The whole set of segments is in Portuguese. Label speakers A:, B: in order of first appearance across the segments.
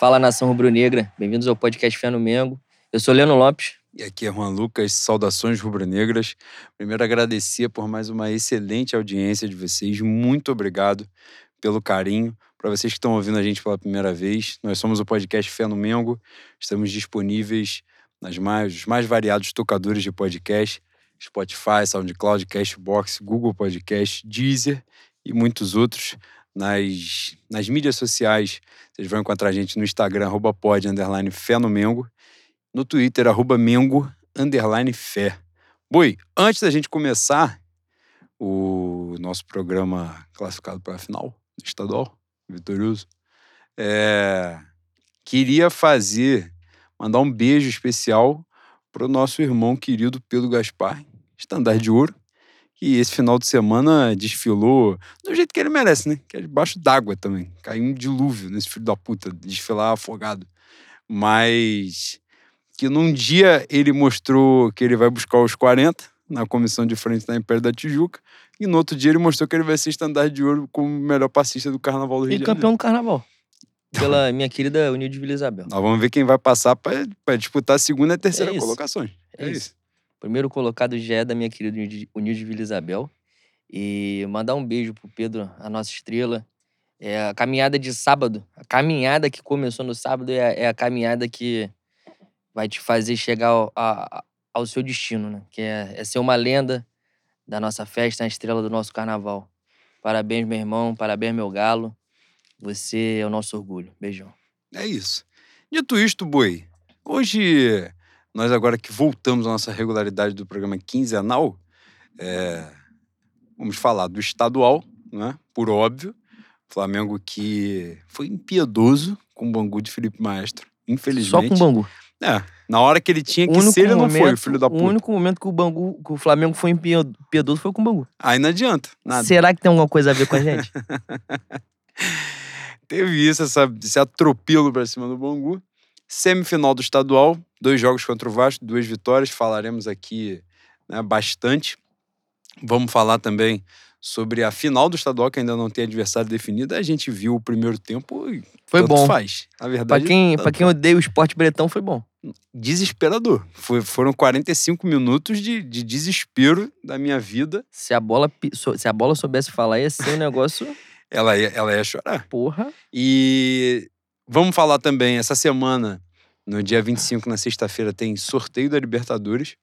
A: Fala nação rubro-negra, bem-vindos ao podcast Fé no Mengo. Eu sou Leno Lopes.
B: E aqui é Juan Lucas, saudações rubro-negras. Primeiro agradecer por mais uma excelente audiência de vocês. Muito obrigado pelo carinho. Para vocês que estão ouvindo a gente pela primeira vez, nós somos o podcast Fé no Mengo. Estamos disponíveis nas mais, mais variados tocadores de podcast, Spotify, SoundCloud, Cashbox, Google Podcast, Deezer e muitos outros. Nas, nas mídias sociais, vocês vão encontrar a gente no Instagram, arroba pod, underline Fé no Mengo. No Twitter, arroba Mengo, underline Fé. Boi, antes da gente começar o nosso programa classificado para a final estadual, vitorioso, é, queria fazer, mandar um beijo especial para o nosso irmão querido Pedro Gaspar, estandarte de ouro, que esse final de semana desfilou do jeito que ele merece, né? Que é debaixo d'água também. Caiu um dilúvio nesse filho da puta, desfilar afogado. Mas que num dia ele mostrou que ele vai buscar os 40 na comissão de frente da Império da Tijuca, e no outro dia ele mostrou que ele vai ser estandarte de ouro como melhor passista do Carnaval do Rio
A: E
B: de
A: campeão
B: Janeiro.
A: do carnaval. Pela minha querida Unil de Vila Isabel.
B: Nós vamos ver quem vai passar para disputar a segunda e a terceira
A: É isso.
B: colocações.
A: É isso. Primeiro colocado já é da minha querida Unil de- Unil de Vila Isabel. E mandar um beijo pro Pedro, a nossa estrela. É a caminhada de sábado. A caminhada que começou no sábado é a, é a caminhada que vai te fazer chegar ao, a- ao seu destino, né? Que é, é ser uma lenda da nossa festa, a estrela do nosso carnaval. Parabéns, meu irmão. Parabéns, meu galo. Você é o nosso orgulho. Beijão.
B: É isso. Dito isto, Boi, hoje nós agora que voltamos à nossa regularidade do programa quinzenal, é, vamos falar do estadual, né? por óbvio. Flamengo que foi impiedoso com o Bangu de Felipe Maestro, infelizmente.
A: Só com o Bangu.
B: É, na hora que ele tinha
A: O
B: que ser, ele não foi, o
A: momento-
B: filho da
A: O
B: puta.
A: único momento que o, Bangu, que o Flamengo foi impiedoso foi com o Bangu.
B: Aí não adianta, nada.
A: Será que tem alguma coisa a ver com a gente?
B: Teve isso, essa, esse atropelo pra cima do Bangu. Semifinal do estadual, dois jogos contra o Vasco, duas vitórias. Falaremos aqui né, bastante. Vamos falar também sobre a final do estadual, que ainda não tem adversário definido. A gente viu o primeiro tempo e
A: Foi bom.
B: faz. Na verdade,
A: quem,
B: tanto
A: pra quem odeia o esporte bretão, foi bom.
B: desesperador. Foi, foram 45 minutos de, de desespero da minha vida.
A: Se a bola, se a bola soubesse falar, ia ser um negócio.
B: Ela ia, ela ia chorar.
A: Porra.
B: E vamos falar também, essa semana, no dia 25, na sexta-feira, tem sorteio da Libertadores.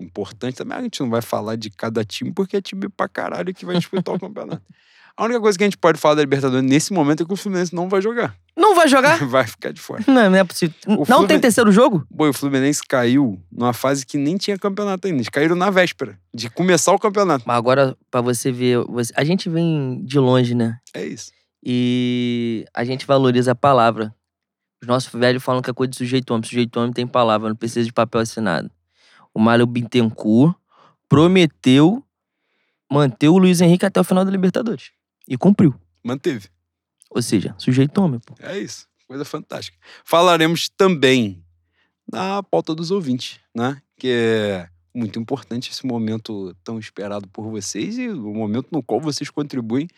B: Importante também, a gente não vai falar de cada time, porque é time pra caralho que vai disputar o campeonato. A única coisa que a gente pode falar da Libertadores nesse momento é que o Fluminense não vai jogar.
A: Não vai jogar?
B: Vai ficar de fora.
A: Não, não é possível. não
B: Flumin-
A: tem terceiro jogo?
B: Boi, o Fluminense caiu numa fase que nem tinha campeonato ainda. Eles caíram na véspera de começar o campeonato.
A: Mas agora, pra você ver, você- a gente vem de longe, né?
B: É isso.
A: E a gente valoriza a palavra. Os nossos velhos falam que é coisa de sujeito homem. Sujeito homem tem palavra, não precisa de papel assinado. O Mário Bittencourt prometeu manter o Luiz Henrique até o final da Libertadores. E cumpriu.
B: Manteve.
A: Ou seja, sujeito homem, pô.
B: É isso. Coisa fantástica. Falaremos também na pauta dos ouvintes, né? Que é muito importante esse momento tão esperado por vocês e o momento no qual vocês contribuem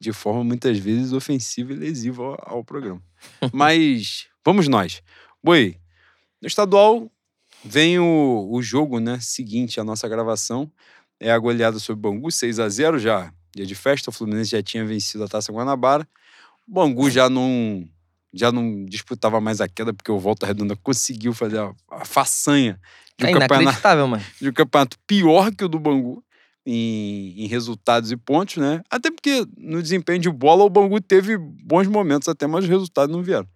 B: de forma muitas vezes ofensiva e lesiva ao, ao programa. Mas vamos nós. Boi, no estadual vem o, o jogo né, seguinte à nossa gravação. É a goleada sobre o Bangu, 6 a 0 já. Dia de festa, o Fluminense já tinha vencido a Taça Guanabara. O Bangu já não, já não disputava mais a queda, porque o Volta Redonda conseguiu fazer a, a façanha de um,
A: É
B: campeonato,
A: mano.
B: de um campeonato pior que o do Bangu em, em resultados e pontos, né? Até porque no desempenho de bola o Bangu teve bons momentos até, mas os resultados não vieram.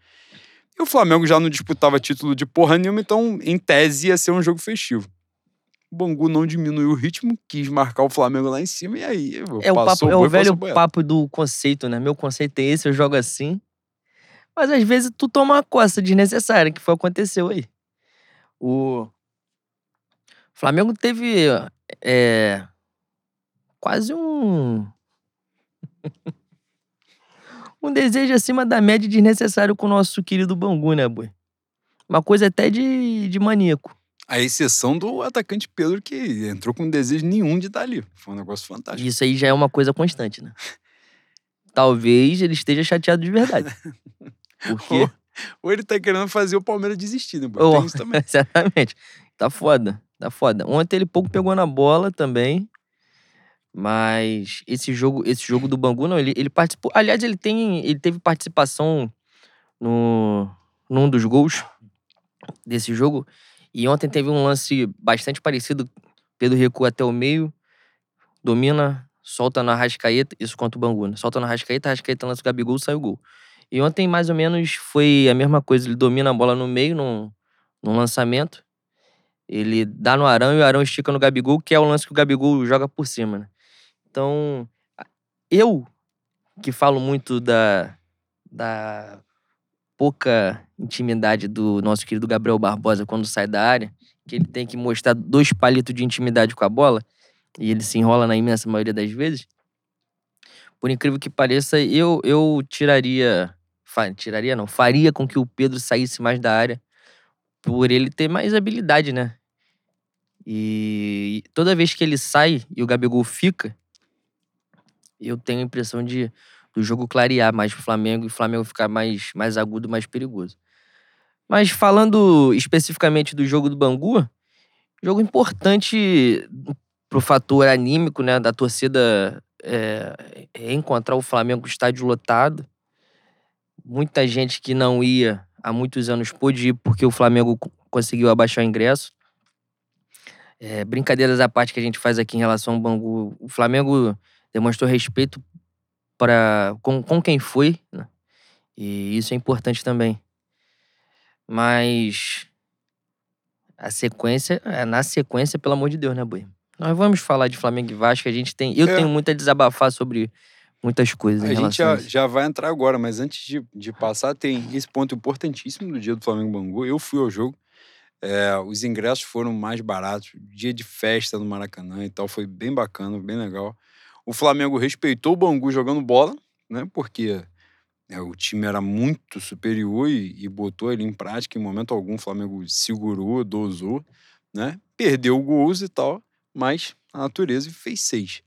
B: E o Flamengo já não disputava título de porra nenhuma, então em tese ia ser um jogo festivo. O Bangu não diminuiu o ritmo, quis marcar o Flamengo lá em cima e aí
A: É o, papo, é
B: boi,
A: o velho papo do conceito, né? Meu conceito é esse, eu jogo assim. Mas às vezes tu toma uma costa desnecessária, que foi o que aconteceu aí. O Flamengo teve é, quase um. um desejo acima da média desnecessário com o nosso querido Bangu, né, boi? Uma coisa até de, de maníaco.
B: A exceção do atacante Pedro, que entrou com desejo nenhum de estar ali. Foi um negócio fantástico.
A: Isso aí já é uma coisa constante, né? Talvez ele esteja chateado de verdade. Porque
B: Ou ele tá querendo fazer o Palmeiras desistir, né, Tem isso também.
A: Exatamente. Tá foda. Tá foda. Ontem ele pouco pegou na bola também. Mas esse jogo, esse jogo do Bangu, não, ele, ele participou. Aliás, ele tem. Ele teve participação no, num dos gols desse jogo. E ontem teve um lance bastante parecido. Pedro recua até o meio, domina, solta na Rascaeta, isso contra o Bangu, né? Solta na Rascaeta, Rascaeta lança o Gabigol, sai o gol. E ontem, mais ou menos, foi a mesma coisa. Ele domina a bola no meio, num, num lançamento. Ele dá no Arão e o Arão estica no Gabigol, que é o lance que o Gabigol joga por cima, né? Então, eu, que falo muito da, da pouca intimidade do nosso querido Gabriel Barbosa quando sai da área, que ele tem que mostrar dois palitos de intimidade com a bola, e ele se enrola na imensa maioria das vezes. Por incrível que pareça, eu, eu tiraria. Tiraria, não. Faria com que o Pedro saísse mais da área por ele ter mais habilidade, né? E toda vez que ele sai e o Gabigol fica, eu tenho a impressão de do jogo clarear mais pro Flamengo e o Flamengo ficar mais, mais agudo, mais perigoso. Mas falando especificamente do jogo do Bangu, jogo importante pro fator anímico, né, da torcida é, é encontrar o Flamengo estádio lotado. Muita gente que não ia há muitos anos pôde ir porque o Flamengo co- conseguiu abaixar o ingresso. É, brincadeiras à parte que a gente faz aqui em relação ao Bangu, o Flamengo demonstrou respeito para com, com quem foi, né? e isso é importante também. Mas a sequência, é, na sequência, pelo amor de Deus, né, Boi? Nós vamos falar de Flamengo e Vasco, a gente tem, eu
B: É.
A: tenho muito a desabafar sobre muitas coisas
B: A gente já,
A: a
B: já vai entrar agora, mas antes de, de passar, tem esse ponto importantíssimo do dia do Flamengo Bangu. Eu fui ao jogo, é, os ingressos foram mais baratos, dia de festa no Maracanã e tal, foi bem bacana, bem legal. O Flamengo respeitou o Bangu jogando bola, né? Porque é, o time era muito superior e, e botou ele em prática. Em momento algum, o Flamengo segurou, dosou, né? Perdeu gols e tal, mas a natureza fez seis.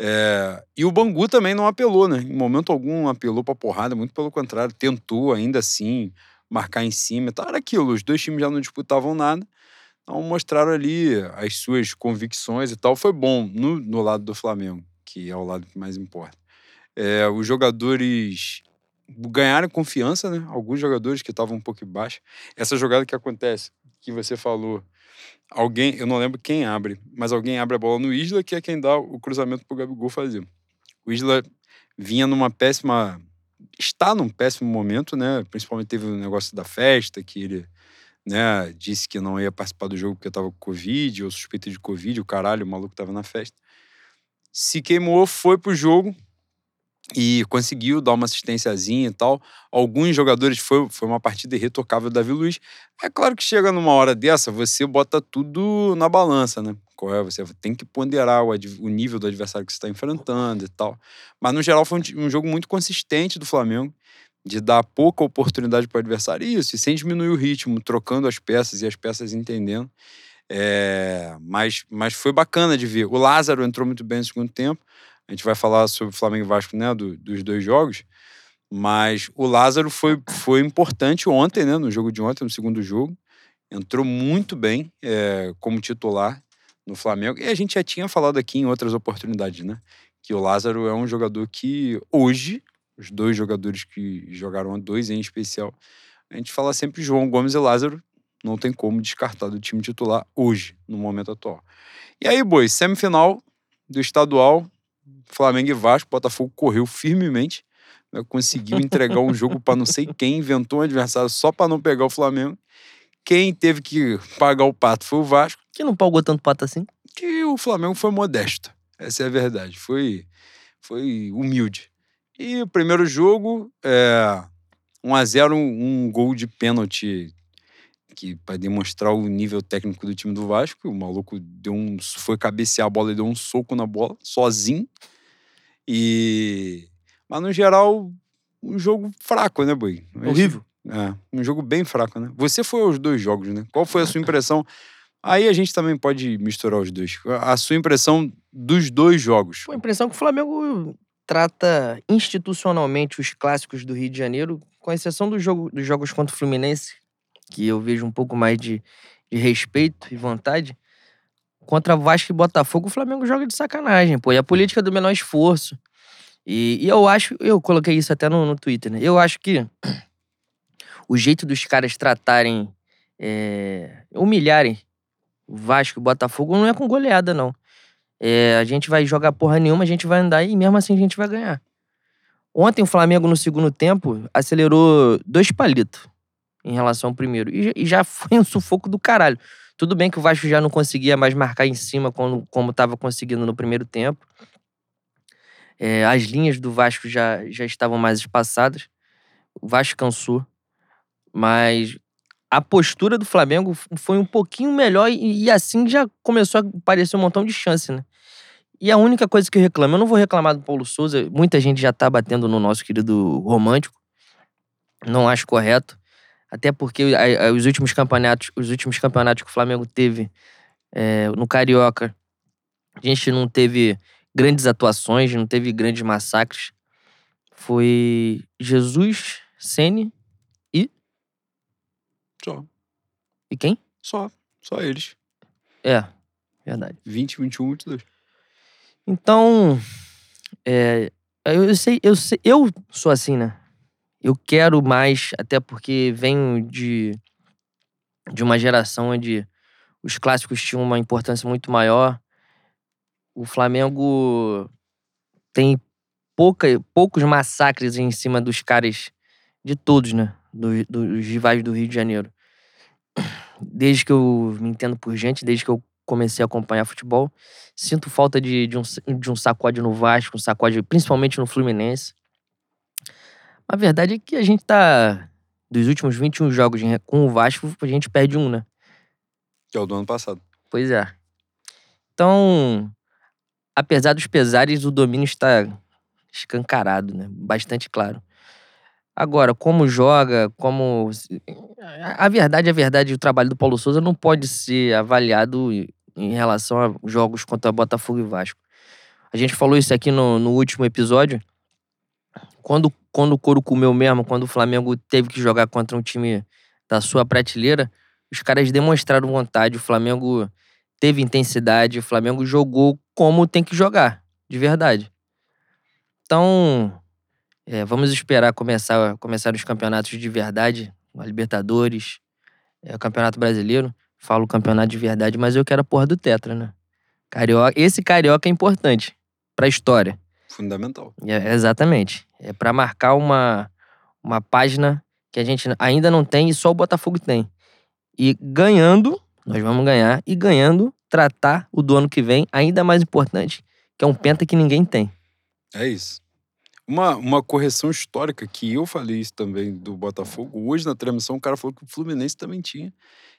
B: É, e o Bangu também não apelou, né? Em momento algum apelou pra porrada, muito pelo contrário, tentou ainda assim marcar em cima. e tal. Era aquilo, os dois times já não disputavam nada. Então mostraram ali as suas convicções e tal. Foi bom no, no lado do Flamengo, que é o lado que mais importa. É, os jogadores ganharam confiança, né? Alguns jogadores que estavam um pouco baixo. Essa jogada que acontece, que você falou, alguém, eu não lembro quem abre, mas alguém abre a bola no Isla, que é quem dá o cruzamento pro Gabigol fazer. O Isla vinha numa péssima. Está num péssimo momento, né? Principalmente teve o negócio da festa, que ele né, disse que não ia participar do jogo porque estava com Covid, ou suspeita de Covid, o caralho, o maluco estava na festa. Se queimou, foi pro jogo e conseguiu dar uma assistênciazinha e tal. Alguns jogadores, foi, foi uma partida irretocável Davi Luiz. É claro que chega numa hora dessa, você bota tudo na balança, né? Qual é? Você tem que ponderar o, o nível do adversário que você está enfrentando e tal. Mas, no geral, foi um, um jogo muito consistente do Flamengo, de dar pouca oportunidade para o adversário. Isso, e sem diminuir o ritmo, trocando as peças e as peças entendendo. É, mas, mas foi bacana de ver. O Lázaro entrou muito bem no segundo tempo. A gente vai falar sobre o Flamengo e Vasco, né, do- dos dois jogos. Mas o Lázaro foi, foi importante ontem, né, no jogo de ontem, no segundo jogo. Entrou muito bem é, como titular no Flamengo. E a gente já tinha falado aqui em outras oportunidades, né? Que o Lázaro é um jogador que hoje, os dois jogadores que jogaram, dois em especial, a gente fala sempre João Gomes e Lázaro, não tem como descartar do time titular hoje, no momento atual. E aí, boi, semifinal do estadual, Flamengo e Vasco, Botafogo correu firmemente, né, conseguiu entregar um jogo para não sei quem, inventou um adversário só para não pegar o Flamengo. Quem teve que pagar o pato foi o Vasco,
A: Que não pagou tanto pato assim?
B: que o Flamengo foi modesto. Essa é a verdade. Foi, foi humilde. E o primeiro jogo, é, 1 a 0 um, um gol de pênalti que para demonstrar o nível técnico do time do Vasco, o maluco deu um, foi cabecear a bola e deu um soco na bola, sozinho. E mas no geral, um jogo fraco, né, Boi?
A: Horrível.
B: É, um jogo bem fraco, né? Você foi aos dois jogos, né? Qual foi a sua impressão? Aí a gente também pode misturar os dois. A sua impressão dos dois jogos.
A: Pô, a impressão é que o Flamengo trata institucionalmente os clássicos do Rio de Janeiro com exceção do jogo, dos jogos contra o Fluminense, que eu vejo um pouco mais de, de respeito e vontade, contra Vasco e Botafogo, o Flamengo joga de sacanagem, pô. E a política do menor esforço. E, e eu acho, eu coloquei isso até no, no Twitter, né? Eu acho que o jeito dos caras tratarem, é, humilharem Vasco e Botafogo não é com goleada, não. É, a gente vai jogar porra nenhuma, a gente vai andar e mesmo assim a gente vai ganhar. Ontem o Flamengo, no segundo tempo, acelerou dois palitos em relação ao primeiro. E, e já foi um sufoco do caralho. Tudo bem que o Vasco já não conseguia mais marcar em cima como, como tava conseguindo no primeiro tempo. É, as linhas do Vasco já, já estavam mais espaçadas. O Vasco cansou. Mas a postura do Flamengo foi um pouquinho melhor e, e, assim já começou a aparecer um montão de chance, né? E a única coisa que eu reclamo, eu não vou reclamar do Paulo Souza, muita gente já tá batendo no nosso querido romântico. Não acho correto. Até porque os últimos campeonatos, os últimos campeonatos que o Flamengo teve é, no Carioca, a gente não teve grandes atuações, não teve grandes massacres. Foi Jesus, Sene e.
B: Só.
A: E quem?
B: Só. Só eles.
A: É, verdade.
B: 20, 21, 22.
A: Então. É, eu, sei, eu sei, eu sou assim, né? Eu quero mais, até porque venho de, de uma geração onde os clássicos tinham uma importância muito maior. O Flamengo tem pouca, poucos massacres em cima dos caras de todos, né? Do, dos rivais do Rio de Janeiro. Desde que eu me entendo por gente, desde que eu comecei a acompanhar futebol, sinto falta de, de, um, de um sacode no Vasco, um sacode principalmente no Fluminense. A verdade é que a gente tá. Dos últimos 21 jogos com o Vasco, a gente perde um, né?
B: Que é o do ano passado.
A: Pois é. Então, apesar dos pesares, o domínio está escancarado, né? Bastante claro. Agora, como joga, como. A verdade, a verdade, o trabalho do Paulo Souza não pode ser avaliado em relação a jogos contra Botafogo e Vasco. A gente falou isso aqui no, no último episódio. Quando quando o couro comeu mesmo, quando o Flamengo teve que jogar contra um time da sua prateleira, os caras demonstraram vontade, o Flamengo teve intensidade, o Flamengo jogou como tem que jogar, de verdade. Então, é, vamos esperar começar, começar os campeonatos de verdade, a Libertadores, é, o Campeonato Brasileiro. Falo campeonato de verdade, mas eu quero a porra do Tetra, né? Carioca, esse carioca é importante pra história.
B: Fundamental.
A: É, exatamente. É para marcar uma, uma página que a gente ainda não tem e só o Botafogo tem. E ganhando, nós vamos ganhar, e ganhando, tratar o do ano que vem, ainda mais importante, que é um penta que ninguém tem.
B: É isso. Uma, uma correção histórica que eu falei isso também do Botafogo. Hoje na transmissão o cara falou que o Fluminense também tinha.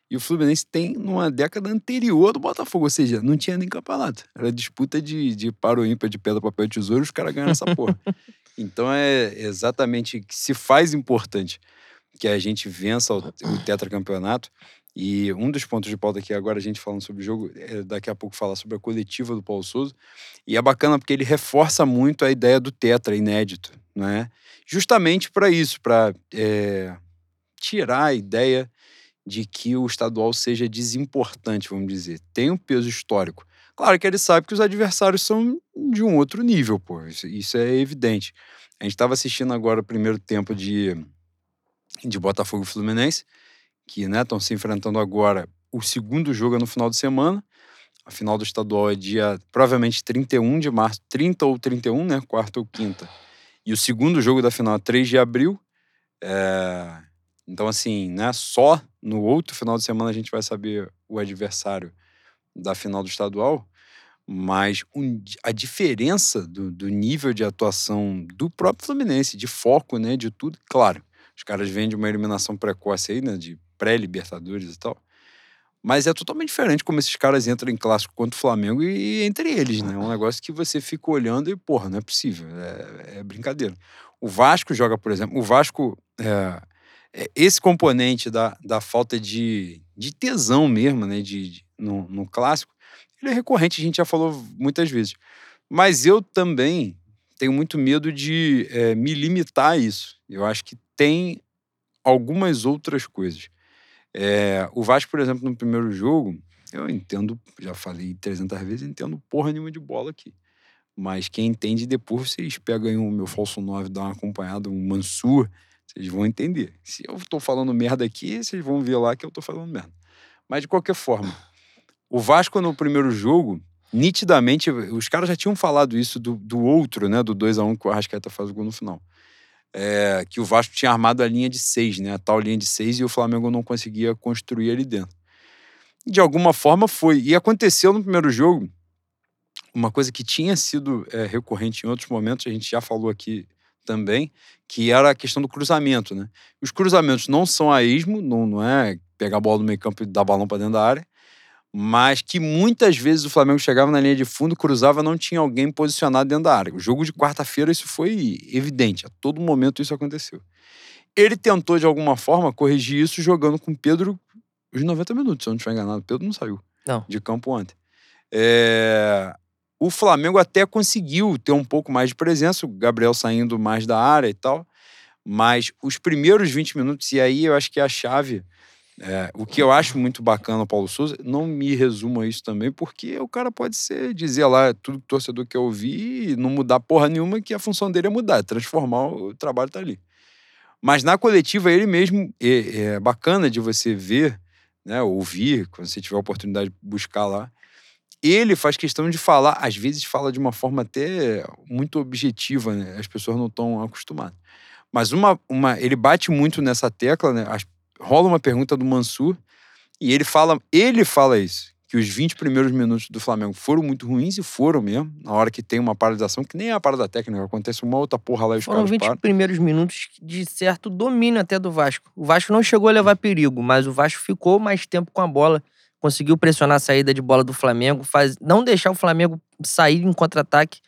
B: E o Fluminense tem numa década anterior do Botafogo, ou seja, não tinha nem campeonato. Era disputa de, de paro ímpar de pedra, papel e tesouro, os caras ganharam essa porra. então é exatamente que se faz importante que a gente vença o, o tetracampeonato. E um dos pontos de pauta aqui agora, a gente falando sobre o jogo, é daqui a pouco falar sobre a coletiva do Paulo Souza. E é bacana porque ele reforça muito a ideia do tetra inédito, não é? Justamente para isso, para é, tirar a ideia de que o estadual seja desimportante, vamos dizer. Tem um peso histórico. Claro que ele sabe que os adversários são de um outro nível, pô. Isso, isso é evidente. A gente estava assistindo agora o primeiro tempo de, de Botafogo e Fluminense, que estão né, se enfrentando agora. O segundo jogo é no final de semana. A final do estadual é dia, provavelmente, 31 de março, 30 ou 31, né? Quarta ou quinta. E o segundo jogo da final é 3 de abril. É... Então, assim, né, só no outro final de semana a gente vai saber o adversário da final do estadual, mas um, a diferença do, do, nível de atuação do próprio Fluminense, de foco, né, de tudo, claro, os caras vêm de uma eliminação precoce aí, né, de pré-libertadores e tal, mas é totalmente diferente como esses caras entram em clássico contra o Flamengo e, e entre eles, né? É um negócio que você fica olhando e, porra, não é possível. É, é brincadeira. O Vasco joga, por exemplo, o Vasco é, esse componente da, da falta de, de tesão mesmo, né, de, de no, no, clássico, ele é recorrente, a gente já falou muitas vezes. Mas eu também tenho muito medo de é, me limitar a isso. Eu acho que tem algumas outras coisas. É, o Vasco, por exemplo, no primeiro jogo, eu entendo, já falei 300 vezes, entendo porra nenhuma de bola aqui. Mas quem entende depois, vocês pegam aí o meu falso 9, dá uma acompanhada, um Mansur, vocês vão entender. Se eu tô falando merda aqui, vocês vão ver lá que eu tô falando merda. Mas de qualquer forma, o Vasco no primeiro jogo, nitidamente, os caras já tinham falado isso do, do outro, né? Do 2 a 1 que o Arrascaeta faz o gol no final. É, que o Vasco tinha armado a linha de seis, né? A tal linha de seis, e o Flamengo não conseguia construir ali dentro. De alguma forma foi. E aconteceu no primeiro jogo uma coisa que tinha sido é, recorrente em outros momentos, a gente já falou aqui também, que era a questão do cruzamento, né? Os cruzamentos não são a esmo, não, não é pegar a bola no meio campo e dar balão para dentro da área, mas que muitas vezes o Flamengo chegava na linha de fundo, cruzava, não tinha alguém posicionado dentro da área. O jogo de quarta-feira isso foi evidente, a todo momento isso aconteceu. Ele tentou de alguma forma corrigir isso jogando com Pedro os 90 minutos, se eu não estiver enganado. Pedro não saiu
A: não.
B: de campo ontem. É... O Flamengo até conseguiu ter um pouco mais de presença, o Gabriel saindo mais da área e tal, mas os primeiros 20 minutos, e aí eu acho que é a chave é, o que eu acho muito bacana, Paulo Souza, não me resuma isso também, porque o cara pode ser, dizer lá tudo que o torcedor quer ouvir e não mudar porra nenhuma, que a função dele é mudar, é transformar o trabalho tá ali. Mas na coletiva, ele mesmo é, é bacana de você ver, né, ouvir, quando você tiver a oportunidade de buscar lá. Ele faz questão de falar, às vezes fala de uma forma até muito objetiva, né? As pessoas não estão acostumadas. Mas uma, uma, ele bate muito nessa tecla, né? As, rola uma pergunta do Mansur e ele fala, ele fala isso, que os 20 primeiros minutos do Flamengo foram muito ruins e foram mesmo, na hora que tem uma paralisação, que nem é a parada técnica, acontece uma outra porra lá e os
A: Foram
B: caras
A: 20
B: param.
A: primeiros minutos de certo domínio até do Vasco. O Vasco não chegou a levar perigo, mas o Vasco ficou mais tempo com a bola, conseguiu pressionar a saída de bola do Flamengo, faz, não deixar o Flamengo sair em contra-ataque.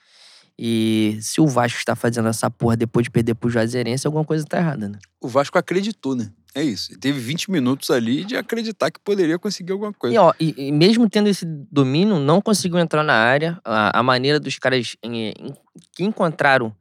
A: E se o Vasco está fazendo essa porra depois de perder pro Juazeirense, alguma coisa tá errada, né?
B: O Vasco acreditou, né? É isso. Ele teve 20 minutos ali de acreditar que poderia conseguir alguma coisa.
A: E, ó, e, e mesmo tendo esse domínio, não conseguiu entrar na área. A, a maneira dos caras em- em- que encontraram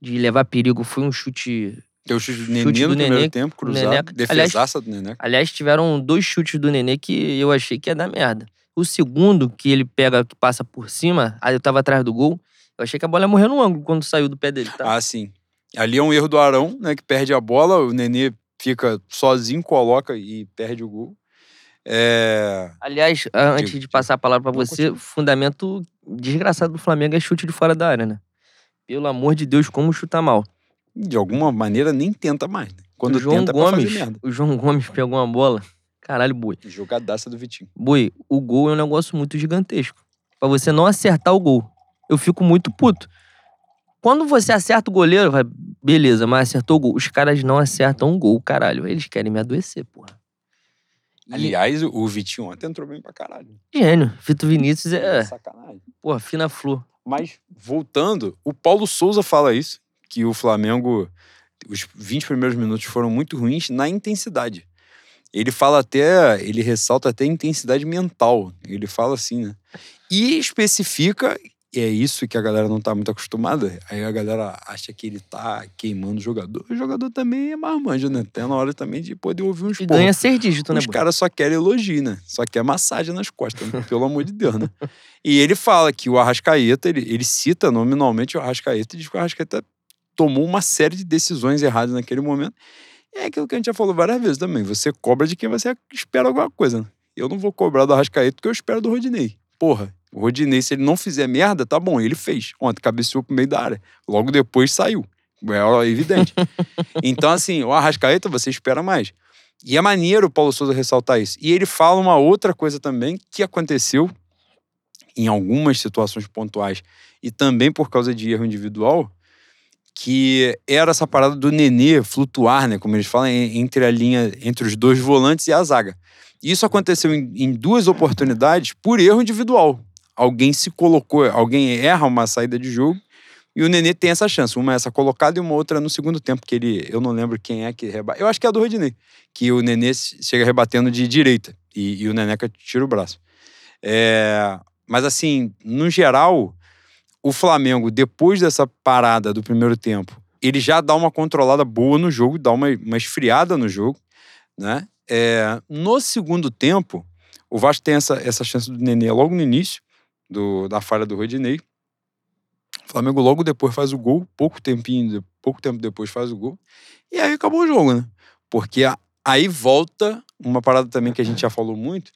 A: de levar perigo foi um chute.
B: O chute do
A: Chute
B: Nenê
A: do
B: no primeiro
A: Nenê,
B: tempo, cruzado. Defesaça do Nenê.
A: Aliás, tiveram dois chutes do Nenê que eu achei que ia dar merda. O segundo, que ele pega, que passa por cima, aí eu tava atrás do gol. Eu achei que a bola ia morrer no ângulo quando saiu do pé dele, tá?
B: Ah, sim. Ali é um erro do Arão, né? Que perde a bola, o Nenê fica sozinho, coloca e perde o gol. É...
A: Aliás, antes de passar a palavra pra
B: Não,
A: você, fundamento desgraçado do Flamengo é chute de fora da área, né? Pelo amor de Deus, como chuta mal.
B: De alguma maneira nem tenta mais. Né? Quando
A: o João
B: tenta é pra
A: Gomes,
B: merda.
A: o João Gomes pegou uma bola. Caralho, boi.
B: Jogadaça do Vitinho.
A: Boi, o gol é um negócio muito gigantesco. Pra você não acertar o gol. Eu fico muito puto. Quando você acerta o goleiro, vai, beleza, mas acertou o gol. Os caras não acertam o gol, caralho. Eles querem me adoecer, porra. E-
B: Aliás, o Vitinho ontem entrou bem pra caralho.
A: Gênio. Fito Vinícius é,
B: Sacanagem.
A: porra, fina flor.
B: Mas, voltando, o Paulo Souza fala isso, que o Flamengo, os 20 primeiros minutos foram muito ruins na intensidade. Ele fala até, ele ressalta até a intensidade mental. Ele fala assim, né? E especifica, e é isso que a galera não tá muito acostumada, aí a galera acha que ele tá queimando o jogador. O jogador também é marmanja, né? Tem na hora também de poder ouvir uns
A: E
B: porra.
A: ganha seis dígitos, né,
B: Os caras só querem elogio, né? Só quer massagem nas costas, né? pelo amor de Deus, né? E ele fala que o Arrascaeta, ele, ele cita nominalmente o Arrascaeta e diz que o Arrascaeta tomou uma série de decisões erradas naquele momento. É aquilo que a gente já falou várias vezes também. Você cobra de quem você espera alguma coisa, né? Eu não vou cobrar do Arrascaeta porque eu espero do Rodinei. Porra, o Rodinei, se ele não fizer merda, tá bom, ele fez. Ontem cabeceou pro meio da área. Logo depois saiu. É evidente. então, assim, o Arrascaeta você espera mais. E é maneiro o Paulo Souza ressaltar isso. E ele fala uma outra coisa também que aconteceu em algumas situações pontuais e também por causa de erro individual, que era essa parada do Nenê flutuar, né, como eles falam, en- entre a linha, entre os dois volantes e a zaga. Isso aconteceu em, em duas oportunidades por erro individual. Alguém se colocou, alguém erra uma saída de jogo e o Nenê tem essa chance. Uma é essa colocada e uma outra no segundo tempo, que ele, eu não lembro quem é que rebate. Eu acho que é a do Rodinei, que o Nenê chega rebatendo de direita e, e o Neneca tira o braço. É, mas assim, no geral, o Flamengo, depois dessa parada do primeiro tempo, ele já dá uma controlada boa no jogo, dá uma, uma esfriada no jogo, né? É, no segundo tempo, o Vasco tem essa, essa chance do Nenê logo no início do, da falha do Rodinei. O Flamengo logo depois faz o gol, pouco tempinho, pouco tempo depois faz o gol. E aí acabou o jogo, né? Porque a, aí volta uma parada também que a gente já falou muito,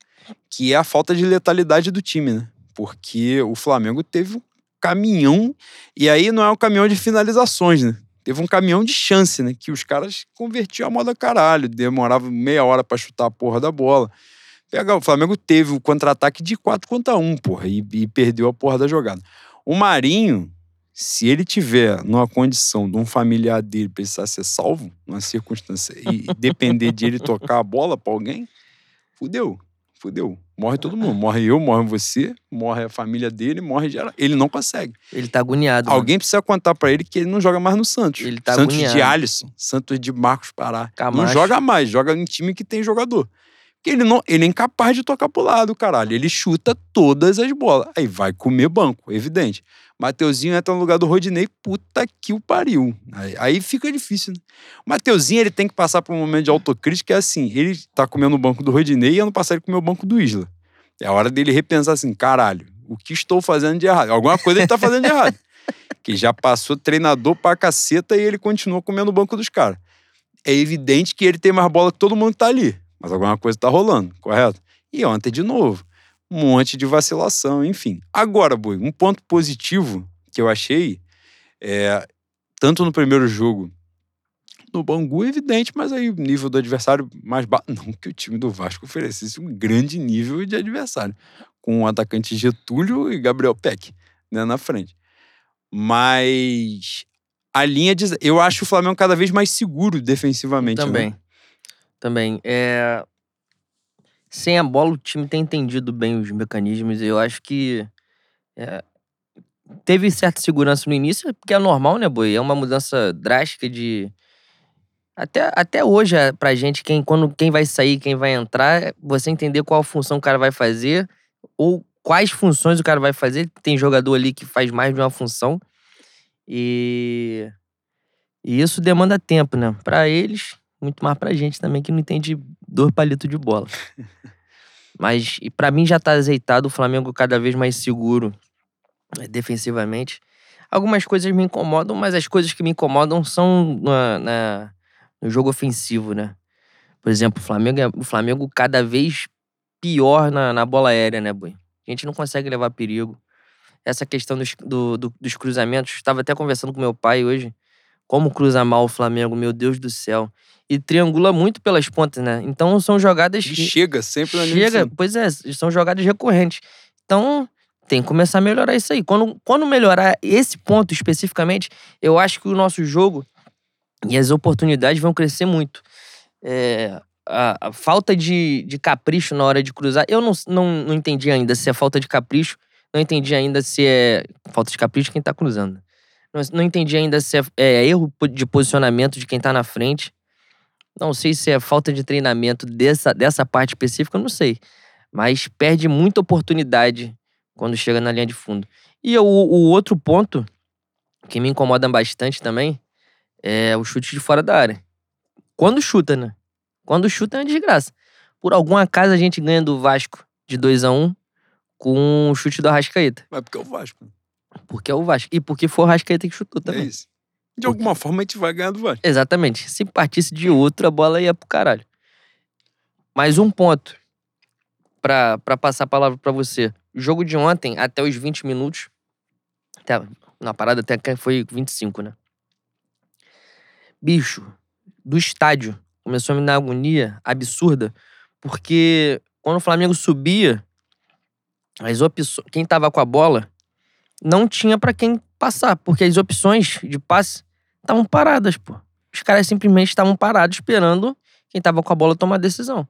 B: que é a falta de letalidade do time, né? Porque o Flamengo teve um caminhão, e aí não é um caminhão de finalizações, né? Teve um caminhão de chance, né? Que os caras convertiam a moda caralho, demorava meia hora para chutar a porra da bola. O Flamengo teve o contra-ataque de 4 contra 1, porra, e, e perdeu a porra da jogada. O Marinho, se ele tiver numa condição de um familiar dele precisar ser salvo, numa circunstância, e depender de ele tocar a bola pra alguém, fudeu. Fudeu. Morre todo mundo. Morre eu, morre você, morre a família dele, morre geral. Ele não consegue.
A: Ele tá agoniado. mano.
B: Alguém precisa contar pra ele que ele não joga mais no Santos.
A: Ele tá
B: Santos
A: agoniado.
B: de Alisson, Santos de Marcos Pará. Não
A: Camacho.
B: joga mais, joga em time que tem jogador. Porque ele, não, ele é incapaz de tocar pro lado, caralho. Ele chuta todas as bolas. Aí vai comer banco, evidente. Mateuzinho entra no lugar do Rodinei, puta que o pariu. Aí, aí fica difícil, né? O Mateuzinho, ele tem que passar por um momento de autocrítica, que é assim, ele tá comendo o banco do Rodinei e ano passado ele comeu o banco do Isla. É a hora dele repensar assim, caralho, o que estou fazendo de errado? Alguma coisa ele tá fazendo de errado. Que já passou treinador pra caceta e ele continua comendo o banco dos caras. É evidente que ele tem mais bola que todo mundo que tá ali. Mas alguma coisa tá rolando, correto? E ontem, de novo, um monte de vacilação, enfim. Agora, Boi, um ponto positivo que eu achei, é, tanto no primeiro jogo, no Bangu, evidente, mas aí o nível do adversário mais baixo. Não que o time do Vasco oferecesse um grande nível de adversário, com o atacante Getúlio e Gabriel Peck né, na frente. Mas a linha de. Eu acho o Flamengo cada vez mais seguro defensivamente. né?
A: Também. Também. É... Sem a bola, o time tem entendido bem os mecanismos. Eu acho que é, teve certa segurança no início, porque é normal, né, Boi? É uma mudança drástica de. Até, até hoje, é, pra gente, quem, quando, quem vai sair, quem vai entrar, é você entender qual função o cara vai fazer, ou quais funções o cara vai fazer. Tem jogador ali que faz mais de uma função. E, e isso demanda tempo, né? Pra eles, muito mais pra gente também, que não entende dois palitos de bola. Mas e pra mim já tá azeitado, o Flamengo cada vez mais seguro eh, defensivamente. Algumas coisas me incomodam, mas as coisas que me incomodam são na, na- no jogo ofensivo, né? Por exemplo, o Flamengo, é- o Flamengo cada vez pior na, na bola aérea, né, Boi? A gente não consegue levar perigo. Essa questão dos, do- do- dos cruzamentos, estava até conversando com meu pai hoje. Como cruza mal o Flamengo, meu Deus do céu. E triangula muito pelas pontas, né? Então são jogadas que.
B: chega sempre na linha
A: Chega, pois é, são jogadas recorrentes. Então, tem que começar a melhorar isso aí. Quando, quando melhorar esse ponto especificamente, eu acho que o nosso jogo e as oportunidades vão crescer muito. É, a, a falta de, de capricho na hora de cruzar, eu não, não, não entendi ainda se é falta de capricho, não entendi ainda se é falta de capricho quem tá cruzando. Não, não entendi ainda se é, é erro de posicionamento de quem tá na frente. Não sei se é falta de treinamento dessa, dessa parte específica, não sei. Mas perde muita oportunidade quando chega na linha de fundo. E o, o outro ponto que me incomoda bastante também é o chute de fora da área. Quando chuta, né? Quando chuta é uma desgraça. Por algum acaso a gente ganha do Vasco de 2 a 1 com o chute do Arrascaeta.
B: Mas porque é o Vasco.
A: Porque é o Vasco. E porque foi o Arrascaeta que chutou
B: É
A: também.
B: isso. De alguma forma a gente vai ganhar do Vasco.
A: Exatamente. Se partisse de outro, a bola ia pro caralho. Mais um ponto pra, pra passar a palavra pra você. O jogo de ontem, até os 20 minutos. Até, na parada até que foi 25, né? Bicho, do estádio, começou a me dar agonia absurda, porque quando o Flamengo subia, as opções, quem tava com a bola não tinha pra quem passar, porque as opções de passe estavam paradas, pô. Os caras simplesmente estavam parados esperando quem tava com a bola tomar a decisão.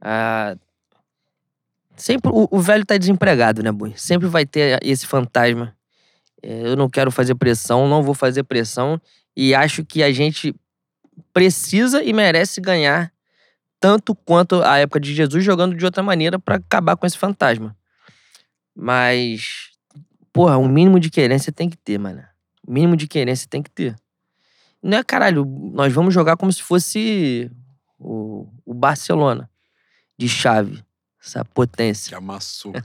A: Ah, sempre o, o velho tá desempregado, né, Boi? Sempre vai ter esse fantasma. É, eu não quero fazer pressão, não vou fazer pressão. E acho que a gente precisa e merece ganhar tanto quanto a época de Jesus jogando de outra maneira pra acabar com esse fantasma. Mas, porra, um mínimo de querência tem que ter, mano. O mínimo de querência tem que ter. Não é caralho, nós vamos jogar como se fosse o, o Barcelona de chave, essa potência.
B: Que amassou.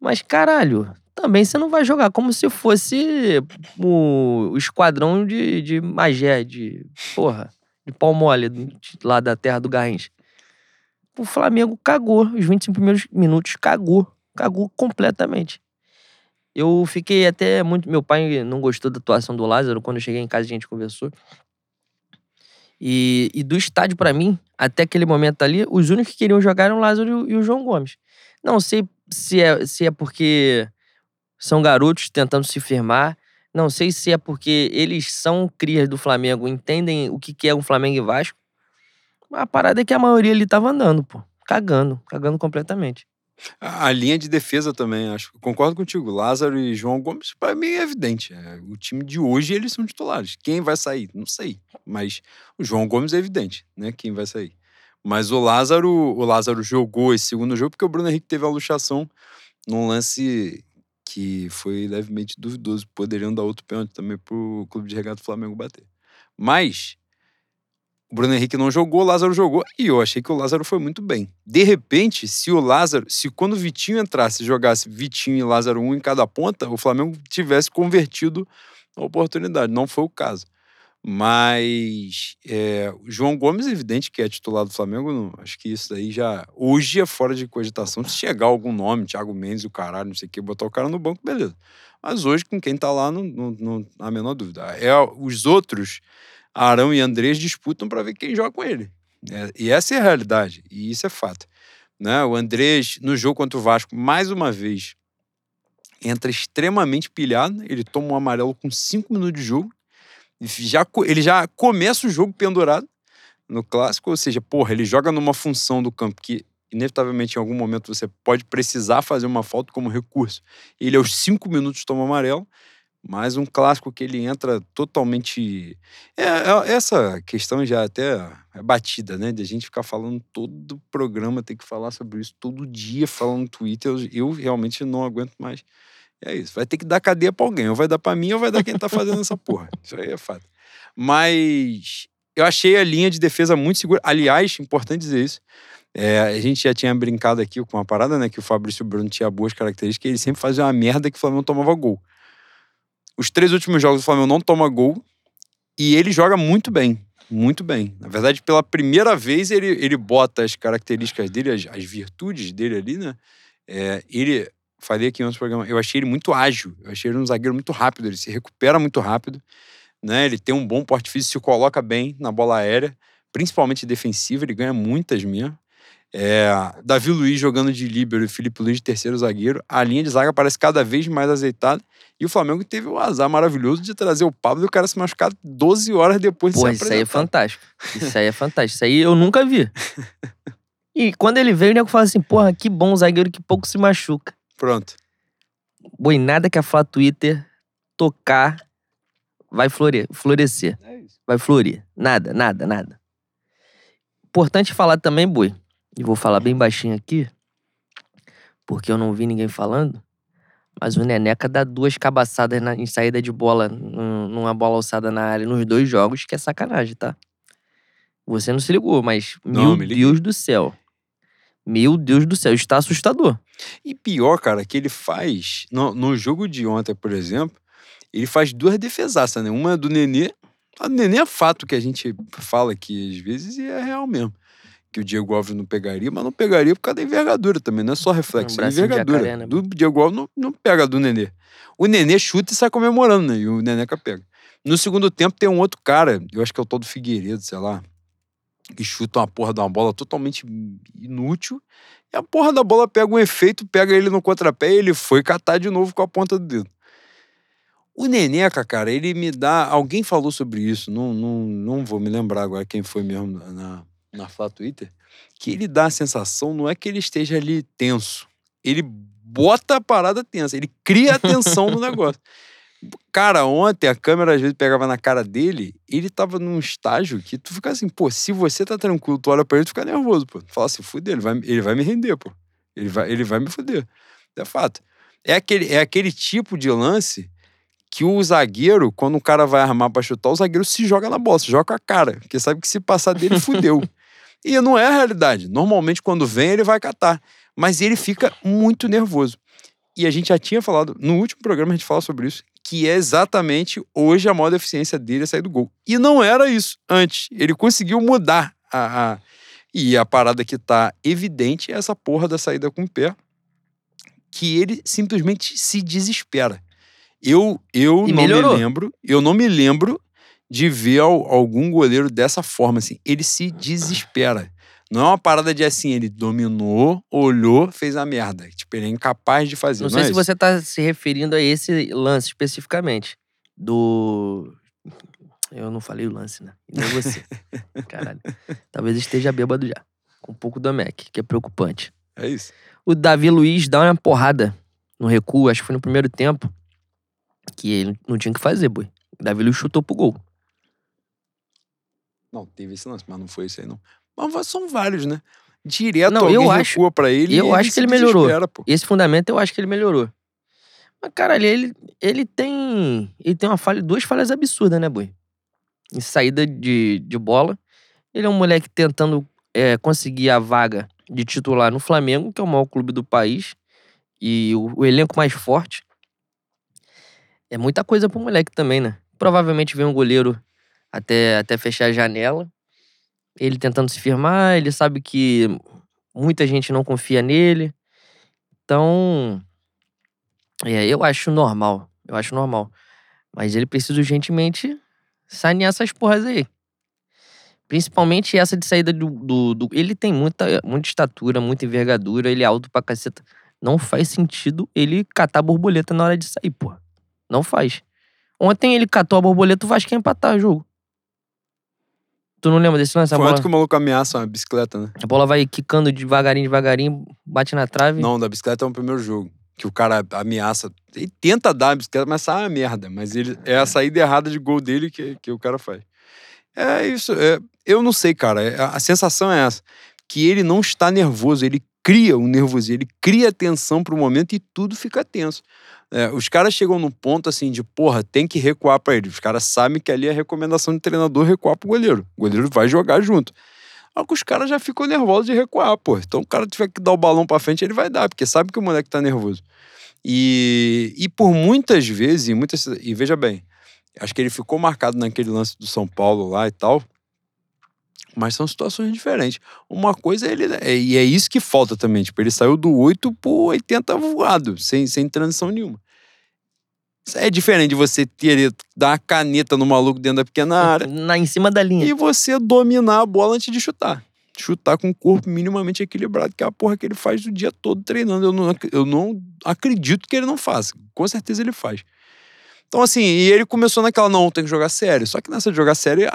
A: Mas caralho, também você não vai jogar como se fosse o, o esquadrão de, de Magé, de porra, de pau mole, de- lá da terra do Garrincha. O Flamengo cagou, os 25 primeiros minutos cagou, cagou completamente. Eu fiquei até muito. Meu pai não gostou da atuação do Lázaro. Quando eu cheguei em casa, a gente conversou. E, e do estádio, pra mim, até aquele momento ali, os únicos que queriam jogar eram o Lázaro e o, João Gomes. Não sei se é, se é porque são garotos tentando se firmar. Não sei se é porque eles são crias do Flamengo, entendem o que é um Flamengo e Vasco. A parada é que a maioria ali tava andando, pô. Cagando, cagando completamente.
B: A linha de defesa também, acho. Concordo contigo. Lázaro e João Gomes, para mim é evidente. É, o time de hoje, eles são titulares. Quem vai sair? Não sei. Mas o João Gomes é evidente, né? Quem vai sair. Mas o Lázaro, o Lázaro jogou esse segundo jogo porque o Bruno Henrique teve a luxação num lance que foi levemente duvidoso. Poderiam dar outro pênalti também pro Clube de Regata do Flamengo bater. Mas o Bruno Henrique não jogou, o Lázaro jogou, e eu achei que o Lázaro foi muito bem. De repente, se o Lázaro, se quando o Vitinho entrasse jogasse Vitinho e Lázaro um em cada ponta, o Flamengo tivesse convertido a oportunidade. Não foi o caso. Mas é, o João Gomes, evidente que é titular do Flamengo, não- acho que isso daí já. Hoje é fora de cogitação. Se chegar algum nome, Thiago Mendes, o caralho, não sei o que, botar o cara no banco, beleza. Mas hoje, com quem tá lá, não, não, não há a menor dúvida. É, os outros, Arão e Andrés, disputam para ver quem joga com ele. É, e essa é a realidade, e isso é fato. Né? O Andrés, no jogo contra o Vasco, mais uma vez, entra extremamente pilhado. Ele toma um amarelo com cinco minutos de jogo. Já, ele já começa o jogo pendurado no clássico, ou seja, porra, ele joga numa função do campo que, inevitavelmente, em algum momento você pode precisar fazer uma falta como recurso. Ele, aos cinco minutos, toma amarelo. Mais um clássico que ele entra totalmente. É, é- essa questão já até é batida, né? De a gente ficar falando todo programa, ter que falar sobre isso todo dia, falando no Twitter. Eu, eu realmente não aguento mais. É isso. Vai ter que dar cadeia pra alguém. Ou vai dar pra mim, ou vai dar quem tá fazendo essa porra. Isso aí é fato. Mas eu achei a linha de defesa muito segura. Aliás, importante dizer isso. é, a gente já tinha brincado aqui com uma parada, né? Que o Fabrício Bruno tinha boas características, ele sempre fazia uma merda que o Flamengo tomava gol. Os três últimos jogos do Flamengo não toma gol e ele joga muito bem. Muito bem. Na verdade, pela primeira vez, ele, ele bota as características dele, as, as virtudes dele ali, né? É, ele, falei aqui em outros programas, eu achei ele muito ágil. Eu achei ele um zagueiro muito rápido. Ele se recupera muito rápido. Né? Ele tem um bom porte físico, se coloca bem na bola aérea, principalmente defensiva. Ele ganha muitas mesmo. É, Davi Luiz jogando de líbero e Felipe Luiz de terceiro zagueiro. A linha de zaga parece cada vez mais azeitada. E o Flamengo teve o azar maravilhoso de trazer o Pablo e o cara se machucar 12 horas depois de
A: Pô,
B: se
A: isso aí é fantástico. Isso aí é fantástico. Isso aí eu nunca vi. E quando ele veio, o nego fala assim: porra, que bom zagueiro que pouco se machuca.
B: Pronto.
A: Boi, nada que a Flá Twitter tocar vai flore- florescer.
B: É.
A: Vai florir. Nada, nada, nada. Importante falar também, Boi, e vou falar bem baixinho aqui, porque eu não vi ninguém falando, mas o Neneca dá duas cabaçadas na- em saída de bola, num- numa bola alçada na área, nos dois jogos, que é sacanagem, tá? Você não se ligou, mas,
B: Não,
A: meu. Deus do céu. Meu Deus do céu, está assustador.
B: E pior, cara, que ele faz. No, no jogo de ontem, por exemplo, ele faz duas defesaças, né? Uma é do Nenê. A do Nenê é fato que a gente fala aqui às vezes e é real mesmo. Que o Diego Alves não pegaria, mas não pegaria por causa da envergadura também, não é só reflexo, é envergadura.
A: jacaré, né,
B: do Diego Alves não, não pega do Nenê. O Nenê chuta e sai comemorando, né? E o Neneca pega. No segundo tempo tem um outro cara, eu acho que é o tal do Figueiredo, sei lá, que chuta uma porra de uma bola totalmente inútil. E a porra da bola pega um efeito, pega ele no contrapé e ele foi catar de novo com a ponta do dedo. O Neneca, cara, ele me dá. Alguém falou sobre isso, não, não, não vou me lembrar agora quem foi mesmo na, na Flá Twitter. Que ele dá a sensação, não é que ele esteja ali tenso. Ele bota a parada tensa, ele cria a tensão no negócio. Cara, ontem a câmera às vezes pegava na cara dele, ele tava num estágio que tu fica assim, pô, se você tá tranquilo, tu olha pra ele, tu fica nervoso, pô. Tu fala assim, fuder, ele vai, ele vai me render, pô. Ele vai, ele vai me fuder. É fato. É aquele, é aquele tipo de lance que o zagueiro, quando o cara vai armar pra chutar, o zagueiro se joga na bola, se joga com a cara, porque sabe que se passar dele, fudeu. e não é a realidade. Normalmente, quando vem, ele vai catar. Mas ele fica muito nervoso. E a gente já tinha falado, no último programa a gente fala sobre isso, que é exatamente hoje a maior deficiência dele é sair do gol. E não era isso antes. Ele conseguiu mudar a, a... E a parada que tá evidente é essa porra da saída com o pé, que ele simplesmente se desespera. Eu, eu
A: E
B: não
A: melhorou.
B: me lembro, eu não me lembro de ver al- algum goleiro dessa forma, assim. Ele se desespera. Não é uma parada de assim, ele dominou, olhou, fez a merda. Tipo, ele é incapaz de fazer.
A: Não
B: Não,
A: sei
B: é
A: se
B: isso?
A: você tá se referindo a esse lance especificamente. Do. Eu não falei o lance, né? E Nem você. Caralho. Talvez esteja bêbado já. Com um pouco do Mac, que é preocupante.
B: É isso.
A: O Davi Luiz dá uma porrada no recuo, acho que foi no primeiro tempo, que ele não tinha o que fazer, boi. O Davi Luiz chutou pro gol.
B: Não, teve esse lance, mas não foi isso aí, não. Mas são vários, né? Direto
A: Não,
B: alguém
A: eu acho-
B: pra ele
A: eu acho que ele melhorou. Esse fundamento eu acho que ele melhorou. Mas, caralho, ele, ele tem. Ele tem uma falha, duas falhas absurdas, né, boi? Em saída de, de bola. Ele é um moleque tentando é, conseguir a vaga de titular no Flamengo, que é o maior clube do país. E o, o elenco mais forte. É muita coisa pro moleque também, né? Provavelmente vem um goleiro até, até fechar a janela. Ele tentando se firmar, ele sabe que muita gente não confia nele. Então, é, eu acho normal. Eu acho normal. Mas ele precisa urgentemente sanear essas porras aí. Principalmente essa de saída do. do- do- ele tem muita, muita estatura, muita envergadura, ele é alto pra caceta. Não faz sentido ele catar a borboleta na hora de sair, porra. Não faz. Ontem ele catou a borboleta, o Vasco ia empatar o jogo. Tu não lembra desse lance? A
B: Foi
A: bola,
B: antes que o maluco ameaça uma bicicleta, né?
A: a bola vai quicando devagarinho, devagarinho, bate na trave.
B: Não, da bicicleta é o primeiro jogo. Que o cara ameaça. Ele tenta dar a bicicleta, mas sai uma merda. Mas ele, é a saída errada de gol dele que, que o cara faz. É isso. é- eu não sei, cara. é- a sensação é essa. Que ele não está nervoso. Ele cria um nervosismo. Ele cria tensão pro momento e tudo fica tenso. É, os caras chegam no ponto assim de, porra, tem que recuar pra ele. Os caras sabem que ali é a recomendação do treinador recuar pro goleiro. O goleiro vai jogar junto. Só que os caras já ficam nervosos de recuar, pô. Então o cara tiver que dar o balão pra frente, ele vai dar, porque sabe que o moleque tá nervoso. E, e por muitas vezes, muitas, e veja bem, acho que ele ficou marcado naquele lance do São Paulo lá e tal, mas são situações diferentes. Uma coisa é ele. É, e é isso que falta também. Tipo, ele saiu do 8 pro 80 voado, sem, sem transição nenhuma. É diferente de você querer dar uma caneta no maluco dentro da pequena área
A: Na, em cima da linha.
B: e você dominar a bola antes de chutar. Chutar com o corpo minimamente equilibrado, que é a porra que ele faz o dia todo treinando. Eu não, eu não acredito que ele não faça. Com certeza ele faz. Então, assim, e ele começou naquela, não, tem que jogar sério. Só que nessa de jogar sério,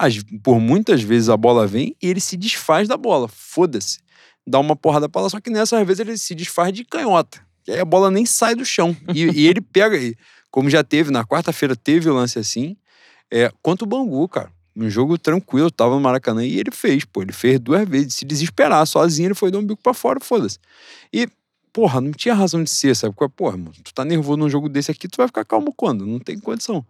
B: por muitas vezes a bola vem e ele se desfaz da bola. Foda-se. Dá uma porrada pra lá, só que nessas vezes ele se desfaz de canhota. E aí a bola nem sai do chão. E, e ele pega, e como já teve, na quarta-feira teve o lance assim, é, contra o Bangu, cara. Um jogo tranquilo, tava no Maracanã e ele fez, pô. Ele fez duas vezes, se desesperar, sozinho, ele foi dar um bico pra fora, foda-se. E, porra, não tinha razão de ser, sabe? Porra, mano, tu tá nervoso num jogo desse aqui, tu vai ficar calmo quando? Não tem condição.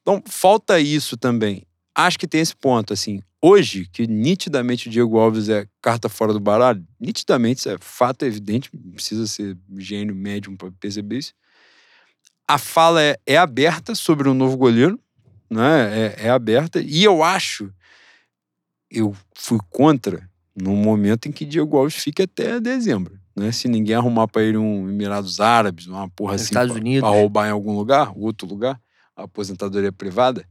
B: Então, falta isso também. Acho que tem esse ponto, assim. Hoje, que nitidamente o Diego Alves é carta fora do baralho, nitidamente, isso é fato evidente, precisa ser gênio médium pra perceber isso. A fala é, é aberta sobre o novo goleiro, né? É, é aberta. E eu acho, eu fui contra no momento em que Diego Alves fique até dezembro. Né? Se ninguém arrumar para ele um Emirados Árabes, uma porra assim,
A: Estados
B: pra-
A: Unidos.
B: pra roubar em algum lugar, outro lugar, aposentadoria privada,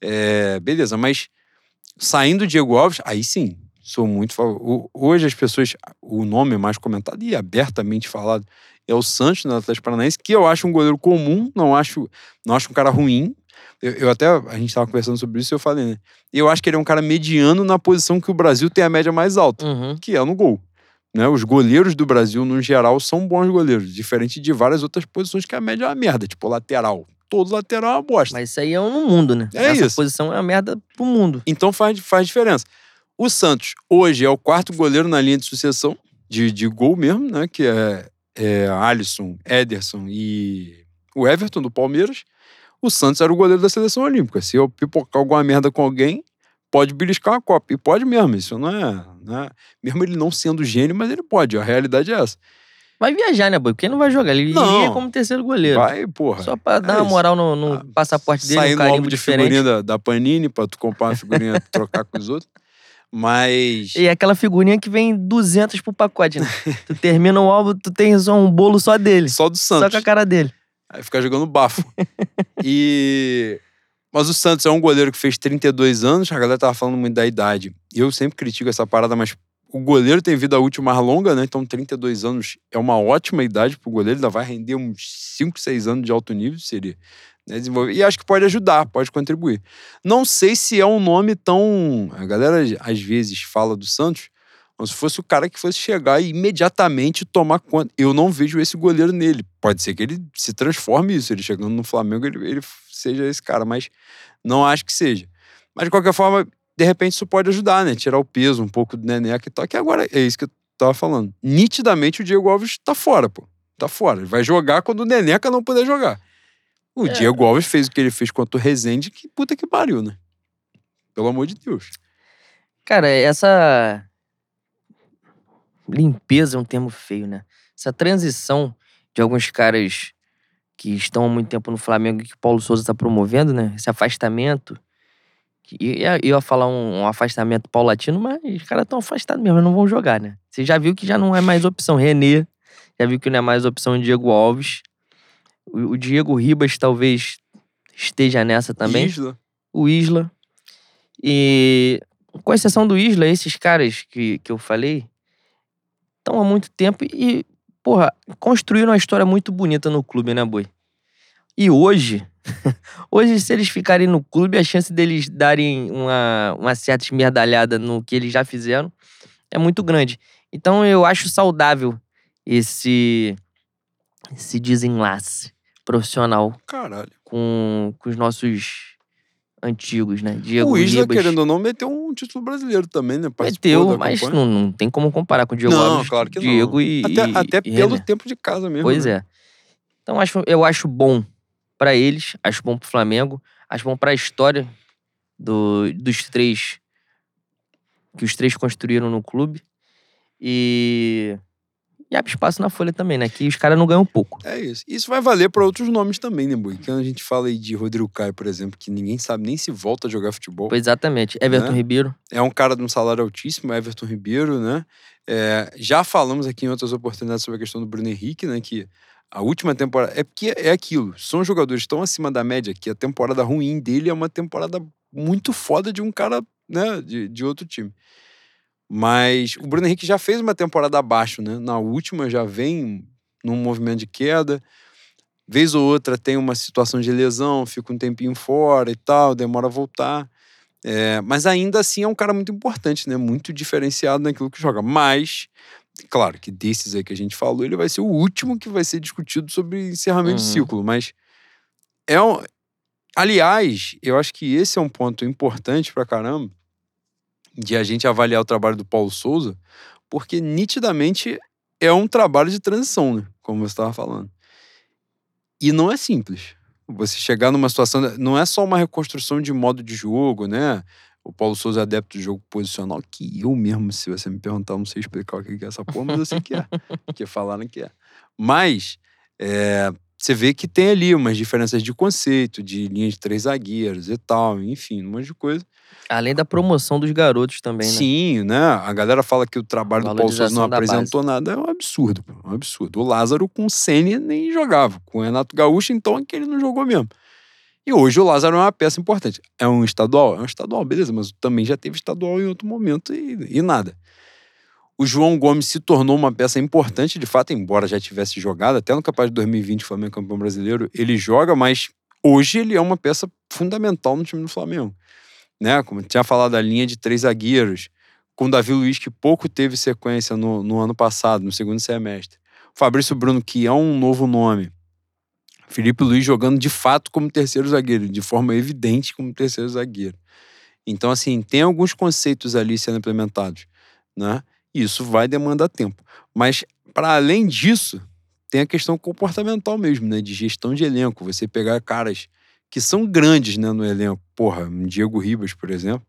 B: é, beleza. Mas saindo Diego Alves, aí sim, sou muito. Hoje as pessoas, o nome mais comentado e abertamente falado é o Santos no Atlético Paranaense, que eu acho um goleiro comum, não acho, não acho um cara ruim. Eu, eu até, a gente estava conversando sobre isso e eu falei, né? Eu acho que ele é um cara mediano na posição que o Brasil tem a média mais alta,
A: Uhum.
B: que é no gol. Né? Os goleiros do Brasil, no geral, são bons goleiros, diferente de várias outras posições que a média é uma merda, tipo lateral. Todo lateral é uma bosta.
A: Mas isso aí é no mundo, né?
B: É
A: Essa
B: isso.
A: posição é uma merda pro mundo.
B: Então faz, faz diferença. O Santos, hoje, é o quarto goleiro na linha de sucessão, de, de gol mesmo, né? Que é, é Alisson, Ederson e o Everton do Palmeiras. O Santos era o goleiro da seleção olímpica. Se eu pipocar alguma merda com alguém, pode beliscar uma copa. E pode mesmo, isso não é, não é. Mesmo ele não sendo gênio, mas ele pode. A realidade é essa.
A: Vai viajar, né, Boi? Porque ele não vai jogar. Ele
B: Não.
A: iria como terceiro goleiro.
B: Vai, porra.
A: Só pra dar
B: É
A: uma moral no, no
B: Ah,
A: passaporte dele,
B: Sair
A: um
B: no
A: carimbo
B: de
A: diferente.
B: figurinha da, da Panini pra tu comprar uma figurinha e trocar com os outros. Mas.
A: E é aquela figurinha que vem 200 pro pacote, né? tu termina o álbum, tu tem só um bolo só dele.
B: Só do
A: Só
B: Santos.
A: com a cara dele.
B: Aí fica jogando bafo. e. Mas o Santos é um goleiro que fez 32 anos, a galera tava falando muito da idade. Eu sempre critico essa parada, mas o goleiro tem vida útil mais longa, né? Então 32 anos é uma ótima idade pro goleiro, ainda vai render uns 5, 6 anos de alto nível, seria. né, desenvolver. E acho que pode ajudar, pode contribuir. Não sei se é um nome tão. A galera às vezes fala do Santos como se fosse o cara que fosse chegar e imediatamente tomar conta. Eu não vejo esse goleiro nele. Pode ser que ele se transforme isso. Ele chegando no Flamengo, ele, ele seja esse cara, mas não acho que seja. Mas de qualquer forma, de repente isso pode ajudar, né? Tirar o peso um pouco do Neneca e tal. Que agora é isso que eu tava falando. Nitidamente o Diego Alves tá fora, pô. Tá fora. Ele vai jogar quando o Neneca não puder jogar. O
A: É.
B: Diego Alves fez o que ele fez contra o Rezende, que puta que pariu, né? Pelo amor de Deus.
A: Cara, essa limpeza é um termo feio, né? Essa transição de alguns caras que estão há muito tempo no Flamengo e que o Paulo Souza está promovendo, né? Esse afastamento. que- e Eu ia falar um, um afastamento paulatino, mas os caras estão afastados mesmo, não vão jogar, né? Você já viu que já não é mais opção Renê, já viu que não é mais opção Diego Alves. O, o Diego Ribas talvez esteja nessa também
B: Isla.
A: o Isla. E, com exceção do Isla, esses caras que, que eu falei estão há muito tempo e, porra, construíram uma história muito bonita no clube, né, Boi? E hoje, hoje, se eles ficarem no clube, a chance deles darem uma, uma certa esmerdalhada no que eles já fizeram é muito grande. Então, eu acho saudável esse, esse desenlace profissional
B: Caralho.
A: com, com os nossos antigos, né? Diego
B: o Isla,
A: Ribas.
B: querendo ou não, meteu um título brasileiro também, né? Participou
A: Meteu, mas não, não tem como comparar com o Diego
B: Não,
A: Alves.
B: claro que não.
A: Diego e
B: Até, até
A: e
B: pelo tempo de casa mesmo.
A: Pois
B: né?
A: é. Então acho, eu acho bom pra eles, acho bom pro Flamengo, acho bom pra história do, dos três que os três construíram no clube. E, e abre espaço na folha também, né? Que os caras não ganham pouco.
B: É isso. Isso vai valer para outros nomes também, né, Bui? Quando a gente fala aí de Rodrigo Caio, por exemplo, que ninguém sabe nem se volta a jogar futebol.
A: Pois exatamente. Everton
B: Né?
A: Ribeiro.
B: É um cara de um salário altíssimo, Everton Ribeiro, né? É, já falamos aqui em outras oportunidades sobre a questão do Bruno Henrique, né? Que a última temporada. É porque é aquilo. São jogadores tão acima da média que a temporada ruim dele é uma temporada muito foda de um cara, né? De, de outro time. Mas o Bruno Henrique já fez uma temporada abaixo, né? Na última já vem num movimento de queda. Vez ou outra tem uma situação de lesão, fica um tempinho fora e tal, demora a voltar. É, mas ainda assim é um cara muito importante, né? Muito diferenciado naquilo que joga. Mas, claro que desses aí que a gente falou, ele vai ser o último que vai ser discutido sobre encerramento de
A: Uhum.
B: ciclo. Mas é um. Aliás, eu acho que esse é um ponto importante pra caramba de a gente avaliar o trabalho do Paulo Souza, porque nitidamente é um trabalho de transição, né? Como você estava falando. E não é simples. Você chegar numa situação. Não é só uma reconstrução de modo de jogo, né? O Paulo Souza é adepto do jogo posicional, que eu mesmo, se você me perguntar, não sei explicar o que é essa porra, mas eu sei que é. Porque falaram que é. Mas é, você vê que tem ali umas diferenças de conceito, de linha de três zagueiros e tal, enfim, um monte de coisa.
A: Além da promoção dos garotos também, né?
B: Sim, né? A galera fala que o trabalho do Paulo Souza não
A: da base.
B: apresentou nada. É um absurdo, é um absurdo. O Lázaro com o Senna nem jogava. Com o Renato Gaúcho, então, é que ele não jogou mesmo. E hoje o Lázaro é uma peça importante. É um estadual? É um estadual, beleza, mas também já teve estadual em outro momento e, e nada. O João Gomes se tornou uma peça importante, de fato, embora já tivesse jogado, até no Capaz de 2020, Flamengo campeão brasileiro, ele joga, mas hoje ele é uma peça fundamental no time do Flamengo. Né? Como tinha falado, a linha de três zagueiros, com o Davi Luiz, que pouco teve sequência no, no ano passado, no segundo semestre. O Fabrício Bruno, que é um novo nome. Felipe Luiz jogando de fato como terceiro zagueiro, de forma evidente como terceiro zagueiro. Então, assim, tem alguns conceitos ali sendo implementados, né? Isso vai demandar tempo. Mas, para além disso, tem a questão comportamental mesmo, né? De gestão de elenco. Você pegar caras que são grandes né, no elenco. Porra, Diego Ribas, por exemplo,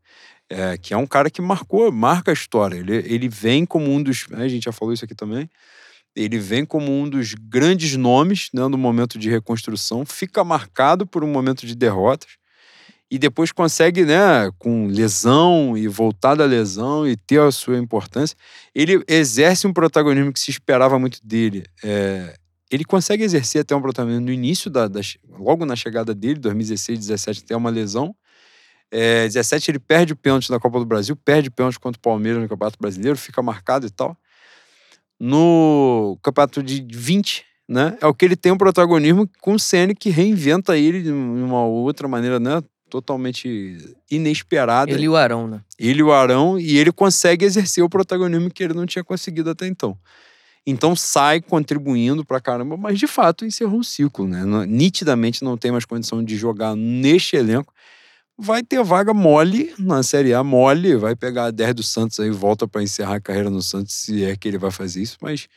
B: é, que é um cara que marcou, marca a história. Ele, ele vem como um dos. A gente já falou isso aqui também. Ele vem como um dos grandes nomes né, no momento de reconstrução, fica marcado por um momento de derrotas e depois consegue, né, com lesão e voltar da lesão e ter a sua importância, ele exerce um protagonismo que se esperava muito dele. É, ele consegue exercer até um protagonismo no início, da, da, logo na chegada dele, 2016, 17, até uma lesão. É, 17 ele perde o pênalti na Copa do Brasil, perde o pênalti contra o Palmeiras no Campeonato Brasileiro, fica marcado e tal. No Campeonato de 20, né, é o que ele tem um protagonismo com o Ceni que reinventa ele de uma outra maneira, né, totalmente inesperada.
A: Ele e o Arão, né?
B: Ele e o Arão, e ele consegue exercer o protagonismo que ele não tinha conseguido até então. Então sai contribuindo pra caramba, mas de fato encerrou um ciclo, né? Nitidamente não tem mais condição de jogar neste elenco. Vai ter vaga mole na Série A, mole, vai pegar a 10 do Santos aí, volta para encerrar a carreira no Santos, se é que ele vai fazer isso, mas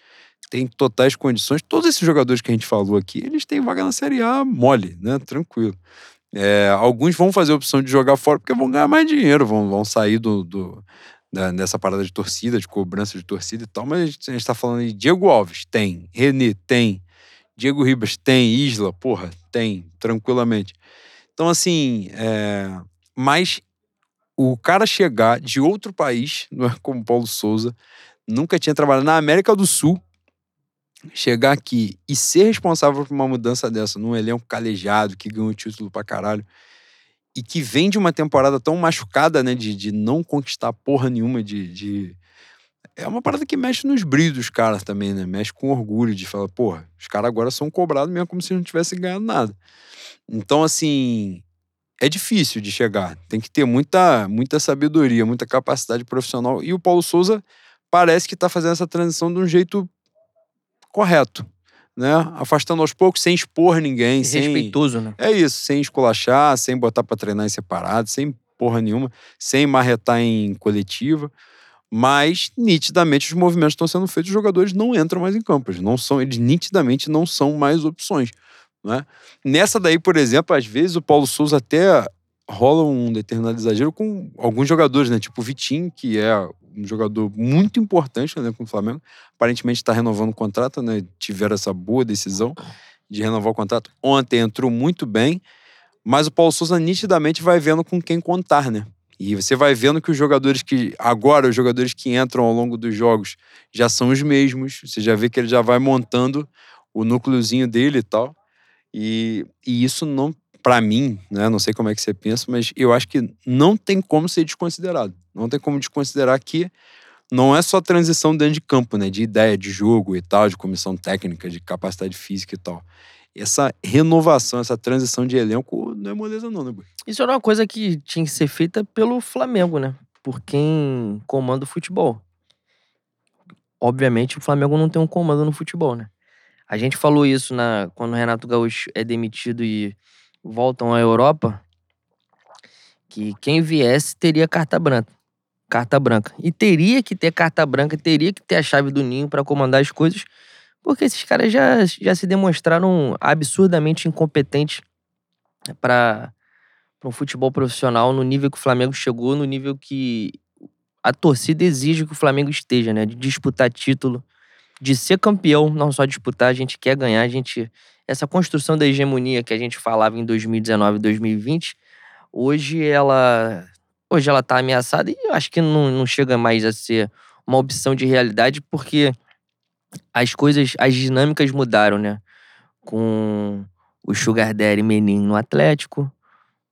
B: tem totais condições. Todos esses jogadores que a gente falou aqui, eles têm vaga na Série A mole, né? Tranquilo. É, alguns vão fazer a opção de jogar fora porque vão ganhar mais dinheiro, vão, vão sair do, do, da, dessa parada de torcida, de cobrança de torcida e tal, mas a gente está falando de Diego Alves, tem, René, tem, Diego Ribas, tem, Isla, porra, tem, tranquilamente. Então, assim, é... mas o cara chegar de outro país, não é como Paulo Souza, nunca tinha trabalhado na América do Sul, chegar aqui e ser responsável por uma mudança dessa, num elenco calejado, que ganhou título pra caralho, e que vem de uma temporada tão machucada, né, de, de não conquistar porra nenhuma, de, de... É uma parada que mexe nos brilhos dos caras também, né? Mexe com orgulho de falar, porra, os caras agora são cobrados mesmo como se não tivessem ganhado nada. Então, assim, é difícil de chegar. Tem que ter muita, muita sabedoria, muita capacidade profissional. E o Paulo Souza parece que está fazendo essa transição de um jeito correto. Né? Afastando aos poucos, sem expor ninguém. sem...
A: Respeitoso, né?
B: É isso, sem esculachar, sem botar para treinar em separado, sem porra nenhuma, sem marretar em coletiva. Mas, nitidamente, os movimentos estão sendo feitos, os jogadores não entram mais em campo. Eles, não são, eles nitidamente não são mais opções. Né? Nessa daí, por exemplo, às vezes o Paulo Souza até rola um determinado exagero com alguns jogadores, né? Tipo o Vitinho, que é um jogador muito importante né, com o Flamengo. Aparentemente está renovando o contrato, né? Tiveram essa boa decisão de renovar o contrato. Ontem entrou muito bem, mas o Paulo Souza nitidamente vai vendo com quem contar, né? E você vai vendo que os jogadores que. Agora, os jogadores que entram ao longo dos jogos já são os mesmos. Você já vê que ele já vai montando o núcleozinho dele e tal. E, e isso não para mim, né, não sei como é que você pensa, mas eu acho que não tem como ser desconsiderado. Não tem como desconsiderar que não é só transição dentro de campo, né, de ideia de jogo e tal, de comissão técnica, de capacidade física e tal. Essa renovação, essa transição de elenco não é moleza não, né, Bui?
A: Isso era uma coisa que tinha que ser feita pelo Flamengo, né? Por quem comanda o futebol. Obviamente o Flamengo não tem um comando no futebol, né? A gente falou isso na, quando o Renato Gaúcho é demitido e voltam à Europa, que quem viesse teria carta branca. Carta branca. E teria que ter carta branca, teria que ter a chave do ninho para comandar as coisas, porque esses caras já, já se demonstraram absurdamente incompetentes para um futebol profissional no nível que o Flamengo chegou, no nível que a torcida exige que o Flamengo esteja, né? De disputar título, de ser campeão, não só disputar, a gente quer ganhar, a gente essa construção da hegemonia que a gente falava em 2019 e 2020, hoje ela hoje ela está ameaçada e eu acho que não, não chega mais a ser uma opção de realidade porque as coisas, as dinâmicas mudaram, né? Com o Sugar Daddy Menin no Atlético,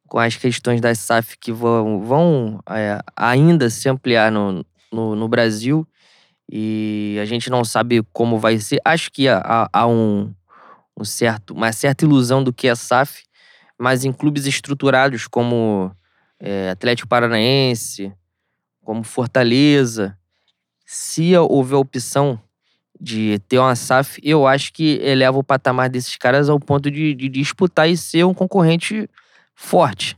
A: com as questões da SAF que vão, vão é, ainda se ampliar no, no, no, Brasil e a gente não sabe como vai ser. Acho que há, há um, um certo, uma certa ilusão do que é SAF, mas em clubes estruturados como é, Atlético Paranaense, como Fortaleza, se houver opção de ter uma SAF, eu acho que eleva o patamar desses caras ao ponto de, de disputar e ser um concorrente forte.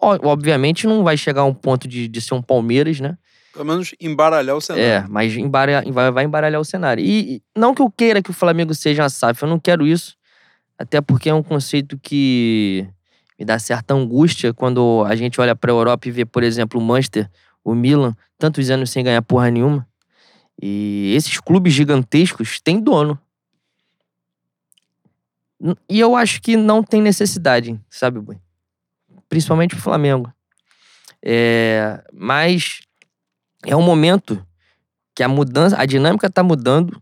A: Obviamente não vai chegar a um ponto de, de ser um Palmeiras, né?
B: Pelo menos embaralhar o cenário.
A: É, mas embaralhar, vai embaralhar o cenário. E, não que eu queira que o Flamengo seja uma SAF, eu não quero isso. Até porque é um conceito que me dá certa angústia quando a gente olha para a Europa e vê, por exemplo, o Manchester, o Milan, tantos anos sem ganhar porra nenhuma. E esses clubes gigantescos têm dono. E eu acho que não tem necessidade, sabe, Bui? Principalmente o Flamengo. É, mas é um momento que a mudança, a dinâmica tá mudando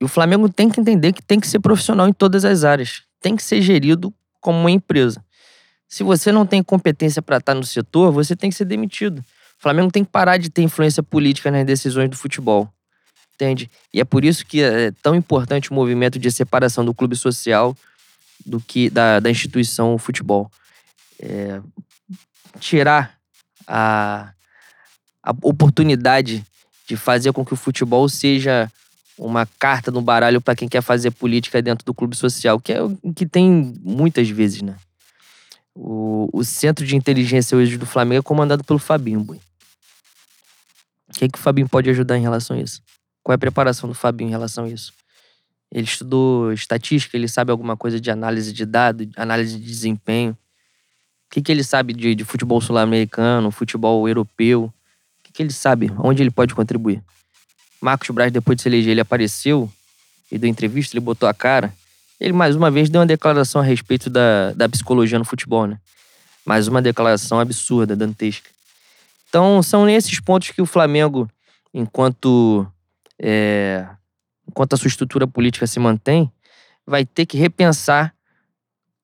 A: e o Flamengo tem que entender que tem que ser profissional em todas as áreas. Tem que ser gerido como uma empresa. Se você não tem competência para estar no setor, você tem que ser demitido. O Flamengo tem que parar de ter influência política nas decisões do futebol. Entende? E é por isso que é tão importante o movimento de separação do clube social do que da, da instituição futebol. É, tirar a, a oportunidade de fazer com que o futebol seja uma carta no baralho para quem quer fazer política dentro do clube social, que é o que tem muitas vezes, né? O, o centro de inteligência hoje do Flamengo é comandado pelo Fabinho. O que, é que o Fabinho pode ajudar em relação a isso? Qual é a preparação do Fabinho em relação a isso? Ele estudou estatística, ele sabe alguma coisa de análise de dados, análise de desempenho. O que, que ele sabe de, de futebol sul-americano, futebol europeu? Que ele sabe? Onde ele pode contribuir? Marcos Braz, depois de se eleger, ele apareceu e deu entrevista, ele botou a cara. Ele, mais uma vez, deu uma declaração a respeito da, da psicologia no futebol, né? Mais uma declaração absurda, dantesca. Então, são nesses pontos que o Flamengo, enquanto é, enquanto a sua estrutura política se mantém, vai ter que repensar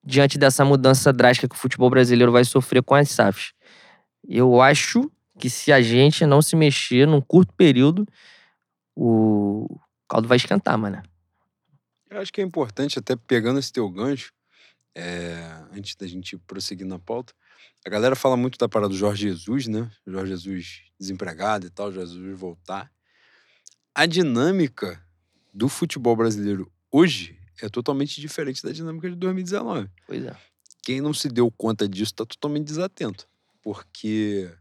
A: diante dessa mudança drástica que o futebol brasileiro vai sofrer com as SAFs. Eu acho que se a gente não se mexer num curto período, o caldo vai esquentar, mano.
B: Eu acho que é importante, até pegando esse teu gancho, é, antes da gente prosseguir na pauta, a galera fala muito da parada do Jorge Jesus, né? Jorge Jesus desempregado e tal, Jorge Jesus voltar a dinâmica do futebol brasileiro hoje é totalmente diferente da dinâmica de 2019.
A: Pois é.
B: Quem não se deu conta disso está totalmente desatento. Porque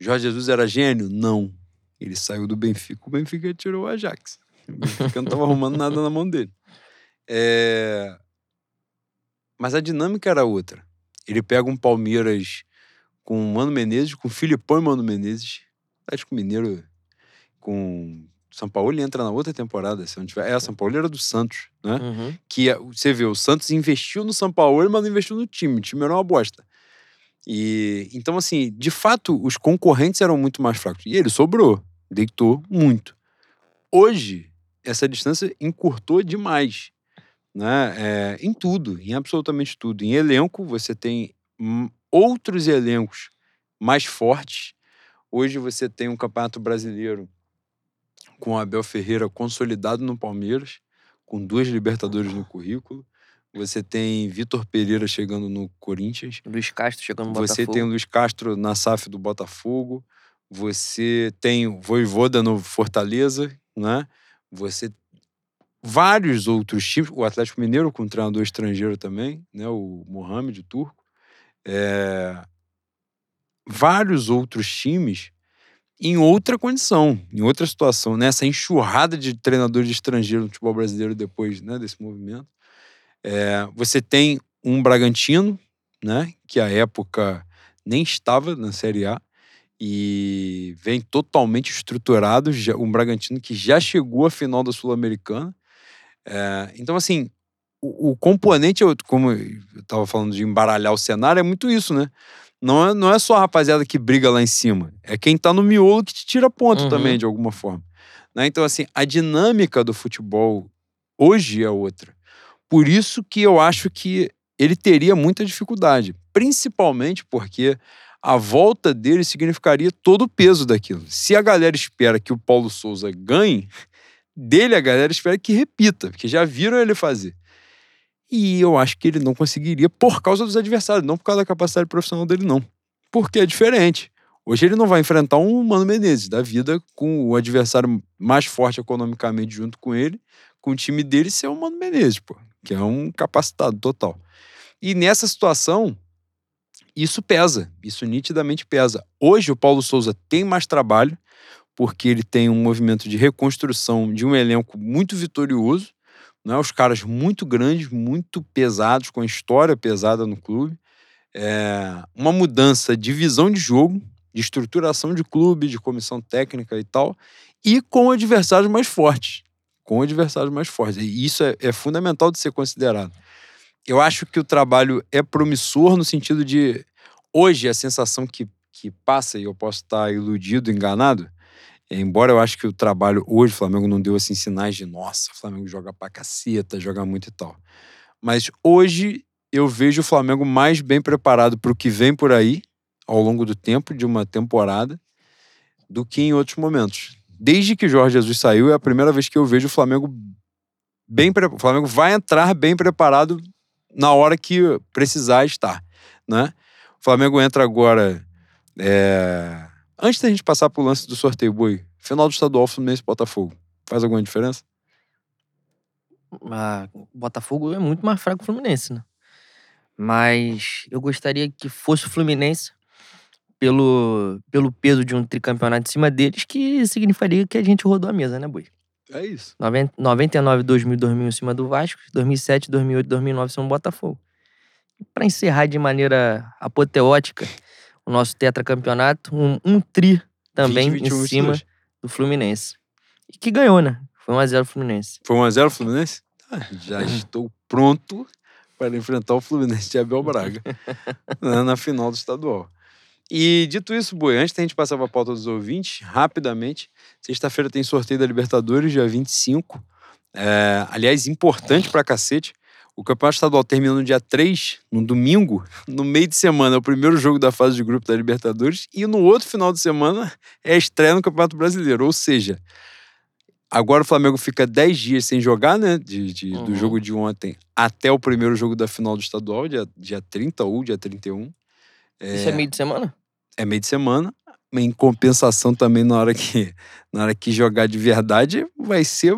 B: Jorge Jesus era gênio? Não. Ele saiu do Benfica, o Benfica tirou o Ajax. O Benfica não estava arrumando nada na mão dele. É... Mas a dinâmica era outra. Ele pega um Palmeiras com Mano Menezes, com Filipão e Mano Menezes, Atlético Mineiro com são Paulo ele entra na outra temporada, se não tiver. É, a São Paulo era do Santos, né? Uhum. Que é, você vê, o Santos investiu no São Paulo, mas não investiu no time. O time era uma bosta. E então, assim, de fato, os concorrentes eram muito mais fracos. E ele sobrou, deitou muito. Hoje, essa distância encurtou demais. Né? É, em tudo, em absolutamente tudo. Em elenco, você tem outros elencos mais fortes. Hoje você tem um campeonato brasileiro com o Abel Ferreira consolidado no Palmeiras, com duas Libertadores no currículo. Você tem Vitor Pereira chegando no Corinthians.
A: Luiz Castro chegando no
B: Você
A: Botafogo.
B: Você tem Luiz Castro na SAF do Botafogo. Você tem o Voivoda no Fortaleza, né? Você vários outros times, o Atlético Mineiro com um treinador estrangeiro também, né? O Mohamed, o turco. É... Vários outros times em outra condição, em outra situação, nessa né? enxurrada de treinadores estrangeiros no futebol brasileiro depois né, desse movimento. É, você tem um Bragantino, né, que à época nem estava na Série A e vem totalmente estruturado, um Bragantino que já chegou à final da Sul-Americana. É, então, assim, o, o componente, como eu estava falando de embaralhar o cenário, é muito isso, né? não é, não é só a rapaziada que briga lá em cima, é quem tá no miolo que te tira ponto uhum. também, de alguma forma. Né? Então, assim, a dinâmica do futebol hoje é outra. Por isso que eu acho que ele teria muita dificuldade, principalmente porque a volta dele significaria todo o peso daquilo. Se a galera espera que o Paulo Souza ganhe, dele a galera espera que repita, porque já viram ele fazer. E eu acho que ele não conseguiria por causa dos adversários, não por causa da capacidade profissional dele, não. Porque é diferente. Hoje ele não vai enfrentar um Mano Menezes da vida com o adversário mais forte economicamente junto com ele, com o time dele ser o Mano Menezes, pô, que é um capacitado total. E nessa situação, isso pesa, isso nitidamente pesa. Hoje o Paulo Souza tem mais trabalho, porque ele tem um movimento de reconstrução de um elenco muito vitorioso, né? Os caras muito grandes, muito pesados, com história pesada no clube. é, uma mudança de visão de jogo, de estruturação de clube, de comissão técnica e tal, e com adversários mais fortes. Com adversários mais fortes. E isso é, é fundamental de ser considerado. Eu acho que o trabalho é promissor no sentido de. Hoje, a sensação que, que passa, e eu posso estar iludido, enganado, embora eu acho que o trabalho hoje, o Flamengo não deu assim sinais de nossa, o Flamengo joga pra caceta, joga muito e tal. Mas hoje eu vejo o Flamengo mais bem preparado para o que vem por aí, ao longo do tempo de uma temporada, do que em outros momentos. Desde que Jorge Jesus saiu, é a primeira vez que eu vejo o Flamengo bem O Flamengo vai entrar bem preparado na hora que precisar estar, né? O Flamengo entra agora. É... Antes da gente passar pro lance do sorteio, Boi, final do estadual Fluminense Botafogo. Faz alguma diferença?
A: Ah, Botafogo é muito mais fraco que o Fluminense, né? Mas eu gostaria que fosse o Fluminense pelo, pelo peso de um tricampeonato em cima deles, que significaria que a gente rodou a mesa, né, Boi?
B: É isso.
A: 99, 2000, 2001 em cima do Vasco, 2007, 2008, 2009 em cima do Botafogo. Para encerrar de maneira apoteótica o nosso tetracampeonato, um, um tri também 20, 21, em cima 22. do Fluminense. E que ganhou, né? Foi 1x0 Fluminense.
B: Foi 1x0 Fluminense? Ah, já estou pronto para enfrentar o Fluminense de Abel Braga né, na final do estadual. E dito isso, Boi, antes da gente passar para a pauta dos ouvintes, rapidamente, sexta-feira tem sorteio da Libertadores, dia 25. É, aliás, importante pra cacete. O campeonato estadual termina no dia 3, no domingo, no meio de semana, é o primeiro jogo da fase de grupo da Libertadores, e no outro final de semana é a estreia no Campeonato Brasileiro. Ou seja, agora o Flamengo fica 10 dias sem jogar, né? De, de uhum. Do jogo de ontem até o primeiro jogo da final do estadual, dia, dia 30 ou dia 31.
A: É... Isso é meio de semana?
B: É meio de semana. Em compensação também, na hora que, na hora que jogar de verdade, vai ser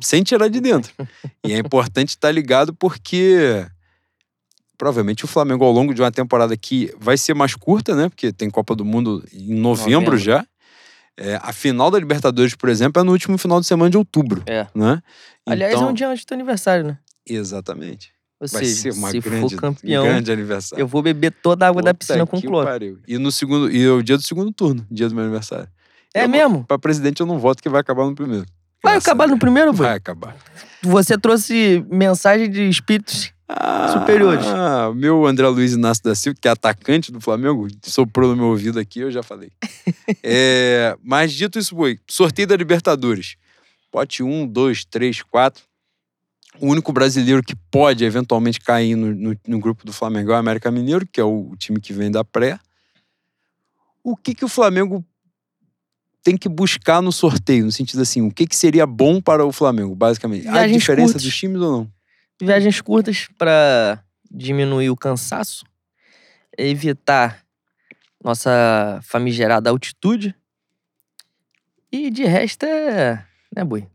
B: sem tirar de dentro. E é importante estar ligado porque provavelmente o Flamengo, ao longo de uma temporada que vai ser mais curta, né? Porque tem Copa do Mundo em novembro, novembro. já. É, a final da Libertadores, por exemplo, é no último final de semana de outubro. É. Né?
A: Aliás, então... é um dia antes do aniversário, né?
B: Exatamente.
A: Ou Vai seja, ser uma se grande, for campeão, grande aniversário. eu vou beber toda a água Puta da piscina com cloro. Pariu.
B: E no segundo, e é o dia do segundo turno, dia do meu aniversário.
A: É eu, mesmo?
B: Pra presidente eu não voto que vai acabar no primeiro.
A: Vai acabar no primeiro,
B: Vai acabar.
A: Você trouxe mensagem de espíritos ah, superiores.
B: Ah, o meu André Luiz Inácio da Silva, que é atacante do Flamengo, soprou no meu ouvido aqui, eu já falei. é, mas dito isso, foi sorteio da Libertadores. Pote 1, 2, 3, 4 o único brasileiro que pode eventualmente cair no, no, no, grupo do Flamengo é o América Mineiro, que é o, o time que vem da pré. O que, que o Flamengo tem que buscar no sorteio? No sentido assim, o que, que seria bom para o Flamengo, basicamente? Viagens Há diferença curtas. dos times ou não?
A: Viagens curtas para diminuir o cansaço, evitar nossa famigerada altitude. E de resto é. Né, Boi?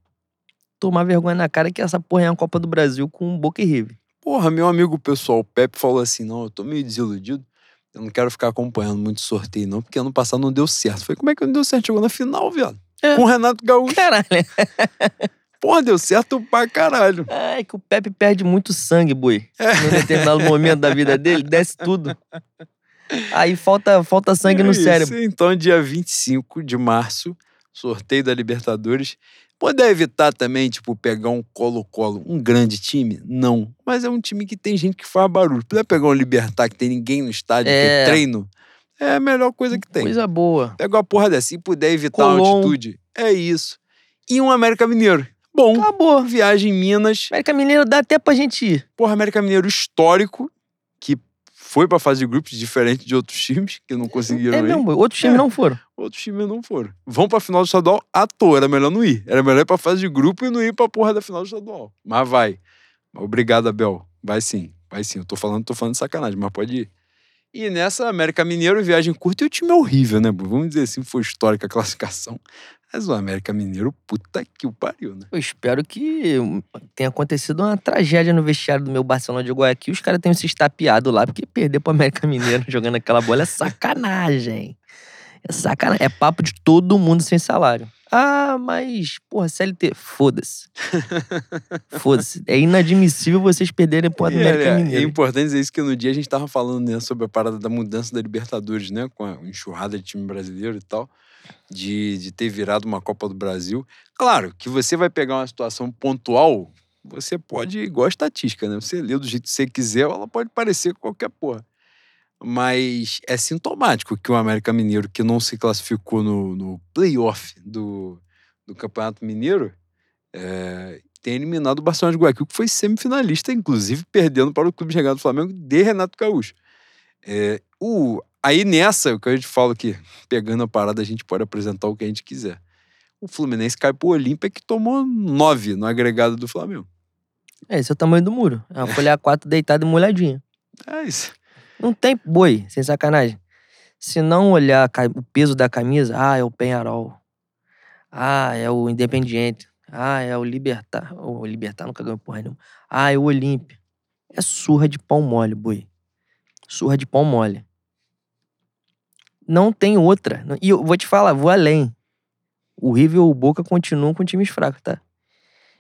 A: Tomar vergonha na cara que essa porra é uma Copa do Brasil com Boca e River.
B: Porra, meu amigo pessoal, o Pepe falou assim: não, eu tô meio desiludido. Eu não quero ficar acompanhando muito sorteio, não, porque ano passado não deu certo. Falei, como é que não deu certo? Chegou na final, viado. É. Com o Renato Gaúcho.
A: Caralho.
B: Porra, deu certo pra caralho.
A: É que o Pepe perde muito sangue, boi. É. Em determinado momento da vida dele, desce tudo. Aí falta, falta sangue é no
B: isso.
A: cérebro.
B: Então, dia 25 de março, sorteio da Libertadores. Poder evitar também, tipo, pegar um Colo-Colo, um grande time? Não. Mas é um time que tem gente que faz barulho. Poder pegar um Libertar que tem ninguém no estádio, é... que treino, é a melhor coisa que tem.
A: Coisa boa.
B: Pega uma porra dessa. Se puder evitar Colom. a altitude, é isso. E um América Mineiro. Bom.
A: Acabou.
B: Viagem em Minas.
A: América Mineiro dá até pra gente ir.
B: Porra, América Mineiro histórico, foi pra fase de grupos, diferente de outros times que não conseguiram
A: é,
B: ir.
A: Não, outros times é. não foram.
B: Outros times não foram. Vão pra final do estadual à toa. Era melhor não ir. Era melhor ir pra fase de grupo e não ir pra porra da final do estadual. Mas vai. Obrigado, Abel. Vai sim. Vai sim. Eu tô falando, tô falando de sacanagem, mas pode ir. E nessa América Mineiro, viagem curta, e o time é horrível, né? Vamos dizer assim, foi histórica a classificação. Mas o América Mineiro, puta que o pariu, né?
A: Eu espero que tenha acontecido uma tragédia no vestiário do meu Barcelona de Guayaquil. Os caras tenham se estapeado lá, porque perder pro América Mineiro jogando aquela bola é sacanagem. É sacanagem. É papo de todo mundo sem salário. Ah, mas, porra, CLT, foda-se. foda-se. É inadmissível vocês perderem pro
B: E,
A: América
B: é, é
A: Mineiro.
B: importante dizer isso que no dia a gente tava falando né, sobre a parada da mudança da Libertadores, né? Com a enxurrada de time brasileiro e tal. De, de ter virado uma Copa do Brasil. Claro que você vai pegar uma situação pontual, você pode, igual a estatística, né? Você lê do jeito que você quiser, ela pode parecer qualquer porra. Mas é sintomático que o América Mineiro, que não se classificou no, no playoff do, do Campeonato Mineiro, é, tem eliminado o Barcelona de Guayaquil, que foi semifinalista, inclusive perdendo para o Clube de do Flamengo de Renato Gaúcho. É, o, aí nessa, o que a gente fala que, pegando a parada, a gente pode apresentar o que a gente quiser. O Fluminense cai pro Olímpia, que tomou nove no agregado do Flamengo.
A: É, esse é o tamanho do muro. É uma folha A4 deitada e molhadinha.
B: É isso.
A: Não tem boi, sem sacanagem. Se não olhar o peso da camisa, ah, é o Penharol. Ah, é o Independiente. Ah, é o Libertar. O Libertar nunca ganhou porra nenhuma. Ah, é o Olímpia. É surra de pão mole, boi. Surra de pão mole. Não tem outra. E eu vou te falar, vou além. O River o Boca continuam com times fracos, tá?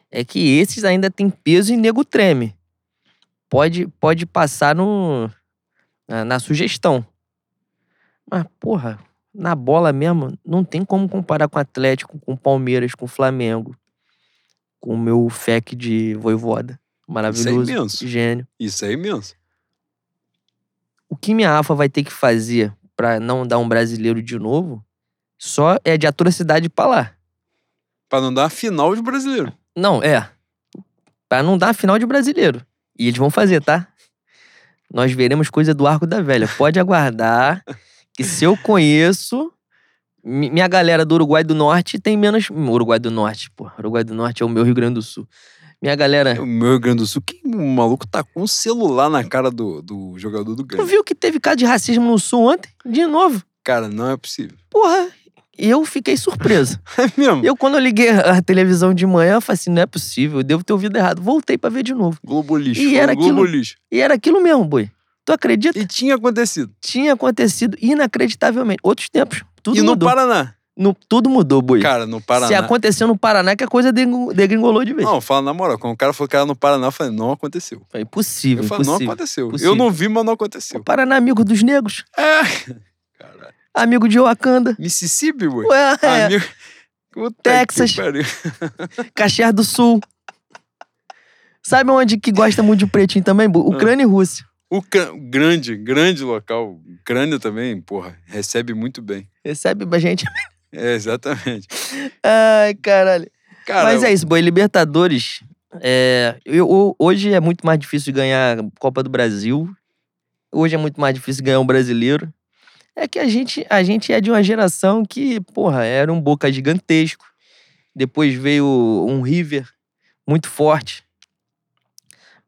A: É que esses ainda têm peso e nego treme. Pode, pode passar no, na, na sugestão. Mas, porra, na bola mesmo, não tem como comparar com o Atlético, com o Palmeiras, com o Flamengo, com o meu FEC de Voivoda. Maravilhoso.
B: imenso.
A: Gênio.
B: Isso é imenso.
A: O que minha AFA vai ter que fazer pra não dar um brasileiro de novo só é de atrocidade pra lá.
B: Pra não dar a final de brasileiro.
A: Não, é. Pra não dar a final de brasileiro. E eles vão fazer, tá? Nós veremos coisa do Arco da Velha. Pode aguardar que se eu conheço, mi- minha galera do Uruguai do Norte tem menos. Uruguai do Norte, pô. Uruguai do Norte é o meu Rio Grande do Sul. Minha galera.
B: O meu Rio Grande do Sul, que o maluco tá com um celular na cara do, do jogador do
A: Tu
B: Grêmio.
A: viu que teve caso de racismo no Sul ontem? De novo.
B: Cara, não é possível.
A: Porra, eu fiquei surpreso.
B: É mesmo.
A: Eu, quando eu liguei a televisão de manhã, eu falei assim: não é possível, eu devo ter ouvido errado. Voltei pra ver de novo.
B: Globo lixo.
A: E era
B: o
A: aquilo-
B: lixo.
A: E era aquilo mesmo, boi. Tu acredita?
B: E tinha acontecido.
A: Tinha acontecido inacreditavelmente. Outros tempos, tudo
B: e no
A: mudou.
B: Paraná.
A: No- tudo mudou, boi.
B: Cara, no Paraná.
A: Se aconteceu no Paraná, que a coisa degring- degringolou de vez.
B: Não, fala na moral. Quando o cara falou que era no Paraná, eu falei, não aconteceu.
A: Foi impossível,
B: Eu falei, não
A: impossível.
B: aconteceu.
A: Possível.
B: Eu não vi, mas não
A: O
B: aconteceu.
A: Paraná, é amigo dos negros,
B: É. Caralho.
A: Amigo de Wakanda.
B: Mississippi, ué.
A: Ué, é,
B: Amigo. Puta
A: Texas. Caxias do Sul. Sabe onde que gosta muito de pretinho também? boi?
B: Ah.
A: Ucrânia e Rússia.
B: O grande, grande local. Ucrânia também, porra, recebe muito bem.
A: Recebe pra gente.
B: É, exatamente.
A: Ai, caralho.
B: Cara,
A: Mas é isso, boi. Libertadores. é, eu- hoje é muito mais difícil ganhar Copa do Brasil. Hoje é muito mais difícil ganhar um brasileiro. É que a gente, a gente é de uma geração que, porra, era um boca gigantesco. Depois veio um River muito forte.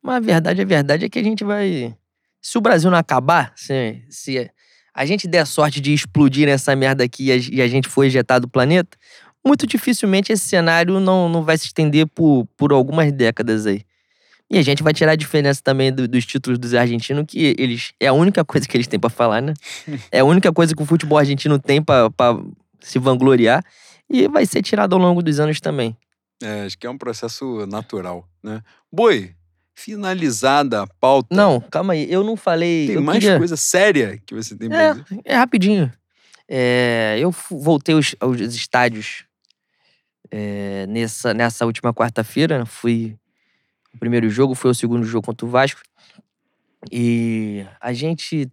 A: Mas a verdade, a verdade é que a gente vai. Se o Brasil não acabar, se, se a gente der sorte de explodir nessa merda aqui e a, e a gente for ejetado do planeta, muito dificilmente esse cenário não, não vai se estender por, por algumas décadas aí. E a gente vai tirar a diferença também do- dos títulos dos argentinos, que eles. É a única coisa que eles têm pra falar, né? É a única coisa que o futebol argentino tem pra se vangloriar. E vai ser tirado ao longo dos anos também.
B: É, acho que é um processo natural, né? Boi, finalizada a pauta.
A: Não, calma aí. Eu não falei.
B: Tem mais
A: queria-
B: coisa séria que você tem pra
A: É,
B: dizer?
A: é rapidinho. É, eu voltei aos, aos estádios é, nessa, nessa última quarta-feira. Fui. O primeiro jogo foi o segundo jogo contra o Vasco. E a gente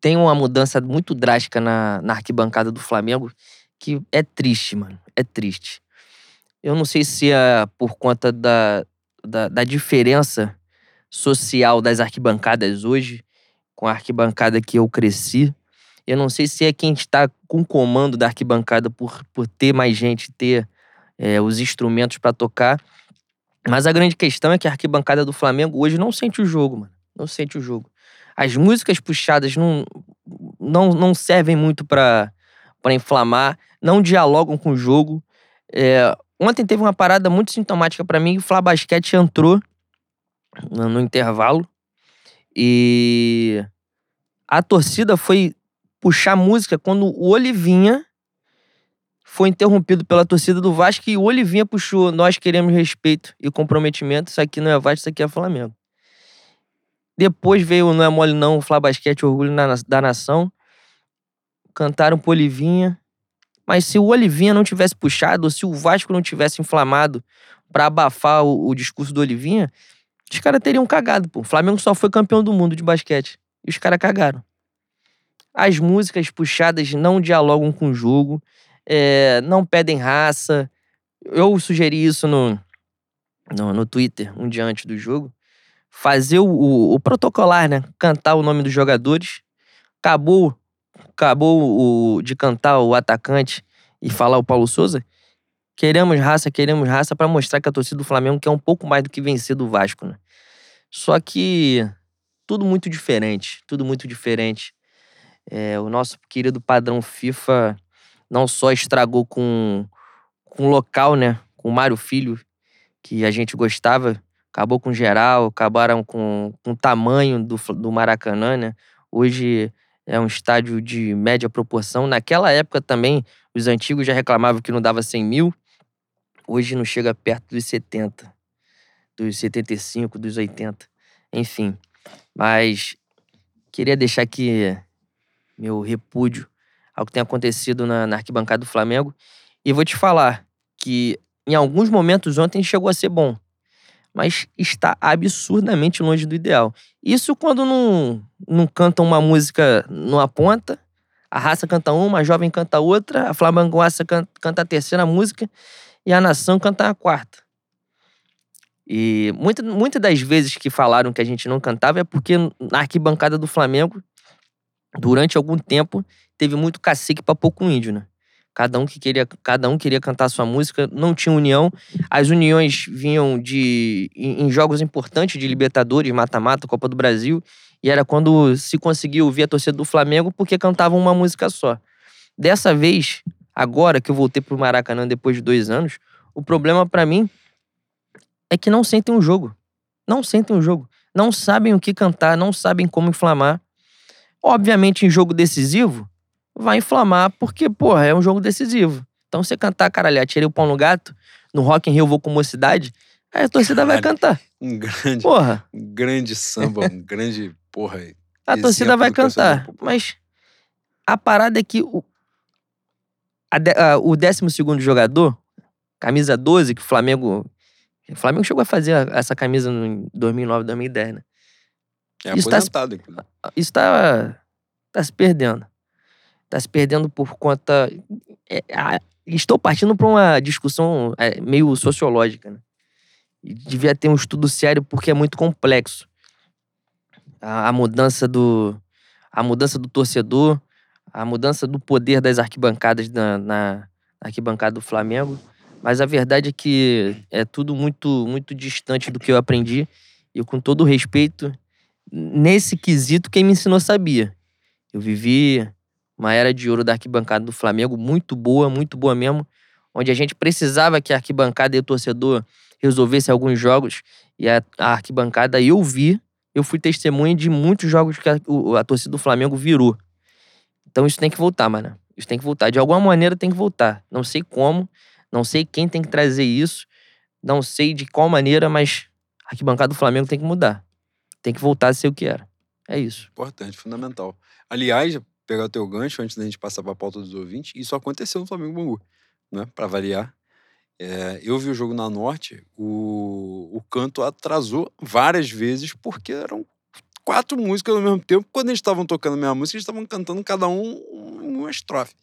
A: tem uma mudança muito drástica na, na arquibancada do Flamengo que é triste, mano. É triste. Eu não sei se é por conta da, da, da diferença social das arquibancadas hoje com a arquibancada que eu cresci. Eu não sei se é quem está com o comando da arquibancada por, por ter mais gente, ter é, os instrumentos para tocar. Mas a grande questão é que a arquibancada do Flamengo hoje não sente o jogo, mano. Não sente o jogo. As músicas puxadas não, não, não servem muito para inflamar, não dialogam com o jogo. É, ontem teve uma parada muito sintomática para mim, o Flá Basquete entrou no, no intervalo e a torcida foi puxar música quando o Olivinha foi interrompido pela torcida do Vasco e o Olivinha puxou. Nós queremos respeito e comprometimento. Isso aqui não é Vasco, isso aqui é Flamengo. Depois veio Não é Mole Não, o Flá Basquete, Orgulho da Nação. Cantaram pro Olivinha. Mas se o Olivinha não tivesse puxado, ou se o Vasco não tivesse inflamado para abafar o, o, discurso do Olivinha, os caras teriam cagado, pô. O Flamengo só foi campeão do mundo de basquete. E os caras cagaram. As músicas puxadas não dialogam com o jogo, é, não pedem raça. Eu sugeri isso no, no, no Twitter um dia antes do jogo. Fazer o, o, o protocolar, né? Cantar o nome dos jogadores. Acabou, acabou o, de cantar o atacante e falar o Paulo Souza. Queremos raça, queremos raça para mostrar que a torcida do Flamengo quer um pouco mais do que vencer do Vasco, né? Só que tudo muito diferente, tudo muito diferente. É, o nosso querido padrão FIFA não só estragou com, com o local, né? Com o Mário Filho, que a gente gostava, acabou com geral, acabaram com, com o tamanho do, do Maracanã, né? Hoje é um estádio de média proporção. Naquela época também, os antigos já reclamavam que não dava 100 mil. Hoje não chega perto dos 70, dos 75, dos 80. Enfim, mas queria deixar aqui meu repúdio ao que tem acontecido na, na arquibancada do Flamengo. E vou te falar que em alguns momentos ontem chegou a ser bom, mas está absurdamente longe do ideal. Isso quando não, não canta uma música numa ponta, a raça canta uma, a jovem canta outra, a Flamengoaça canta, canta a terceira música e a nação canta a quarta. E muitas muita das vezes que falaram que a gente não cantava é porque na arquibancada do Flamengo durante algum tempo, teve muito cacique para pouco índio, né? Cada um que queria, cada um queria cantar sua música, não tinha união. As uniões vinham de em, em jogos importantes de Libertadores, mata-mata, Copa do Brasil, e era quando se conseguia ouvir a torcida do Flamengo porque cantavam uma música só. Dessa vez, agora que eu voltei pro Maracanã depois de dois anos, o problema para mim é que não sentem o jogo. Não sentem o jogo. Não sabem o que cantar, não sabem como inflamar. Obviamente, em jogo decisivo, vai inflamar, porque, porra, é um jogo decisivo. Então, você cantar, caralho, atirei o pão no gato, no Rock in Rio vou com mocidade, aí a torcida
B: Caralho,
A: vai cantar.
B: Um grande,
A: Porra.
B: um grande samba, um grande, porra.
A: A torcida vai cantar. Mas a parada é que o, a de- a- o 12 jogador, camisa 12, que o Flamengo. O Flamengo chegou a fazer essa camisa em 2009, 2010, né?
B: É
A: Isso tá se-
B: aposentado, inclusive.
A: Isso tá, tá se perdendo. Tá se perdendo por conta. é, a- estou partindo para uma discussão é, meio sociológica, né? E devia ter um estudo sério porque é muito complexo. A, a mudança do. A mudança do torcedor, a mudança do poder das arquibancadas na, na arquibancada do Flamengo. Mas a verdade é que é tudo muito, muito distante do que eu aprendi. E com todo respeito, nesse quesito, quem me ensinou sabia. Eu vivi uma era de ouro da arquibancada do Flamengo, muito boa, muito boa mesmo, onde a gente precisava que a arquibancada e o torcedor resolvessem alguns jogos, e a, a arquibancada eu vi, eu fui testemunha de muitos jogos que a, a torcida do Flamengo virou. Então isso tem que voltar, mano. Isso tem que voltar. De alguma maneira tem que voltar. Não sei como, não sei quem tem que trazer isso, não sei de qual maneira, mas a arquibancada do Flamengo tem que mudar. Tem que voltar a ser o que era. É isso.
B: Importante, fundamental. Aliás, pegar o teu gancho antes da gente passar para a pauta dos ouvintes, isso aconteceu no Flamengo Bangu, né? Para variar. É, eu vi o jogo na Norte, o, o canto atrasou várias vezes porque eram quatro músicas ao mesmo tempo. Quando eles estavam tocando a mesma música, eles estavam cantando cada um uma estrofe.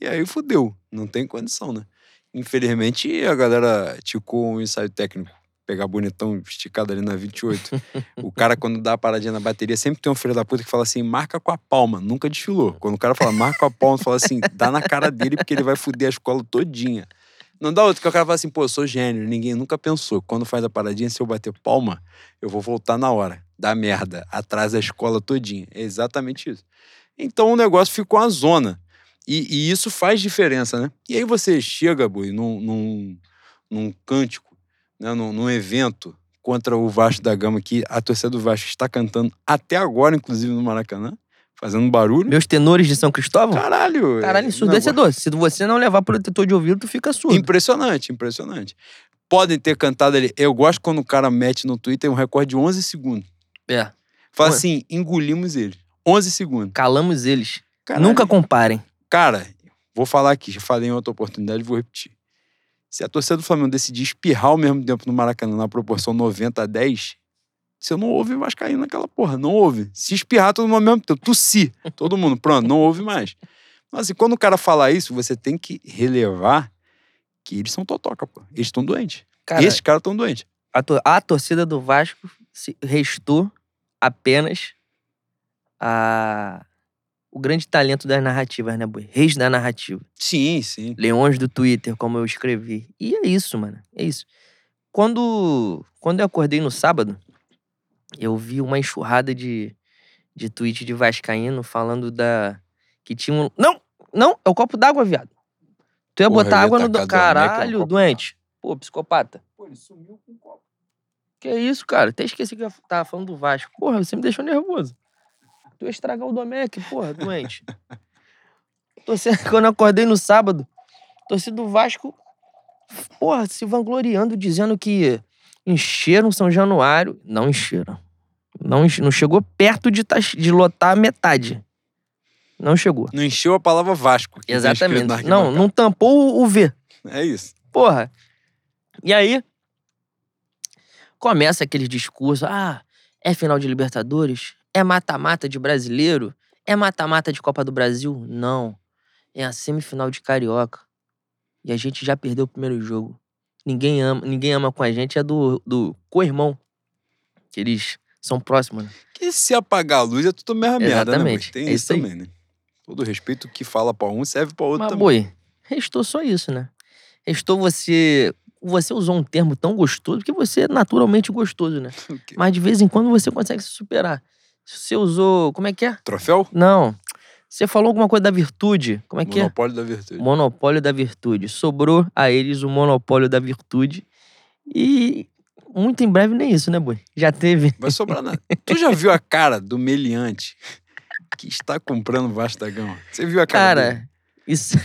B: E aí fudeu, não tem condição, né? Infelizmente, a galera ticou um ensaio técnico. Pegar bonitão esticado ali na 28. o cara, quando dá a paradinha na bateria, sempre tem um filho da puta que fala assim: marca com a palma. Nunca desfilou. Quando o cara fala marca com a palma, fala assim: dá na cara dele porque ele vai fuder a escola todinha. Não dá outro que o cara fala assim: pô, eu sou gênio. Ninguém nunca pensou. Quando faz a paradinha, se eu bater palma, eu vou voltar na hora. Dá merda. Atrás da escola todinha. É exatamente isso. Então o negócio ficou uma zona. E, e isso faz diferença, né? E aí você chega, Boi, num, num, num cântico, né? num, num evento contra o Vasco da Gama, que a torcida do Vasco está cantando até agora, inclusive no Maracanã. fazendo barulho.
A: Meus tenores de São Cristóvão?
B: Caralho.
A: Caralho,
B: é,
A: ensurdecedor. Se você não levar protetor de ouvido, tu fica surdo.
B: Impressionante, impressionante. Podem ter cantado ali. Eu gosto quando o cara mete no Twitter um recorde de 11 segundos.
A: É.
B: Fala
A: Ué.
B: assim, engolimos ele. 11 segundos.
A: Calamos eles.
B: Caralho.
A: Nunca comparem.
B: Cara, vou falar aqui, já falei em outra oportunidade, vou repetir. Se a torcida do Flamengo decidir espirrar ao mesmo tempo no Maracanã na proporção 90 a 10, você não ouve Vascaíno naquela porra. Não ouve. Se espirrar todo mundo ao mesmo tempo, tossir, todo mundo, pronto, não ouve mais. Mas assim, quando o cara falar isso, você tem que relevar que eles são totoca, pô. Eles estão doentes.
A: Cara,
B: Esses caras estão doentes.
A: a, tor- a torcida do Vasco se restou apenas a o grande talento das narrativas, né, boi? Reis da narrativa.
B: Sim, sim.
A: Leões do Twitter, como eu escrevi. E é isso, mano. É isso. Quando, quando eu acordei no sábado, eu vi uma enxurrada de, de tweet de Vascaíno falando da. Que tinha um. Não! Não! É o copo d'água, viado. Tu ia
B: Porra,
A: botar
B: ia
A: água no. do-
B: é um
A: Caralho,
B: copo
A: doente. Pô, psicopata.
B: Pô, ele sumiu com o copo.
A: Que isso, cara? Até esqueci que eu tava falando do Vasco. Porra, você me deixou nervoso. Tu ia estragar o Domecq, porra, doente. Torcida, quando eu acordei no sábado, torcida do Vasco, porra, se vangloriando, dizendo que encheram São Januário. Não encheram. Não, enche- não chegou perto de, tá- de lotar a metade. Não chegou.
B: Não encheu a palavra Vasco.
A: Exatamente. Não, não tampou o V.
B: É isso.
A: Porra. E aí, começa aquele discurso: ah, é final de Libertadores? É mata-mata de brasileiro? É mata-mata de Copa do Brasil? Não. É a semifinal de Carioca. E a gente já perdeu o primeiro jogo. Ninguém ama, ninguém ama com a gente, é do, do co-irmão. Que eles são próximos, né?
B: Que se apagar a luz é tudo a mesma merda, né? Tem
A: é
B: isso
A: isso
B: também, né? Todo respeito que fala pra um serve pra outro
A: Mas,
B: também.
A: boi, restou só isso, né? Restou você. Você usou um termo tão gostoso, porque você é naturalmente gostoso, né?
B: O quê?
A: Mas de vez em quando você consegue se superar. Você usou. Como é que é?
B: Troféu?
A: Não. Você falou alguma coisa da virtude. Como é que
B: Monopólio da virtude.
A: é? Monopólio da virtude. Sobrou a eles o monopólio da virtude. E muito em breve nem isso, né, boi? Já teve.
B: Vai sobrar nada. tu já viu a cara do meliante que está comprando Vasco da Gama? Você viu a cara dele?
A: Cara, isso.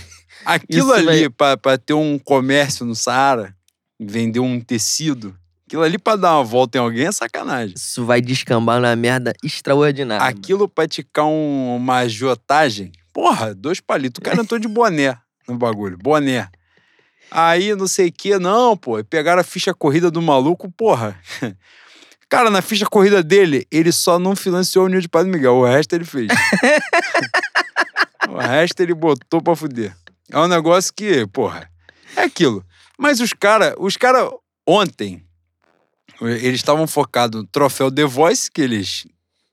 B: Aquilo
A: isso
B: ali,
A: vai-
B: pra ter um comércio no Saara, vender um tecido, aquilo ali pra dar uma volta em alguém é sacanagem.
A: Isso vai descambar na merda extraordinária.
B: Aquilo pra ticar um- uma agiotagem, porra, dois palitos. O cara entrou de boné no bagulho, boné. Aí, não sei o que, não, pô. Pegaram a ficha corrida do maluco, porra. Cara, na ficha corrida dele, ele só não financiou o Nil de Padre Miguel. O resto ele fez. o resto ele botou pra fuder. É um negócio que, porra, é aquilo. Mas os caras, os caras, ontem, eles estavam focados no troféu The Voice, que eles.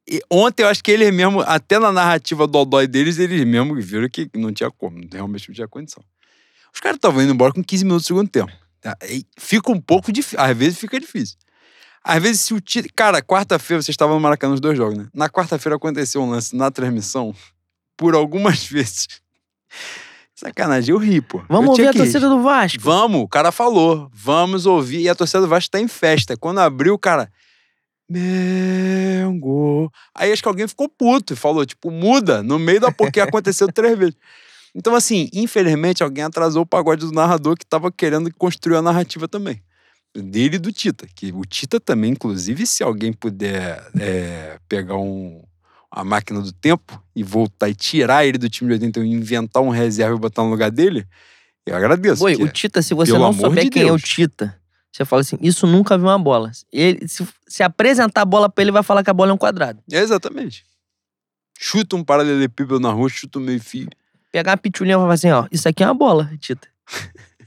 B: e ontem eu acho que eles mesmo, até na narrativa do dói deles, eles mesmo viram que não tinha como, realmente não tinha condição. Os caras estavam indo embora com 15 minutos do segundo tempo. tá? Fica um pouco difícil, às vezes fica difícil. Às vezes, se o time. Cara, quarta-feira vocês estavam no Maracanã nos dois jogos, né? Na quarta-feira aconteceu um lance na transmissão, por algumas vezes. Sacanagem, eu ri, pô.
A: Vamos
B: Eu
A: ouvir a torcida do Vasco.
B: Vamos, o cara falou. Vamos ouvir. E a torcida do Vasco tá em festa. Quando abriu, o cara. Mengo. Aí acho que alguém ficou puto e falou, tipo, muda no meio da porque aconteceu três vezes. Então, assim, infelizmente, alguém atrasou o pagode do narrador que tava querendo construir a narrativa também. Dele e do Tita. Que o Tita também, inclusive, se alguém puder é, pegar um, a máquina do tempo e voltar e tirar ele do time de 81 e inventar um reserva e botar no lugar dele, eu agradeço.
A: Boi,
B: porque-
A: o Tita, se você não souber
B: de
A: quem é o
B: Deus.
A: Tita, você fala assim: isso nunca viu uma bola. Ele, se, se apresentar a bola pra ele, vai falar que a bola é um quadrado.
B: É, exatamente. Chuta um paralelepípedo na rua, chuta um meio fio.
A: Pegar uma pitulinha e falar assim: ó, isso aqui é uma bola, Tita.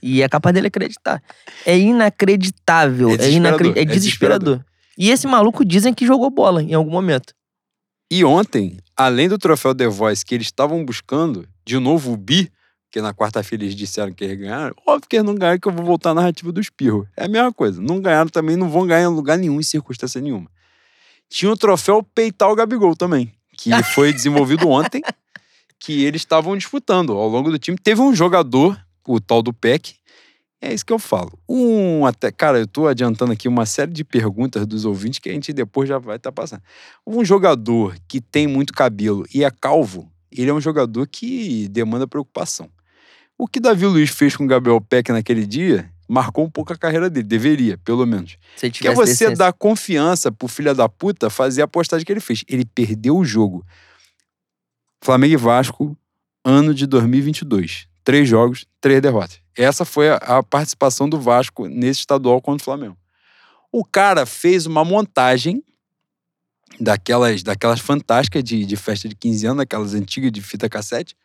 A: E é capaz dele acreditar. É inacreditável.
B: É
A: É,
B: desesperador,
A: inacre- é
B: é
A: desesperador. E esse maluco dizem que jogou bola em algum momento.
B: E ontem, além do troféu The Voice que eles estavam buscando, de novo o Bi, que na quarta-feira eles disseram que eles ganharam, óbvio que eles não ganharam, que eu vou voltar à narrativa do espirro. É a mesma coisa. Não ganharam também, não vão ganhar em lugar nenhum, em circunstância nenhuma. Tinha o troféu Peitar o Gabigol também, que foi desenvolvido ontem, que eles estavam disputando ao longo do time. Teve um jogador, o tal do PEC, É isso que eu falo. Um até, cara, eu tô adiantando aqui uma série de perguntas dos ouvintes que a gente depois já vai estar tá passando. Um jogador que tem muito cabelo e é calvo, ele é um jogador que demanda preocupação. O que Davi Luiz fez com o Gabriel Peck naquele dia marcou um pouco a carreira dele, deveria, pelo menos.
A: Se
B: que é você dar confiança pro filho da puta fazer a postagem que ele fez. Ele perdeu o jogo. Flamengo e Vasco, ano de 2022. Três jogos, três derrotas. Essa foi a, a participação do Vasco nesse estadual contra o Flamengo. O cara fez uma montagem daquelas, daquelas fantásticas de, de festa de 15 anos, aquelas antigas de fita cassete,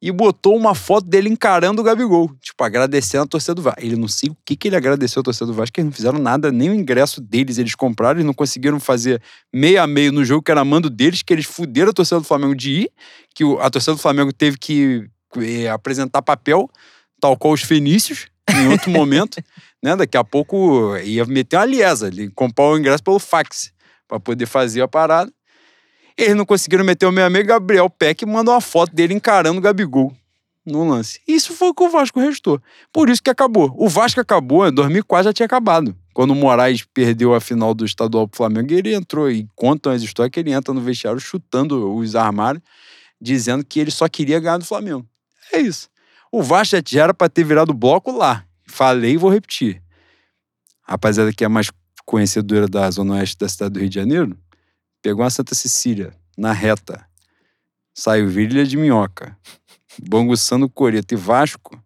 B: e botou uma foto dele encarando o Gabigol, tipo, agradecendo a torcida do Vasco. Ele não sei o que, que ele agradeceu a torcida do Vasco, que eles não fizeram nada, nem o ingresso deles eles compraram, eles não conseguiram fazer meio a meio no jogo, que era mando deles, que eles fuderam a torcida do Flamengo de ir, que a torcida do Flamengo teve que é, apresentar papel, tal qual os fenícios, em outro momento, né? Daqui a pouco ia meter uma liesa, comprar o ingresso pelo fax, para poder fazer a parada. Eles não conseguiram meter o meu amigo Gabriel Peck mandou uma foto dele encarando o Gabigol no lance. Isso foi o que o Vasco restou. Por isso que acabou. O Vasco acabou, em 2004 já tinha acabado. Quando o Moraes perdeu a final do estadual pro Flamengo, ele entrou e contam as histórias que ele entra no vestiário chutando os armários, dizendo que ele só queria ganhar do Flamengo. É isso. O Vasco já era para ter virado bloco lá. Falei e vou repetir. Rapaziada que é mais conhecedora da Zona Oeste da cidade do Rio de Janeiro, pegou uma Santa Cecília, na reta. Saiu Virilha de Minhoca, Banguçando Coreto e Vasco.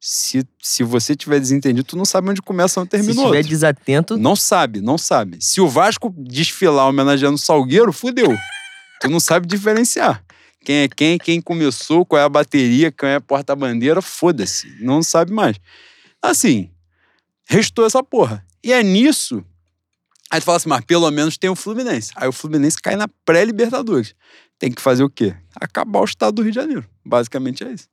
B: Se, se você tiver desentendido, tu não sabe onde começa onde termina
A: Se estiver desatento...
B: Não sabe, não sabe. Se o Vasco desfilar homenageando o Salgueiro, fudeu. tu não sabe diferenciar. Quem é quem, quem começou, qual é a bateria, quem é a porta-bandeira, foda-se. Não sabe mais. Assim, restou essa porra. E é nisso Aí tu fala assim, mas pelo menos tem o Fluminense. Aí o Fluminense cai na pré-Libertadores. Tem que fazer o quê? Acabar o estado do Rio de Janeiro. Basicamente é isso.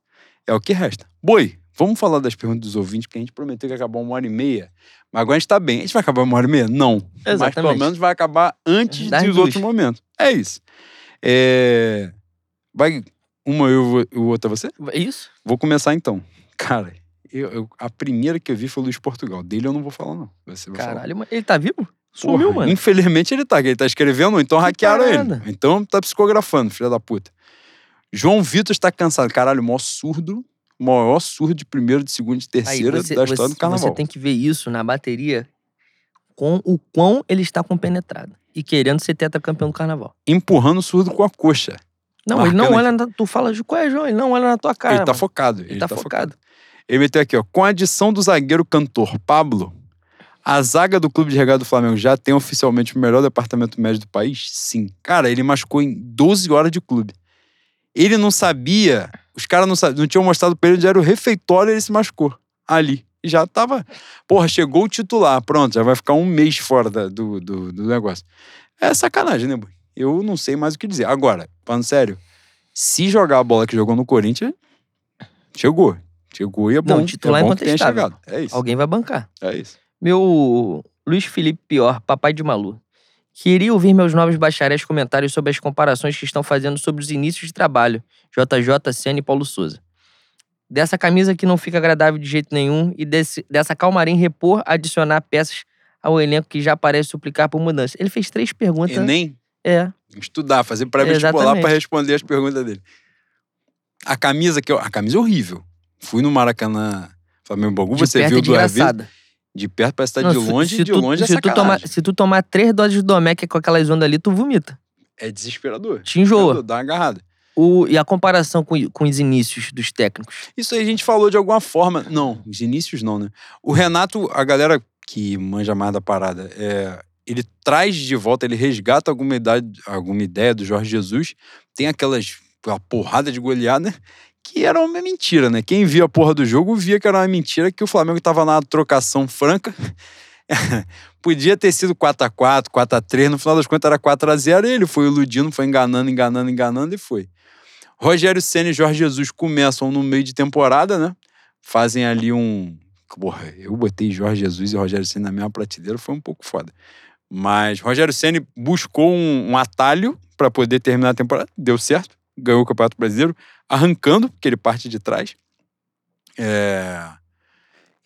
B: É o que resta. Boi, vamos falar das perguntas dos ouvintes, porque a gente prometeu que ia acabar uma hora e meia. Mas agora a gente tá bem. A gente vai acabar uma hora e meia? Não. Exatamente. Mas pelo menos vai acabar antes das dos outros momentos. É isso. É... Vai uma eu e o outro é você?
A: É isso.
B: Vou começar então. Cara, eu, eu, a primeira que eu vi foi o Luiz Portugal. Dele eu não vou falar, não.
A: Você Caralho, falar. ele tá vivo? Sumiu, mano.
B: Infelizmente ele tá, ele tá escrevendo, então hackearam ele. Então tá psicografando, filha da puta. João Vitor está cansado. Caralho, maior surdo, maior surdo de primeiro, de segundo, de terceiro você, da história
A: você,
B: do carnaval.
A: Você tem que ver isso na bateria com o quão ele está compenetrado e querendo ser tetracampeão do carnaval.
B: Empurrando o surdo com a coxa.
A: Não, ele não olha, na, tu fala de qual é, João, ele não olha na tua cara.
B: Ele tá
A: mano.
B: focado.
A: Ele, ele tá, tá focado. focado.
B: Ele meteu aqui, ó, com a adição do zagueiro cantor Pablo, a zaga do Clube de Regado do Flamengo já tem oficialmente o melhor departamento médio do país? Sim. Cara, ele machucou em 12 horas de clube. Ele não sabia, os caras não, não tinham mostrado pra ele onde era o refeitório e ele se machucou. Ali. E já tava. Porra, chegou o titular, pronto, já vai ficar um mês fora da, do, do, do negócio. É sacanagem, né, boy? Eu não sei mais o que dizer. Agora, falando sério, se jogar a bola que jogou no Corinthians, chegou. Chegou e é bom.
A: Não, titular
B: é
A: bom incontestável. É isso. Alguém vai bancar.
B: É isso.
A: Meu Luiz Felipe Pior, papai de Malu. Queria ouvir meus novos bacharéis comentários sobre as comparações que estão fazendo sobre os inícios de trabalho, JJ, Senna e Paulo Souza. Dessa camisa que não fica agradável de jeito nenhum e desse, dessa calmarim repor, adicionar peças ao elenco que já parece suplicar por mudança. Ele fez três perguntas.
B: Enem?
A: É.
B: Estudar, fazer pré-vestibular para responder as perguntas dele. A camisa que eu, a camisa é horrível. Fui no Maracanã Flamengo Bangu, você viu duas vezes. De perto parece estar tá de longe, se, de tu, longe é
A: se tu, tomar, se tu tomar três doses de Domec com aquelas ondas ali, tu vomita.
B: É desesperador.
A: Te enjoa.
B: Dá uma agarrada.
A: O, e a comparação com, com os inícios dos técnicos?
B: Isso aí a gente falou de alguma forma. Não, os inícios não, né? O Renato, a galera que manja mais da parada, é, ele traz de volta, ele resgata alguma, idade, alguma ideia do Jorge Jesus. Tem aquelas a porrada de goleada, que era uma mentira, né? Quem via a porra do jogo via que era uma mentira, que o Flamengo tava na trocação franca. Podia ter sido 4x4, 4x3, no final das contas era 4x0 e ele foi iludindo, foi enganando, enganando, enganando e foi. Rogério Senna e Jorge Jesus começam no meio de temporada, né? Fazem ali um. Porra, eu botei Jorge Jesus e Rogério Senna na mesma prateleira, foi um pouco foda. Mas Rogério Senna buscou um, um atalho para poder terminar a temporada, deu certo, ganhou o Campeonato Brasileiro, arrancando, porque ele parte de trás. É...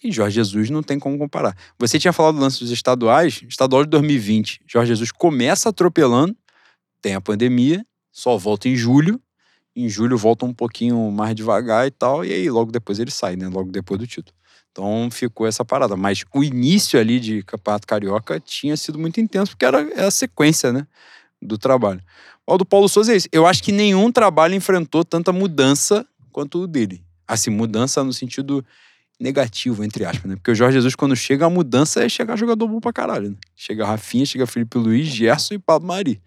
B: E Jorge Jesus não tem como comparar. Você tinha falado do lance dos estaduais, estadual de 2020. Jorge Jesus começa atropelando, tem a pandemia, só volta em julho. Em julho volta um pouquinho mais devagar e tal, e aí logo depois ele sai, né? Logo depois do título. Então ficou essa parada. Mas o início ali de Campeonato Carioca tinha sido muito intenso, porque era, era a sequência, né? Do trabalho. O do Paulo Souza é isso. Eu acho que nenhum trabalho enfrentou tanta mudança quanto o dele. Assim, mudança no sentido negativo, entre aspas, né? Porque o Jorge Jesus, quando chega, a mudança é chegar jogador bom pra caralho, né? Chega Rafinha, chega Felipe Luiz, Gerson e Pablo Mari.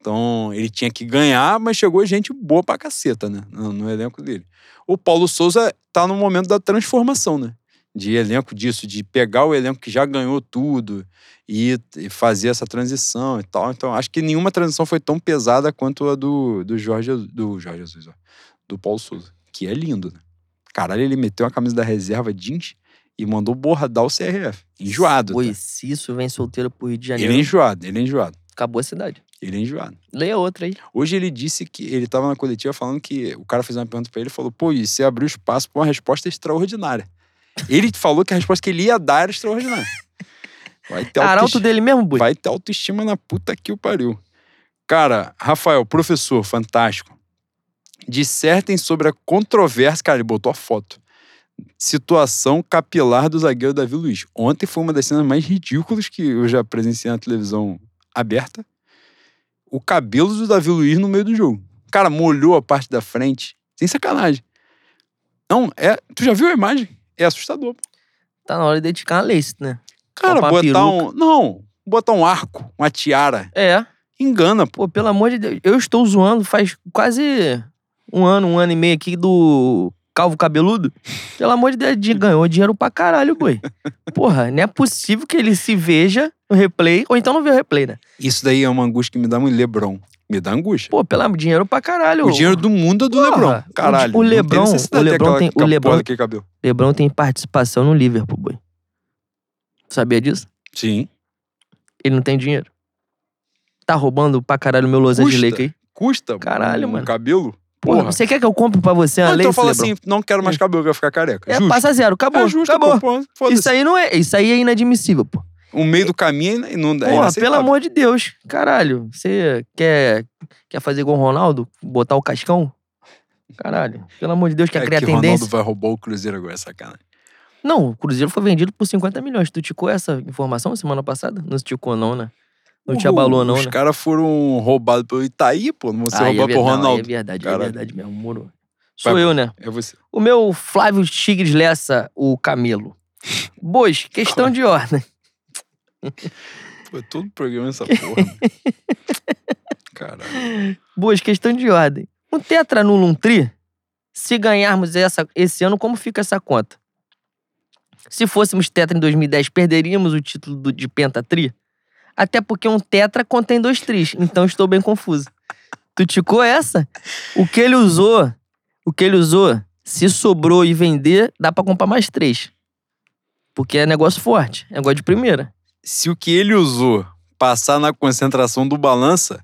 B: Então, ele tinha que ganhar, mas chegou gente boa pra caceta, né? No, no, elenco dele. O Paulo Souza tá no momento da transformação, né? De elenco disso, de pegar o elenco que já ganhou tudo e, e fazer essa transição e tal. Então, acho que nenhuma transição foi tão pesada quanto a do, do Jorge, do Jorge Jesus, ó, do Paulo Souza, que é lindo, né? Caralho, ele meteu a camisa da reserva jeans e mandou borradar o CRF. Enjoado.
A: Pois,
B: tá?
A: se isso vem solteiro pro Rio de Janeiro.
B: Ele é enjoado, ele é enjoado.
A: Acabou a cidade.
B: Ele é enjoado.
A: Leia outra aí.
B: Hoje ele disse que ele tava na coletiva falando que o cara fez uma pergunta pra ele e falou: pô, e você abriu espaço pra uma resposta extraordinária. Ele falou que a resposta que ele ia dar era extraordinária.
A: Vai ter Arauto dele mesmo, Bui?
B: Vai ter autoestima na puta que o pariu. Cara, Rafael, professor, fantástico dissertem sobre a controvérsia. Cara, ele botou a foto. Situação capilar do zagueiro Davi Luiz. Ontem foi uma das cenas mais ridículas que eu já presenciei na televisão aberta. O cabelo do Davi Luiz no meio do jogo. Cara, molhou a parte da frente. Sem sacanagem. Não, é. Tu já viu a imagem? É assustador. Pô.
A: Tá na hora de dedicar uma lace, né?
B: Cara, botar um. Não, botar um arco, uma tiara.
A: É.
B: Engana, pô.
A: Pô, pelo amor de Deus. Eu estou zoando faz quase um ano, um ano e meio aqui do Calvo Cabeludo. Pelo amor de Deus, ganhou dinheiro pra caralho, boi. Porra, não é possível que ele se veja no replay, ou então não vê o replay, né?
B: Isso daí é uma angústia que me dá muito Lebron. Me dá angústia.
A: Pô, pelo dinheiro pra caralho.
B: O dinheiro do mundo é do Porra, Lebron. Caralho.
A: O, Lebron, o Lebron tem, o Lebron, Lebron tem participação no Liverpool, boi. Sabia disso?
B: Sim.
A: Ele não tem dinheiro. Tá roubando pra caralho o meu Los Angeles aí?
B: Custa.
A: Caralho,
B: um
A: mano.
B: cabelo?
A: Porra. Você quer que eu compre pra você
B: uma
A: lei?
B: Então fala assim, não quero mais cabelo, eu vou ficar careca.
A: É,
B: justo.
A: passa zero, acabou.
B: É justo,
A: acabou.
B: Pô,
A: isso aí não é, isso aí é inadmissível, pô.
B: O meio do caminho é não dá.
A: Porra, pelo amor de Deus. Caralho, você quer, quer fazer igual o Ronaldo? Botar o cascão? Caralho, pelo amor de Deus, quer
B: é
A: criar
B: que
A: tendência?
B: Ronaldo vai roubar o Cruzeiro agora, sacanagem.
A: Não, o Cruzeiro foi vendido por 50 milhões. Tu ticou essa informação semana passada? Não se ticou não, né? Não te abalou, não,
B: Os
A: né?
B: caras foram roubados pelo Itaí, pô. Não vão ser roubados
A: é
B: por Ronaldo.
A: é verdade,
B: Caralho.
A: é verdade mesmo, moro. Sou
B: Vai,
A: eu, né?
B: É você.
A: O meu Flávio Tigres Lessa, o Camelo. Bois, questão de ordem.
B: Pô, é todo programa essa porra. Caralho.
A: Boas, questão de ordem. Um tetra anula um tri? Se ganharmos essa, esse ano, como fica essa conta? Se fôssemos tetra em 2010, perderíamos o título do, de pentatri? Até porque um tetra contém dois tris, então estou bem confuso. Tu ticou essa? O que ele usou, o que ele usou, se sobrou e vender, dá pra comprar mais três. Porque é negócio forte, é negócio de primeira.
B: Se o que ele usou passar na concentração do balança,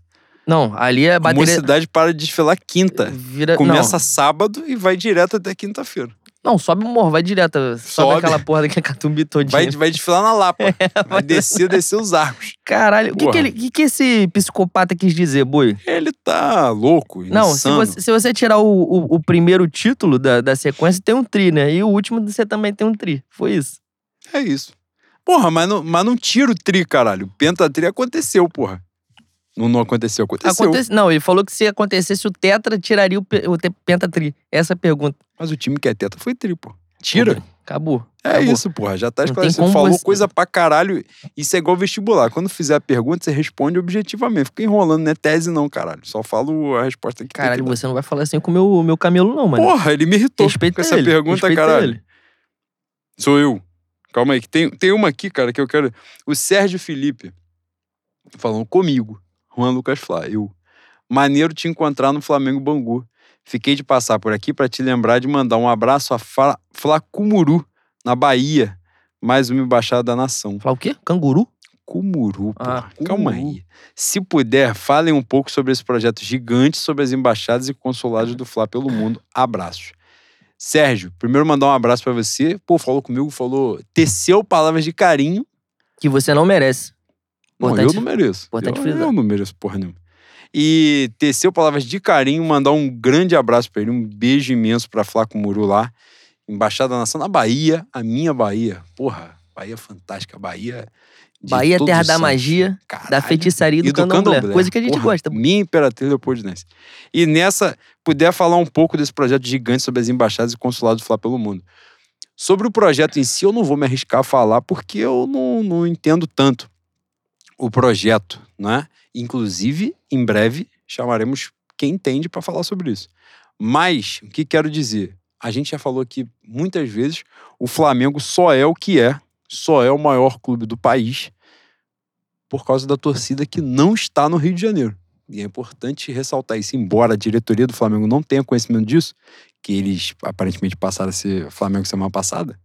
A: Não, ali é
B: a
A: bateria...
B: mocidade para de desfilar quinta.
A: Vira...
B: Começa
A: não.
B: sábado e vai direto até quinta-feira.
A: Não, sobe o morro, vai direto. Sobe,
B: Sobe.
A: aquela porra daquele catumbi todinho.
B: Vai, vai desfilar na Lapa.
A: É,
B: vai descer, descer os arcos.
A: Caralho, o que que, ele, que que esse psicopata quis dizer, Boi?
B: Ele tá louco,
A: Não, se você, se você tirar o, o, o primeiro título da, da sequência, tem um tri, né? E o último você também tem um tri. Foi isso.
B: É isso. Porra, mas não, mas não tira o tri, caralho. Pentatri aconteceu, porra. Não, não aconteceu, aconteceu.
A: Acontece- Não, ele falou que se acontecesse o Tetra, tiraria o, pe- o te- pentatri. Essa é a pergunta.
B: Mas o time que é teta foi tri, pô. Tira.
A: Acabou.
B: É
A: acabou.
B: isso, porra. Já tá esclarecido. Falou
A: você-
B: coisa pra caralho. Isso é igual vestibular. Quando fizer a pergunta, você responde objetivamente. Fica enrolando, não é tese não, caralho. Só falo a resposta que
A: Caralho,
B: tem que
A: você não vai falar assim com o meu, meu camelo, não, mano.
B: Porra, ele me irritou
A: Respeita
B: com essa
A: ele,
B: pergunta,
A: respeita
B: caralho.
A: ele.
B: Sou eu. Calma aí, que tem, tem uma aqui, cara, que eu quero. O Sérgio Felipe falando comigo. Juan Lucas Flá, eu. Maneiro te encontrar no Flamengo Bangu. Fiquei de passar por aqui pra te lembrar de mandar um abraço a Fla, Flacumuru, na Bahia. Mais uma embaixada da nação.
A: Fala o quê? Canguru?
B: Cumuru, pô.
A: Ah,
B: Calma
A: Cumuru.
B: aí. Se puder, falem um pouco sobre esse projeto gigante sobre as embaixadas e consulados do Fla pelo mundo. Abraços. Sérgio, primeiro mandar um abraço pra você. Pô, falou comigo, falou, teceu palavras de carinho.
A: Que você não merece.
B: Não, eu
A: Importante-
B: não mereço.
A: importante
B: eu,
A: frisar.
B: eu não mereço porra nenhuma. E teceu palavras de carinho, mandar um grande abraço pra ele, um beijo imenso pra Flaco Muru lá. Embaixada da Nação na Bahia, a minha Bahia. Porra, Bahia fantástica, Bahia.
A: Bahia, terra da magia, da
B: Caralho.
A: feitiçaria e do, candomblé. Coisa que a gente
B: Porra,
A: gosta.
B: Minha Imperatriz Leopoldinense. E nessa, puder falar um pouco desse projeto gigante sobre as embaixadas e consulados do pelo mundo. Sobre o projeto em si, eu não vou me arriscar a falar porque eu não, não entendo tanto o projeto, né? Inclusive, em breve, chamaremos quem entende para falar sobre isso. Mas, o que quero dizer? A gente já falou aqui muitas vezes, o Flamengo só é o que é, só é o maior clube do país por causa da torcida que não está no Rio de Janeiro. E é importante ressaltar isso, embora a diretoria do Flamengo não tenha conhecimento disso, que eles aparentemente passaram a ser Flamengo semana passada,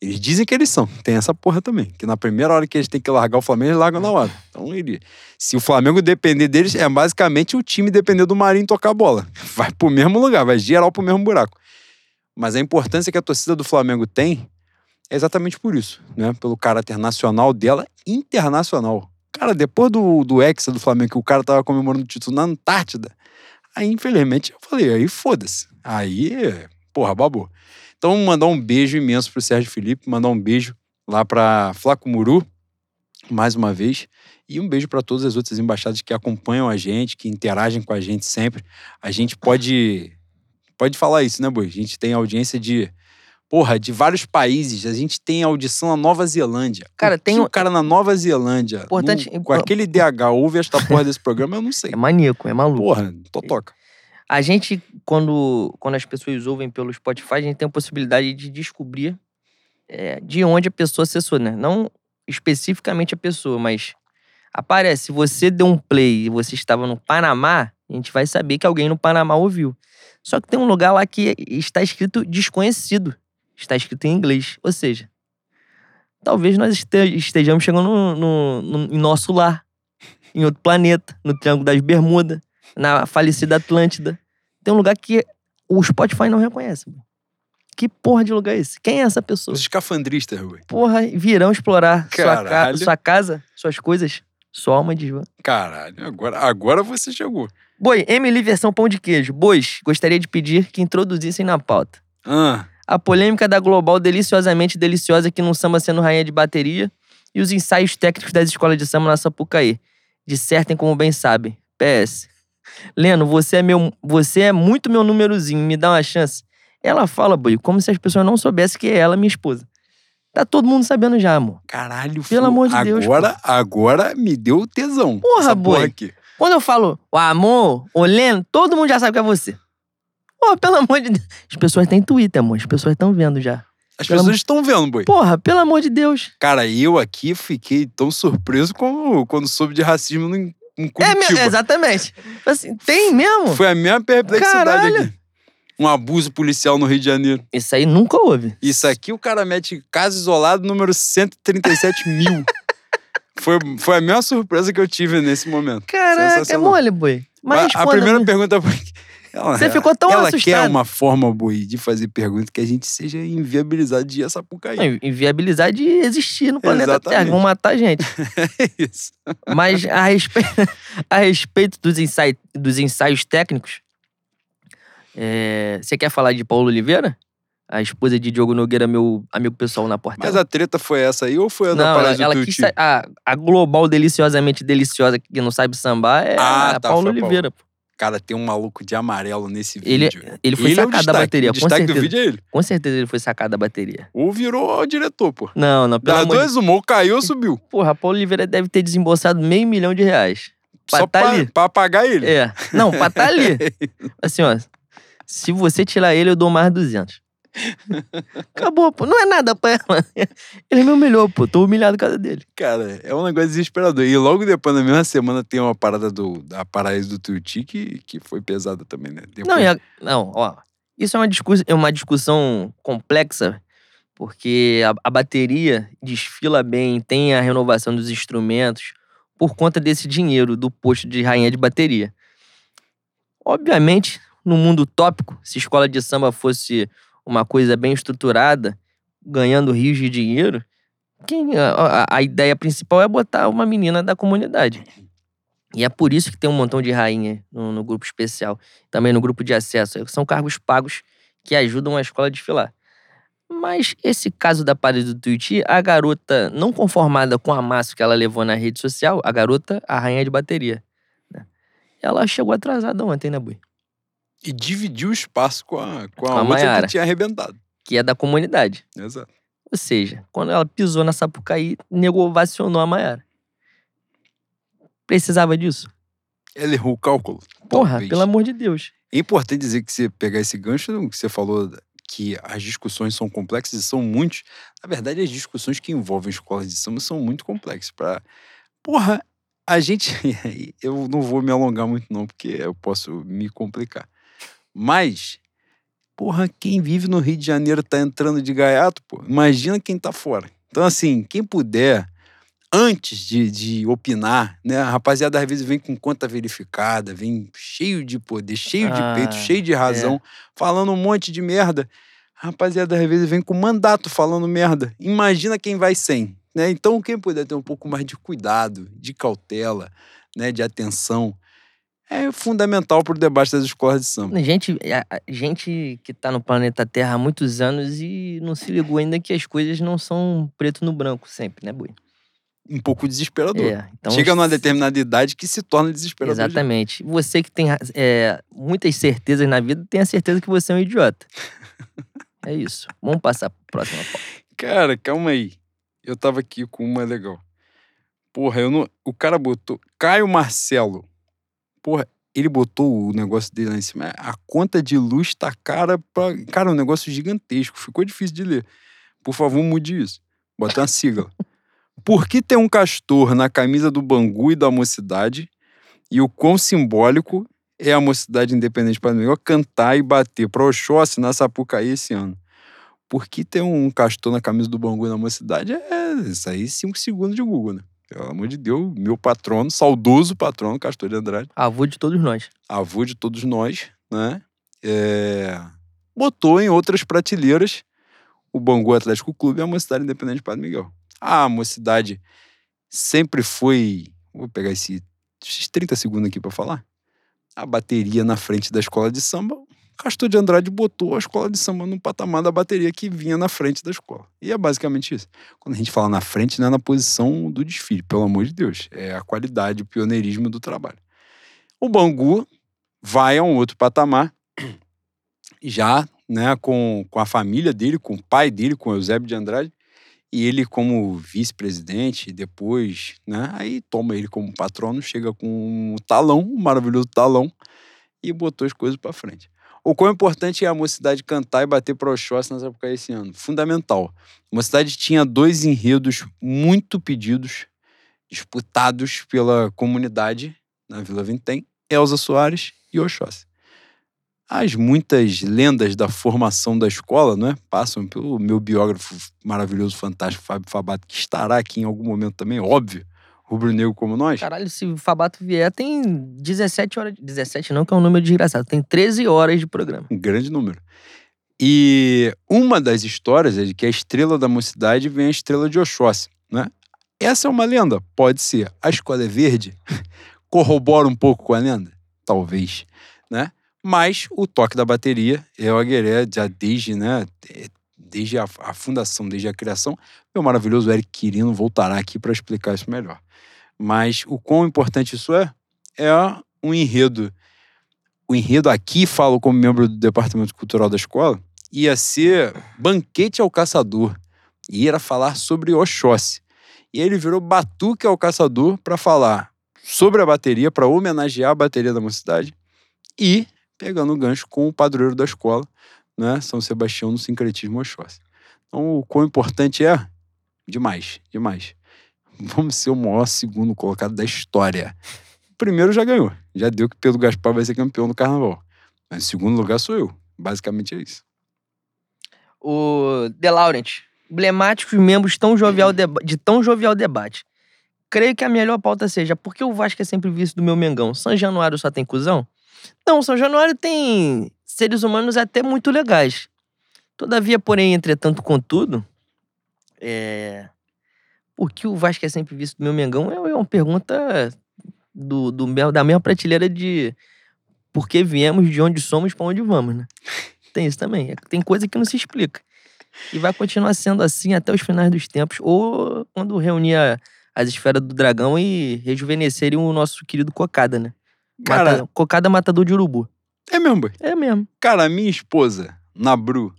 B: eles dizem que eles são. Tem essa porra também. Que na primeira hora que eles têm que largar o Flamengo, eles largam na hora. Então, ele, se o Flamengo depender deles, é basicamente o time depender do Marinho tocar a bola. Vai pro mesmo lugar, vai geral pro mesmo buraco. Mas a importância que a torcida do Flamengo tem é exatamente por isso, né? Pelo caráter nacional dela, internacional. Cara, depois do, do Hexa do Flamengo, que o cara tava comemorando o título na Antártida, aí, infelizmente, eu falei, aí foda-se. Aí, porra, babou. Então, mandar um beijo imenso pro Sérgio Felipe, mandar um beijo lá pra Flaco Muru, mais uma vez, e um beijo para todas as outras embaixadas que acompanham a gente, que interagem com a gente sempre. A gente pode pode falar isso, né, Boi? A gente tem audiência de porra, de vários países. A gente tem audição na Nova Zelândia.
A: Cara,
B: O
A: tem um-
B: cara na Nova Zelândia,
A: Importante-
B: no- com aquele DH ouve esta porra desse programa, eu não sei.
A: É maníaco, é maluco.
B: Porra, totoca.
A: A gente, quando, quando as pessoas ouvem pelo Spotify, a gente tem a possibilidade de descobrir é, de onde a pessoa acessou, né? Não especificamente a pessoa, mas aparece. Se você deu um play e você estava no Panamá, a gente vai saber que alguém no Panamá ouviu. Só que tem um lugar lá que está escrito desconhecido. Está escrito em inglês. Ou seja, talvez nós este- estejamos chegando no, no- no- em nosso lar, em outro planeta, no Triângulo das Bermudas, na falecida Atlântida. Tem um lugar que o Spotify não reconhece. Que porra de lugar é esse? Quem é essa pessoa?
B: Os escafandristas, Boi.
A: Porra, virão explorar sua, ca- sua casa, suas coisas. Sua alma de João.
B: Caralho, agora, agora você chegou.
A: Boi, Emily versão pão de queijo. Bois, gostaria de pedir que introduzissem na pauta.
B: Ah,
A: A polêmica da Global deliciosamente deliciosa que não samba sendo rainha de bateria e os ensaios técnicos das escolas de samba na Sapucaí. Dissertem como bem sabem. PS. Leno, você é, meu, você é muito meu númerozinho, me dá uma chance. Ela fala, boi, como se as pessoas não soubessem que é ela minha esposa. Tá todo mundo sabendo já, amor.
B: caralho.
A: Pelo amor de Deus,
B: Agora, agora me deu tesão.
A: Porra, boi. Quando eu falo o amor, o Leno, todo mundo já sabe que é você. Pô, pelo amor de Deus. As pessoas têm Twitter, amor. As pessoas estão vendo já.
B: As
A: Pelo
B: pessoas estão vendo, boi.
A: Porra, pelo amor de Deus.
B: Cara, eu aqui fiquei tão surpreso como quando soube de racismo no, em
A: É
B: Curitiba.
A: mesmo, exatamente. Assim, tem mesmo?
B: Foi a minha perplexidade
A: Caralho.
B: aqui. Um abuso policial no Rio de Janeiro.
A: Isso aí nunca houve.
B: Isso aqui o cara mete caso isolado número 137 mil. Foi, foi a mesma surpresa que eu tive nesse momento.
A: Caraca, é mole, boi. Mas
B: a, a primeira pergunta foi. Ela,
A: Você ficou tão
B: ela quer
A: assustado.
B: uma forma, Boi, de fazer pergunta que a gente seja inviabilizado de ir a Sapucaí.
A: Inviabilizar de existir no planeta
B: Exatamente.
A: Terra. Vão matar a gente.
B: É isso.
A: Mas a respeito, a respeito dos, ensai- dos ensaios técnicos, é, você quer falar de Paulo Oliveira? A esposa de Diogo Nogueira, meu amigo pessoal na portela.
B: Mas a treta foi essa aí ou foi a da
A: Não, ela,
B: parada do
A: ela
B: teu
A: quis a, a global deliciosamente deliciosa que não sabe sambar é
B: Ah,
A: a
B: tá,
A: Paulo
B: foi a Paulo. Cara, tem um maluco de amarelo nesse
A: Ele,
B: vídeo.
A: ele foi
B: é o
A: sacado da
B: destaque.
A: bateria,
B: O
A: com
B: destaque do
A: certeza.
B: vídeo é ele.
A: Com certeza ele foi sacado da bateria.
B: Ou virou o diretor, pô.
A: Não, não, pelo
B: Das
A: amor
B: duas, uma, ou caiu ou subiu.
A: Porra, a Paulo Oliveira deve ter desembolsado meio milhão de reais. Pra
B: Só
A: tá
B: pra,
A: ali.
B: pra pagar ele.
A: É. Não, pra tá ali. Assim, ó. Se você tirar ele, eu dou mais 200. Acabou, pô. Não é nada pra ela. Ele me humilhou, pô. Tô humilhado por causa dele.
B: Cara, é um negócio desesperador. E logo depois, na mesma semana, tem uma parada do, da paraíso do Tuti que, que foi pesada também, né? Depois-
A: Não, a- não, ó. Isso é uma, discuss, é uma discussão complexa, porque a, a bateria desfila bem, tem a renovação dos instrumentos, por conta desse dinheiro do posto de rainha de bateria. Obviamente, no mundo utópico, se escola de samba fosse uma coisa bem estruturada, ganhando rios de dinheiro, quem, a, a, ideia principal é botar uma menina da comunidade. E é por isso que tem um montão de rainha no, no grupo especial, também no grupo de acesso. São cargos pagos que ajudam a escola a desfilar. Mas esse caso da parede do Tuiuti, a garota, não conformada com a massa que ela levou na rede social, a garota, a rainha de bateria, né? ela chegou atrasada ontem, né, Bui?
B: E dividiu o espaço com a, com a,
A: a
B: outra
A: Maiara.
B: que tinha arrebentado.
A: Que é da comunidade.
B: Exato.
A: Ou seja, quando ela pisou na Sapucaí, nego ovacionou a Maiara. Precisava disso?
B: Ele errou o cálculo.
A: Porra,
B: talvez.
A: pelo amor de Deus.
B: É importante dizer que você pegar esse gancho que você falou que as discussões são complexas e são muitos. Na verdade, as discussões que envolvem escolas de samba são muito complexas. Para Porra, a gente. Eu não vou me alongar muito, não, porque eu posso me complicar. Mas, porra, quem vive no Rio de Janeiro tá entrando de gaiato, pô. Imagina quem tá fora. Então, assim, quem puder, antes de, de opinar, né? A rapaziada às vezes vem com conta verificada, vem cheio de poder, cheio de
A: Ah,
B: peito, cheio de razão, falando um monte de merda. A rapaziada às vezes vem com mandato falando merda. Imagina quem vai sem, né? Então, quem puder ter um pouco mais de cuidado, de cautela, né? De atenção, é fundamental para o debate das escolas de samba.
A: Gente, a- a- gente que tá no planeta Terra há muitos anos e não se ligou ainda que as coisas não são preto no branco sempre, né, Bui?
B: Um pouco desesperador.
A: É, então,
B: Chega numa determinada idade que se torna desesperador. de-
A: Exatamente. Você que tem é, muitas certezas na vida, tenha certeza que você é um idiota. é isso. Vamos passar pro próximo pauta.
B: Cara, calma aí. Eu tava aqui com uma legal. Porra, eu não. O cara botou. Caio Marcelo. Porra, ele botou o negócio dele lá em cima. A conta de luz tá cara pra. Cara, um negócio gigantesco. Ficou difícil de ler. Por favor, mude isso. Bota uma sigla. Por que tem um castor na camisa do Bangu e da mocidade? E o quão simbólico é a mocidade independente para Miguel cantar e bater pro Oxóssi na Sapucaí esse ano? Por que ter um castor na camisa do Bangu na mocidade? É isso aí, cinco segundos de Google, né? Pelo amor de Deus, meu patrono, saudoso patrono, Castor de Andrade,
A: Avô de todos nós.
B: avô de todos nós, né? É, Botou em outras prateleiras o Bangu Atlético Clube e a Mocidade Independente Padre Miguel. A Mocidade sempre foi. Vou pegar esse, esses 30 segundos aqui para falar. A bateria na frente da escola de samba. Castor de Andrade botou a escola de samba no patamar da bateria que vinha na frente da escola. E é basicamente isso. Quando a gente fala na frente, não é na posição do desfile, pelo amor de Deus. É a qualidade, o pioneirismo do trabalho. O Bangu vai a um outro patamar, já né, com, com a família dele, com o pai dele, com o Eusébio de Andrade, e ele como vice-presidente, depois, né, aí toma ele como patrono, chega com um talão, um maravilhoso talão, e botou as coisas para frente. O quão importante é a mocidade cantar e bater para o Oxóssi nessa época esse ano? Fundamental. A mocidade tinha dois enredos muito pedidos, disputados pela comunidade na Vila Vintém, Elza Soares e Oxóssi. As muitas lendas da formação da escola, não é? Passam pelo meu biógrafo maravilhoso, fantástico, Fábio Fabato, que estará aqui em algum momento também, óbvio, rubro-negro como nós.
A: Caralho, se o Fabato vier, tem 17 horas. 17 não, que é um número desgraçado. Tem 13 horas de programa.
B: Um grande número. E uma das histórias é de que a estrela da mocidade vem a estrela de Oxóssi, né? Essa é uma lenda? Pode ser. A escola é verde? Corrobora um pouco com a lenda? Talvez, né? Mas o toque da bateria é o Agueré, já desde, né, desde a, a fundação, desde a criação. Meu maravilhoso Eric Quirino voltará aqui para explicar isso melhor. Mas o quão importante isso é, é um enredo. O enredo aqui, falo como membro do Departamento Cultural da escola, ia ser Banquete ao Caçador. E era falar sobre Oxóssi. E ele virou Batuque ao Caçador para falar sobre a bateria, para homenagear a bateria da mocidade. E pegando o gancho com o padroeiro da escola, né? São Sebastião no sincretismo Oxóssi. Então, o quão importante é? Demais, demais. Vamos ser o maior segundo colocado da história. O primeiro já ganhou. Já deu que Pedro Gaspar vai ser campeão do carnaval. Mas em segundo lugar sou eu. Basicamente é isso.
A: O The Laurent. Emblemáticos membros tão jovial deba- de tão jovial debate. Creio que a melhor pauta seja por que o Vasco é sempre vice do meu Mengão? São Januário só tem cuzão? Não, São Januário tem seres humanos até muito legais. Todavia, porém, entretanto, contudo, é... por que o Vasco é sempre visto do meu Mengão é é uma pergunta do, do, da mesma prateleira de por que viemos, de onde somos, pra onde vamos, né? Tem isso também. É- Tem coisa que não se explica. E vai continuar sendo assim até os finais dos tempos. Ou quando reunir a- as esferas do dragão e rejuvenescerem o nosso querido Cocada, né?
B: Cara,
A: Mata- Cocada matador de urubu.
B: é mesmo, boy.
A: É mesmo.
B: Cara, minha esposa, Nabru.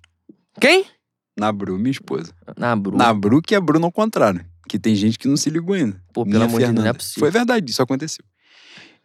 A: Quem?
B: Nabru, minha esposa.
A: Nabru.
B: Nabru que é Bruno ao contrário. Que tem gente que não se ligou ainda.
A: Pô, pelo
B: Minha
A: amor de Deus, não é possível.
B: Foi verdade, isso aconteceu.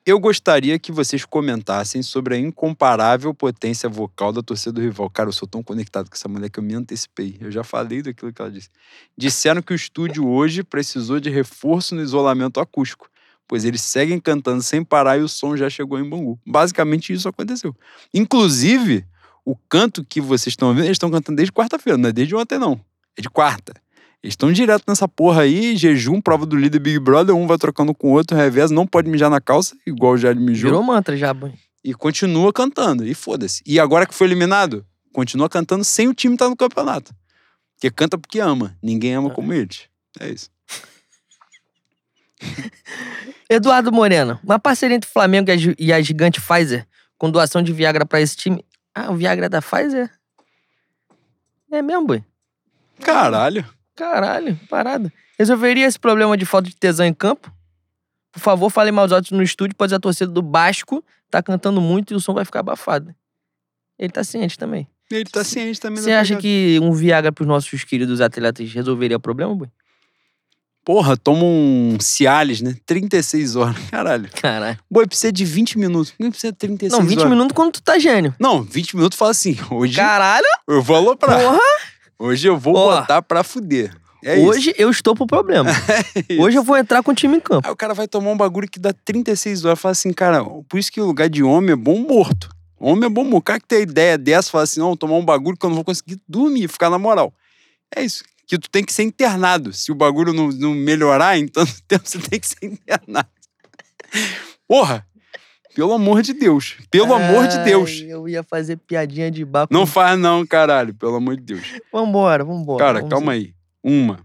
B: Eu gostaria que vocês comentassem sobre a incomparável potência vocal da torcida do rival. Cara, eu sou tão conectado com essa mulher que eu me antecipei. Eu já falei daquilo que ela disse. Disseram que o estúdio hoje precisou de reforço no isolamento acústico, pois eles seguem cantando sem parar e o som já chegou em Bangu. Basicamente isso aconteceu. Inclusive, o canto que vocês estão ouvindo, eles estão cantando desde quarta-feira, não é desde ontem não. É de quarta. Eles estão direto nessa porra aí, jejum, prova do líder Big Brother, um vai trocando com o outro, revés, não pode mijar na calça, igual já ele mijou.
A: Virou mantra já, boy.
B: E continua cantando, e foda-se. E agora que foi eliminado, continua cantando sem o time estar no campeonato. Porque canta porque ama, ninguém ama como eles. É isso.
A: Eduardo Moreno, uma parceria entre o Flamengo e a, gi- a gigante Pfizer com doação de Viagra pra esse time. Ah, o Viagra é da Pfizer? É mesmo, boy.
B: Caralho.
A: Caralho, parada. Resolveria esse problema de falta de tesão em campo? Por favor, fale mais alto no estúdio, pois a torcida do Basco tá cantando muito e o som vai ficar abafado. Ele tá ciente também.
B: Ele tá ciente também.
A: Você acha que um Viagra pros nossos queridos atletas resolveria o problema, boy?
B: Porra, toma um Cialis, né? 36 horas. Caralho.
A: Caralho.
B: Boi, precisa de 20 minutos. Não precisa de 36
A: Não, 20
B: horas.
A: minutos quando tu tá gênio.
B: Não, 20 minutos fala assim. Hoje
A: Caralho,
B: eu vou aloprar.
A: porra!
B: Hoje eu vou
A: Ó.
B: botar pra fuder. É
A: Hoje eu estou pro problema.
B: isso.
A: Hoje eu vou entrar com o time em campo.
B: Aí o cara vai tomar um bagulho que dá 36 horas. Fala assim, cara, por isso que o lugar de homem é bom morto. Homem é bom morto. O cara que tem ideia dessa, fala assim, não, tomar um bagulho que eu não vou conseguir dormir, ficar na moral. É isso. Que tu tem que ser internado. Se o bagulho não, não melhorar, tanto tempo você tem que ser internado. Porra! Pelo amor de Deus. Pelo amor de Deus.
A: Ai, Eu ia fazer piadinha de bar com...
B: Não faz não, caralho. Pelo amor de Deus.
A: Vambora, vambora.
B: Cara,
A: vamos
B: calma aí. Uma.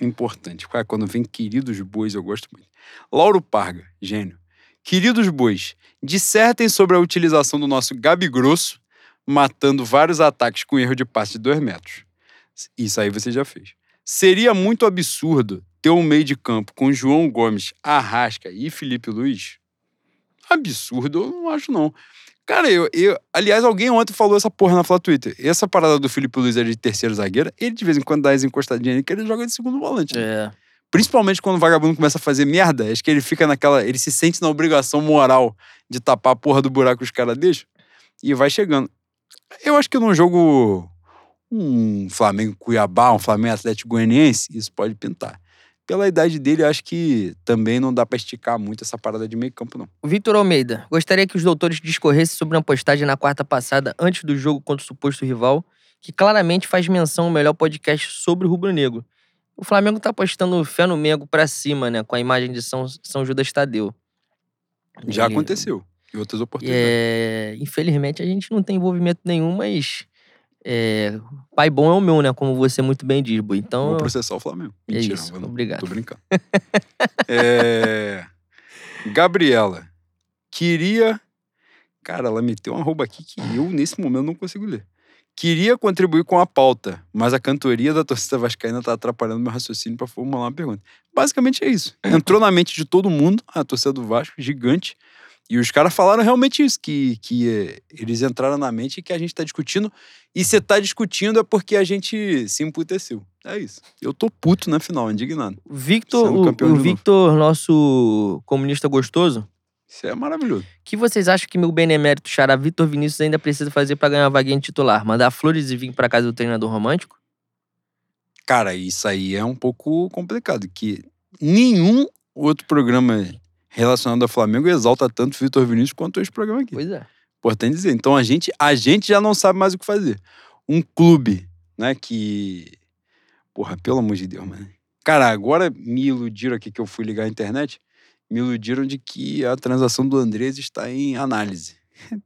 B: Importante. Cara, quando vem queridos bois, eu gosto muito. Lauro Parga, gênio. Queridos bois, dissertem sobre a utilização do nosso Gabi Grosso, matando vários ataques com erro de passe de dois metros. Isso aí você já fez. Seria muito absurdo ter um meio de campo com João Gomes, Arrasca e Felipe Luiz? Absurdo, eu não acho não. Cara, eu, eu. Aliás, alguém ontem falou essa porra na Flá Twitter. Essa parada do Felipe Luiz é de terceiro zagueiro. Ele de vez em quando dá as encostadinhas que ele joga de segundo volante. né?
A: É.
B: Principalmente quando o vagabundo começa a fazer merda, acho que ele fica naquela. Ele se sente na obrigação moral de tapar a porra do buraco que os caras deixam e vai chegando. Eu acho que num jogo. Um Flamengo Cuiabá, um Flamengo Atlético Goianiense, isso pode pintar. Pela idade dele, acho que também não dá pra esticar muito essa parada de meio campo, não.
A: O Victor Almeida, gostaria que os doutores discorressem sobre uma postagem na quarta passada, antes do jogo contra o suposto rival, que claramente faz menção ao melhor podcast sobre o rubro-negro. O Flamengo tá postando fé no Mengo pra cima, né? Com a imagem de São, São Judas Tadeu.
B: Já
A: E-
B: aconteceu. Em outras oportunidades.
A: É, infelizmente a gente não tem envolvimento nenhum, mas é, pai bom é o meu, né? Como você muito bem diz, Bui. Então,
B: Vou processar o Flamengo.
A: é
B: Mentira,
A: isso.
B: não vou não.
A: Obrigado.
B: Tô brincando. É, Gabriela. Queria. Cara, ela meteu uma rouba aqui que eu, nesse momento, não consigo ler. Queria contribuir com a pauta, mas a cantoria da torcida vascaína tá atrapalhando meu raciocínio para formular uma pergunta. Basicamente é isso. Entrou na mente de todo mundo a torcida do Vasco, gigante. E os caras falaram realmente isso, que, que eh, eles entraram na mente que a gente tá discutindo. E se tá discutindo é porque a gente se emputeceu. É isso. Eu tô puto na final, indignado.
A: O Victor, o, o
B: de novo.
A: Victor, nosso comunista gostoso,
B: Isso é maravilhoso.
A: o que vocês acham que meu benemérito xará Vitor Vinícius ainda precisa fazer pra ganhar uma vaguinha de titular? Mandar flores e vir pra casa do treinador romântico?
B: Cara, isso aí é um pouco complicado, que nenhum outro programa relacionado ao Flamengo exalta tanto o Vitor Vinícius quanto esse programa aqui.
A: Pois é.
B: Importante dizer. Então a gente, a gente já não sabe mais o que fazer. Um clube, né, que. Porra, pelo amor de Deus, mano. Cara, agora me iludiram aqui que eu fui ligar a internet. Me iludiram de que a transação do Andrés está em análise.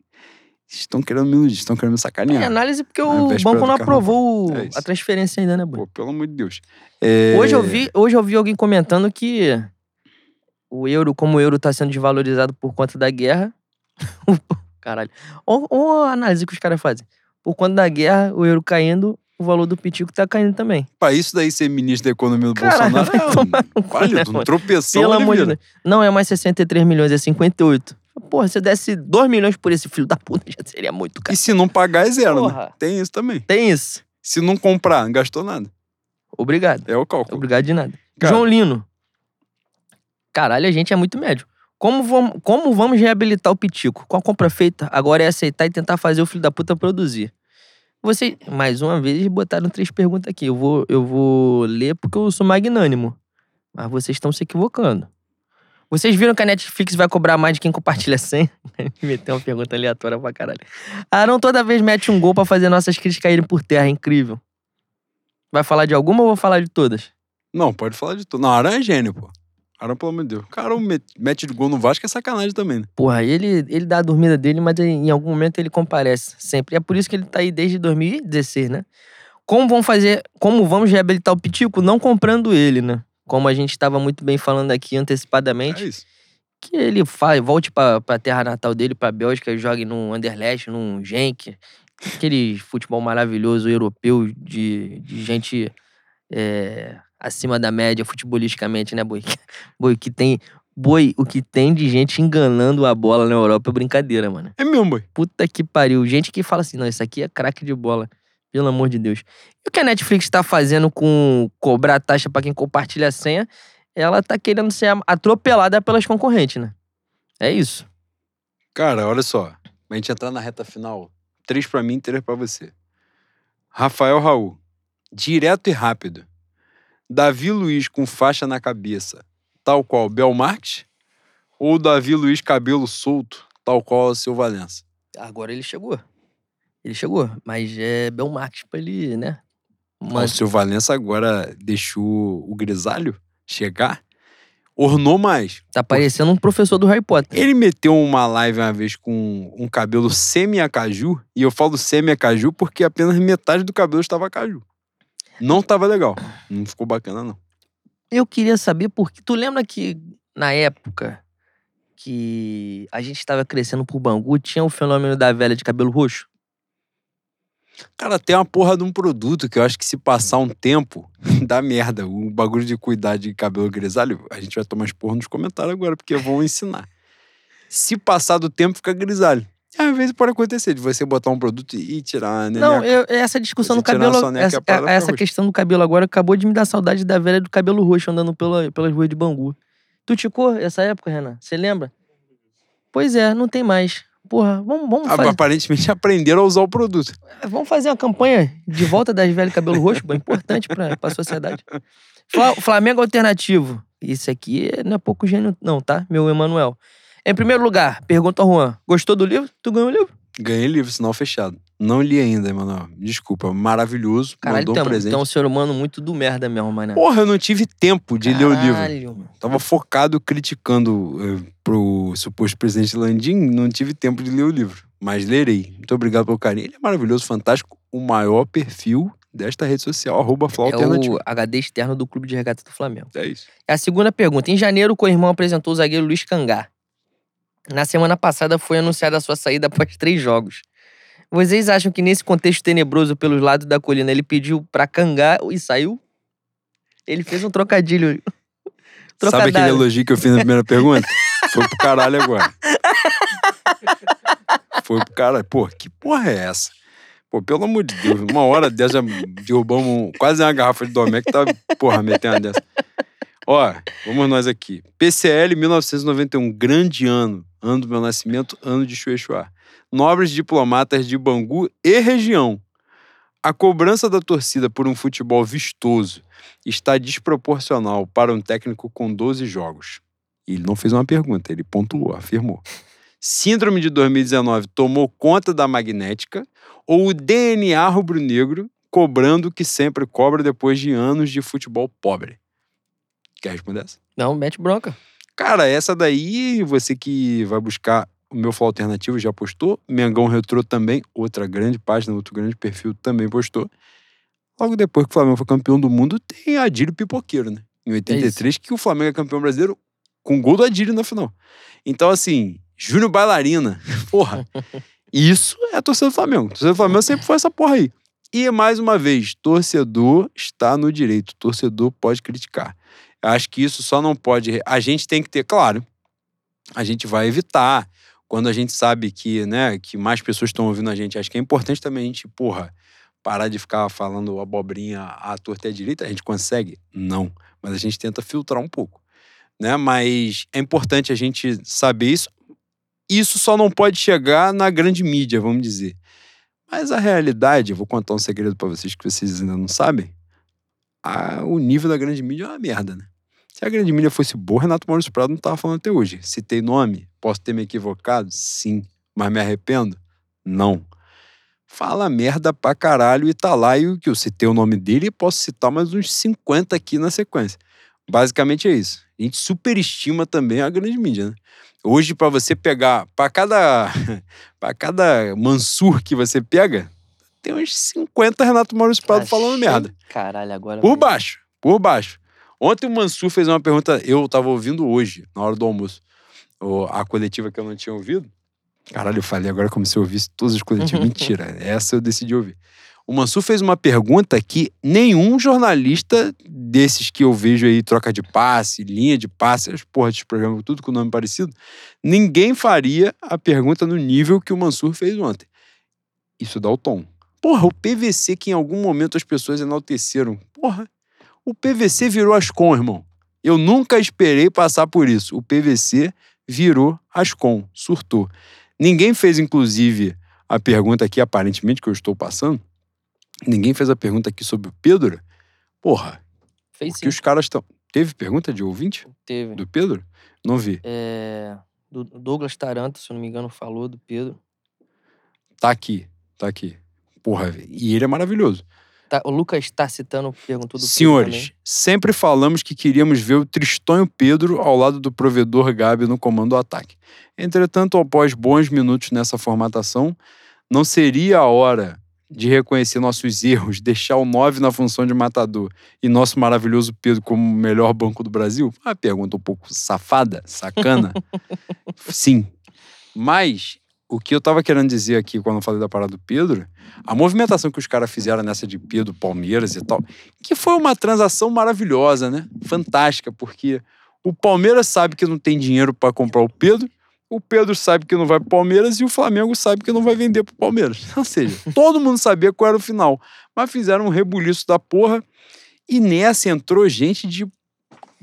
B: Estão querendo me iludir, estão querendo me
A: É
B: sacanear.
A: análise porque o banco não aprovou
B: É
A: a transferência ainda, né, Boi?
B: Pô, pelo amor de Deus. É,
A: Hoje eu vi, hoje eu vi alguém comentando que o euro, como o euro tá sendo desvalorizado por conta da guerra. Caralho. Olha a análise que os caras fazem. Por conta da guerra, o euro caindo, o valor do pitico tá caindo também.
B: Pra isso daí ser ministro da economia do
A: Caralho,
B: Bolsonaro, é
A: cu,
B: válido,
A: né,
B: um tropeção
A: Pelo amor de. Deus. Não é mais 63 milhões, é 58. Porra, se eu desse 2 milhões por esse filho da puta, já seria muito,
B: E
A: cara.
B: se não pagar é zero, né?
A: Porra.
B: Tem isso também.
A: Tem isso.
B: Se não comprar, não gastou nada.
A: Obrigado.
B: É o cálculo.
A: Obrigado de nada.
B: Cara.
A: João Lino. Caralho, a gente é muito médio. Como vamos, como vamos reabilitar o Pitico? Com a compra feita, agora é aceitar e tentar fazer o filho da puta produzir. Vocês, mais uma vez, botaram três perguntas aqui. Eu vou, eu vou ler porque eu sou magnânimo. Mas vocês estão se equivocando. Vocês viram que a Netflix vai cobrar mais de quem compartilha senha? Meteu uma pergunta aleatória pra caralho. Arão toda vez mete um gol pra fazer nossas críticas caírem por terra. É incrível. Vai falar de alguma ou vou falar de todas?
B: Não, pode falar de tudo. Não, Arão é gênio, pô. Arão, pelo amor de Deus. Cara, o met- mete de gol no Vasco é sacanagem também, né?
A: Porra, ele, ele dá a dormida dele, mas em algum momento ele comparece. Sempre. É por isso que ele tá aí desde 2016, né? Como vão fazer. Como vamos reabilitar o Pitico? Não comprando ele, né? Como a gente estava muito bem falando aqui antecipadamente.
B: É isso.
A: Que ele fa- volte pra, pra terra natal dele, pra Bélgica, e jogue num Anderlecht, num Genk. Aquele futebol maravilhoso europeu de, de gente é, acima da média futebolisticamente, né, Boi? Boi, que tem. Boi, o que tem de gente enganando a bola na Europa é brincadeira, mano.
B: É mesmo, boy.
A: Puta que pariu. Gente que fala assim, não, isso aqui é craque de bola. Pelo amor de Deus. E o que a Netflix tá fazendo com cobrar taxa pra quem compartilha a senha, ela tá querendo ser atropelada pelas concorrentes, né? É isso.
B: Cara, olha só. Pra gente entrar na reta final. Três pra mim, três pra você. Rafael Raul. Direto e rápido. Davi Luiz com faixa na cabeça, tal qual Bel Marques? Ou Davi Luiz cabelo solto, tal qual o seu Valença?
A: Agora ele chegou. Ele chegou, mas é Belmarques pra ele, né?
B: O
A: Mas
B: seu Valença agora deixou o grisalho chegar, ornou mais.
A: tá parecendo um professor do Harry Potter.
B: Ele meteu uma live uma vez com um cabelo semi-acaju, e eu falo semi-acaju porque apenas metade do cabelo estava acaju. Não tava legal. Não ficou bacana, não.
A: Eu queria saber porque tu lembra que na época que a gente estava crescendo por Bangu, tinha o fenômeno da velha de cabelo roxo?
B: Cara, tem uma porra de um produto que eu acho que se passar um tempo, dá merda. O bagulho de cuidar de cabelo grisalho, a gente vai tomar as porra nos comentários agora, porque vão ensinar. Se passar do tempo, fica grisalho. E às vezes pode acontecer de você botar um produto e tirar, né?
A: Não, eu- essa discussão do
B: a
A: cabelo.
B: soneca e
A: Essa,
B: a fica
A: essa questão do cabelo agora acabou de me dar saudade da velha do cabelo roxo andando pela, pelas ruas de Bangu. Tu ticou essa época, Renan? Você lembra? Pois é, não tem mais. Porra, vamos, vamos, fazer,
B: Aparentemente aprenderam a usar o produto.
A: vamos fazer uma campanha de volta das velhas cabelo roxo, pô, importante pra, pra sociedade. Fla- Flamengo alternativo. Isso aqui não é pouco gênio, não, tá? Meu Emanuel. Em primeiro lugar, pergunta ao Juan: gostou do livro? Tu ganhou o livro?
B: Ganhei livro, sinal fechado. Não li ainda, Emanuel. Desculpa, maravilhoso.
A: Caralho,
B: mandou
A: é,
B: um presente.
A: é um ser humano muito do merda mesmo, mano.
B: Porra, eu não tive tempo de ler o livro.
A: Caralho, mano.
B: Tava focado criticando eh, pro suposto presidente Landim, não tive tempo de ler o livro. Mas lerei. Muito obrigado pelo carinho. Ele é maravilhoso, fantástico. O maior perfil desta rede social, arroba Fla
A: É o HD externo do Clube de Regata do Flamengo.
B: É isso.
A: A segunda pergunta. Em janeiro, o co-irmão apresentou o zagueiro Luiz Cangá. Na semana passada foi anunciada a sua saída após três jogos. Vocês acham que nesse contexto tenebroso pelos lados da colina ele pediu pra cangar e saiu? Ele fez um trocadilho.
B: Sabe aquele elogio que eu fiz na primeira pergunta? Foi pro caralho agora. Foi pro caralho. Pô, que porra é essa? Pô, pelo amor de Deus, uma hora dessa derrubamos quase uma garrafa de Domé que tá, porra, metendo uma dessa. Ó, vamos nós aqui. PCL 1991, grande ano. Ano do meu nascimento, ano de Chuechuá. Nobres diplomatas de Bangu e região. A cobrança da torcida por um futebol vistoso está desproporcional para um técnico com 12 jogos. E ele não fez uma pergunta, ele pontuou, afirmou. Síndrome de 2019 tomou conta da magnética ou o DNA rubro-negro cobrando o que sempre cobra depois de anos de futebol pobre? Quer responder essa?
A: Não, mete bronca.
B: Cara, essa daí, você que vai buscar o meu Flow Alternativo já postou. Mengão Retrô também, outra grande página, outro grande perfil também postou. Logo depois que o Flamengo foi campeão do mundo, tem Adílio Pipoqueiro, né? Em 83, que o Flamengo é campeão brasileiro com gol do Adílio na final. Então, assim, Júnior Bailarina, porra, isso é a torcida do Flamengo. A torcida do Flamengo sempre foi essa porra aí. E, mais uma vez, torcedor está no direito. Torcedor pode criticar. Eu acho que isso só não pode. A gente tem que ter, claro, a gente vai evitar. Quando a gente sabe que, né, que mais pessoas estão ouvindo a gente, acho que é importante também a gente, porra, parar de ficar falando abobrinha à torta e à direita. A gente consegue? Não. Mas a gente tenta filtrar um pouco. Né? Mas é importante a gente saber isso. Isso só não pode chegar na grande mídia, vamos dizer. Mas a realidade, eu vou contar um segredo para vocês que vocês ainda não sabem. A, o nível da grande mídia é uma merda, né? Se a grande mídia fosse boa, Renato Maurício Prado não tava falando até hoje. Citei nome, posso ter me equivocado? Sim. Mas me arrependo? Não. Fala merda pra caralho e tá lá e que eu citei o nome dele e posso citar mais uns 50 aqui na sequência. Basicamente é isso. A gente superestima também a grande mídia, né? Hoje, para você pegar, para cada, para cada Mansur que você pega, tem uns 50 Renato Maurício Prado falando merda.
A: Caralho, agora.
B: Por baixo, por baixo. Ontem o Mansur fez uma pergunta, eu tava ouvindo hoje, na hora do almoço, a coletiva que eu não tinha ouvido. Caralho, eu falei agora como se eu ouvisse todos os coletivos. Mentira, essa eu decidi ouvir. O Mansur fez uma pergunta que nenhum jornalista desses que eu vejo aí, troca de passe, linha de passe, as porra de programa, tudo com nome parecido, ninguém faria a pergunta no nível que o Mansur fez ontem. Isso dá o tom. Porra, o PVC que em algum momento as pessoas enalteceram. Porra, o PVC virou Ascom, irmão. Eu nunca esperei passar por isso. O PVC virou Ascom, surtou. Ninguém fez, inclusive, a pergunta aqui, aparentemente, que eu estou passando, Ninguém fez a pergunta aqui sobre o Pedro. Porra.
A: Fez
B: que os caras estão. Teve pergunta de ouvinte?
A: Teve.
B: Do Pedro? Não vi.
A: É. Do Douglas Taranto, se eu não me engano, falou do Pedro.
B: Tá aqui. Tá aqui. Porra, e ele é maravilhoso.
A: Tá, o Lucas está citando, perguntou do
B: Senhores, sempre falamos que queríamos ver o Tristonho Pedro ao lado do provedor Gabi no comando do ataque. Entretanto, após bons minutos nessa formatação, não seria a hora de reconhecer nossos erros, deixar o 9 na função de matador e nosso maravilhoso Pedro como o melhor banco do Brasil? Uma pergunta um pouco safada, sacana. Sim. Mas o que eu tava querendo dizer aqui quando eu falei da parada do Pedro, a movimentação que os caras fizeram nessa de Pedro, Palmeiras e tal, que foi uma transação maravilhosa, né? Fantástica, porque o Palmeiras sabe que não tem dinheiro para comprar o Pedro o Pedro sabe que não vai pro Palmeiras e o Flamengo sabe que não vai vender pro Palmeiras. Ou seja, todo mundo sabia qual era o final. Mas fizeram um rebuliço da porra e nessa entrou gente de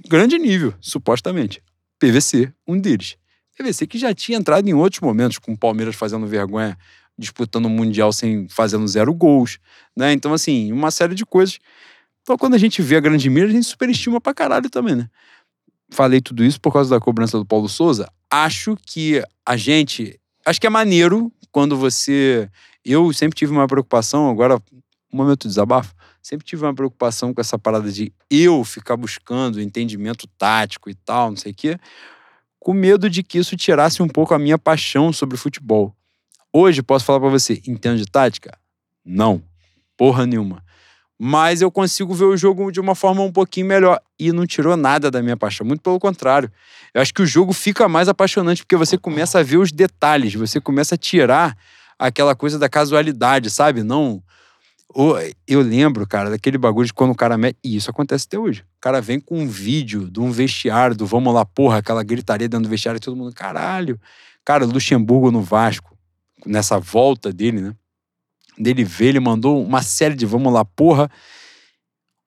B: grande nível, supostamente. PVC, um deles. PVC que já tinha entrado em outros momentos, com o Palmeiras fazendo vergonha, disputando o Mundial sem fazendo zero gols, né? Então, assim, uma série de coisas. Então, quando a gente vê a grande mira, a gente superestima pra caralho também, né? Falei tudo isso por causa da cobrança do Paulo Souza acho que a gente. Acho que é maneiro quando você. Eu sempre tive uma preocupação, agora, um momento de desabafo. Sempre tive uma preocupação com essa parada de eu ficar buscando entendimento tático e tal, não sei o quê, com medo de que isso tirasse um pouco a minha paixão sobre futebol. Hoje, posso falar para você, entendo de tática? Não. Porra nenhuma mas eu consigo ver o jogo de uma forma um pouquinho melhor. E não tirou nada da minha paixão, muito pelo contrário. Eu acho que o jogo fica mais apaixonante porque você começa a ver os detalhes, você começa a tirar aquela coisa da casualidade, sabe? Não. Eu lembro, cara, daquele bagulho de quando o cara mete. E isso acontece até hoje. O cara vem com um vídeo de um vestiário, do vamos lá, porra, aquela gritaria dentro do vestiário, todo mundo, caralho. Cara, Luxemburgo no Vasco, nessa volta dele, né? dele ver, ele mandou uma série de vamos lá, porra.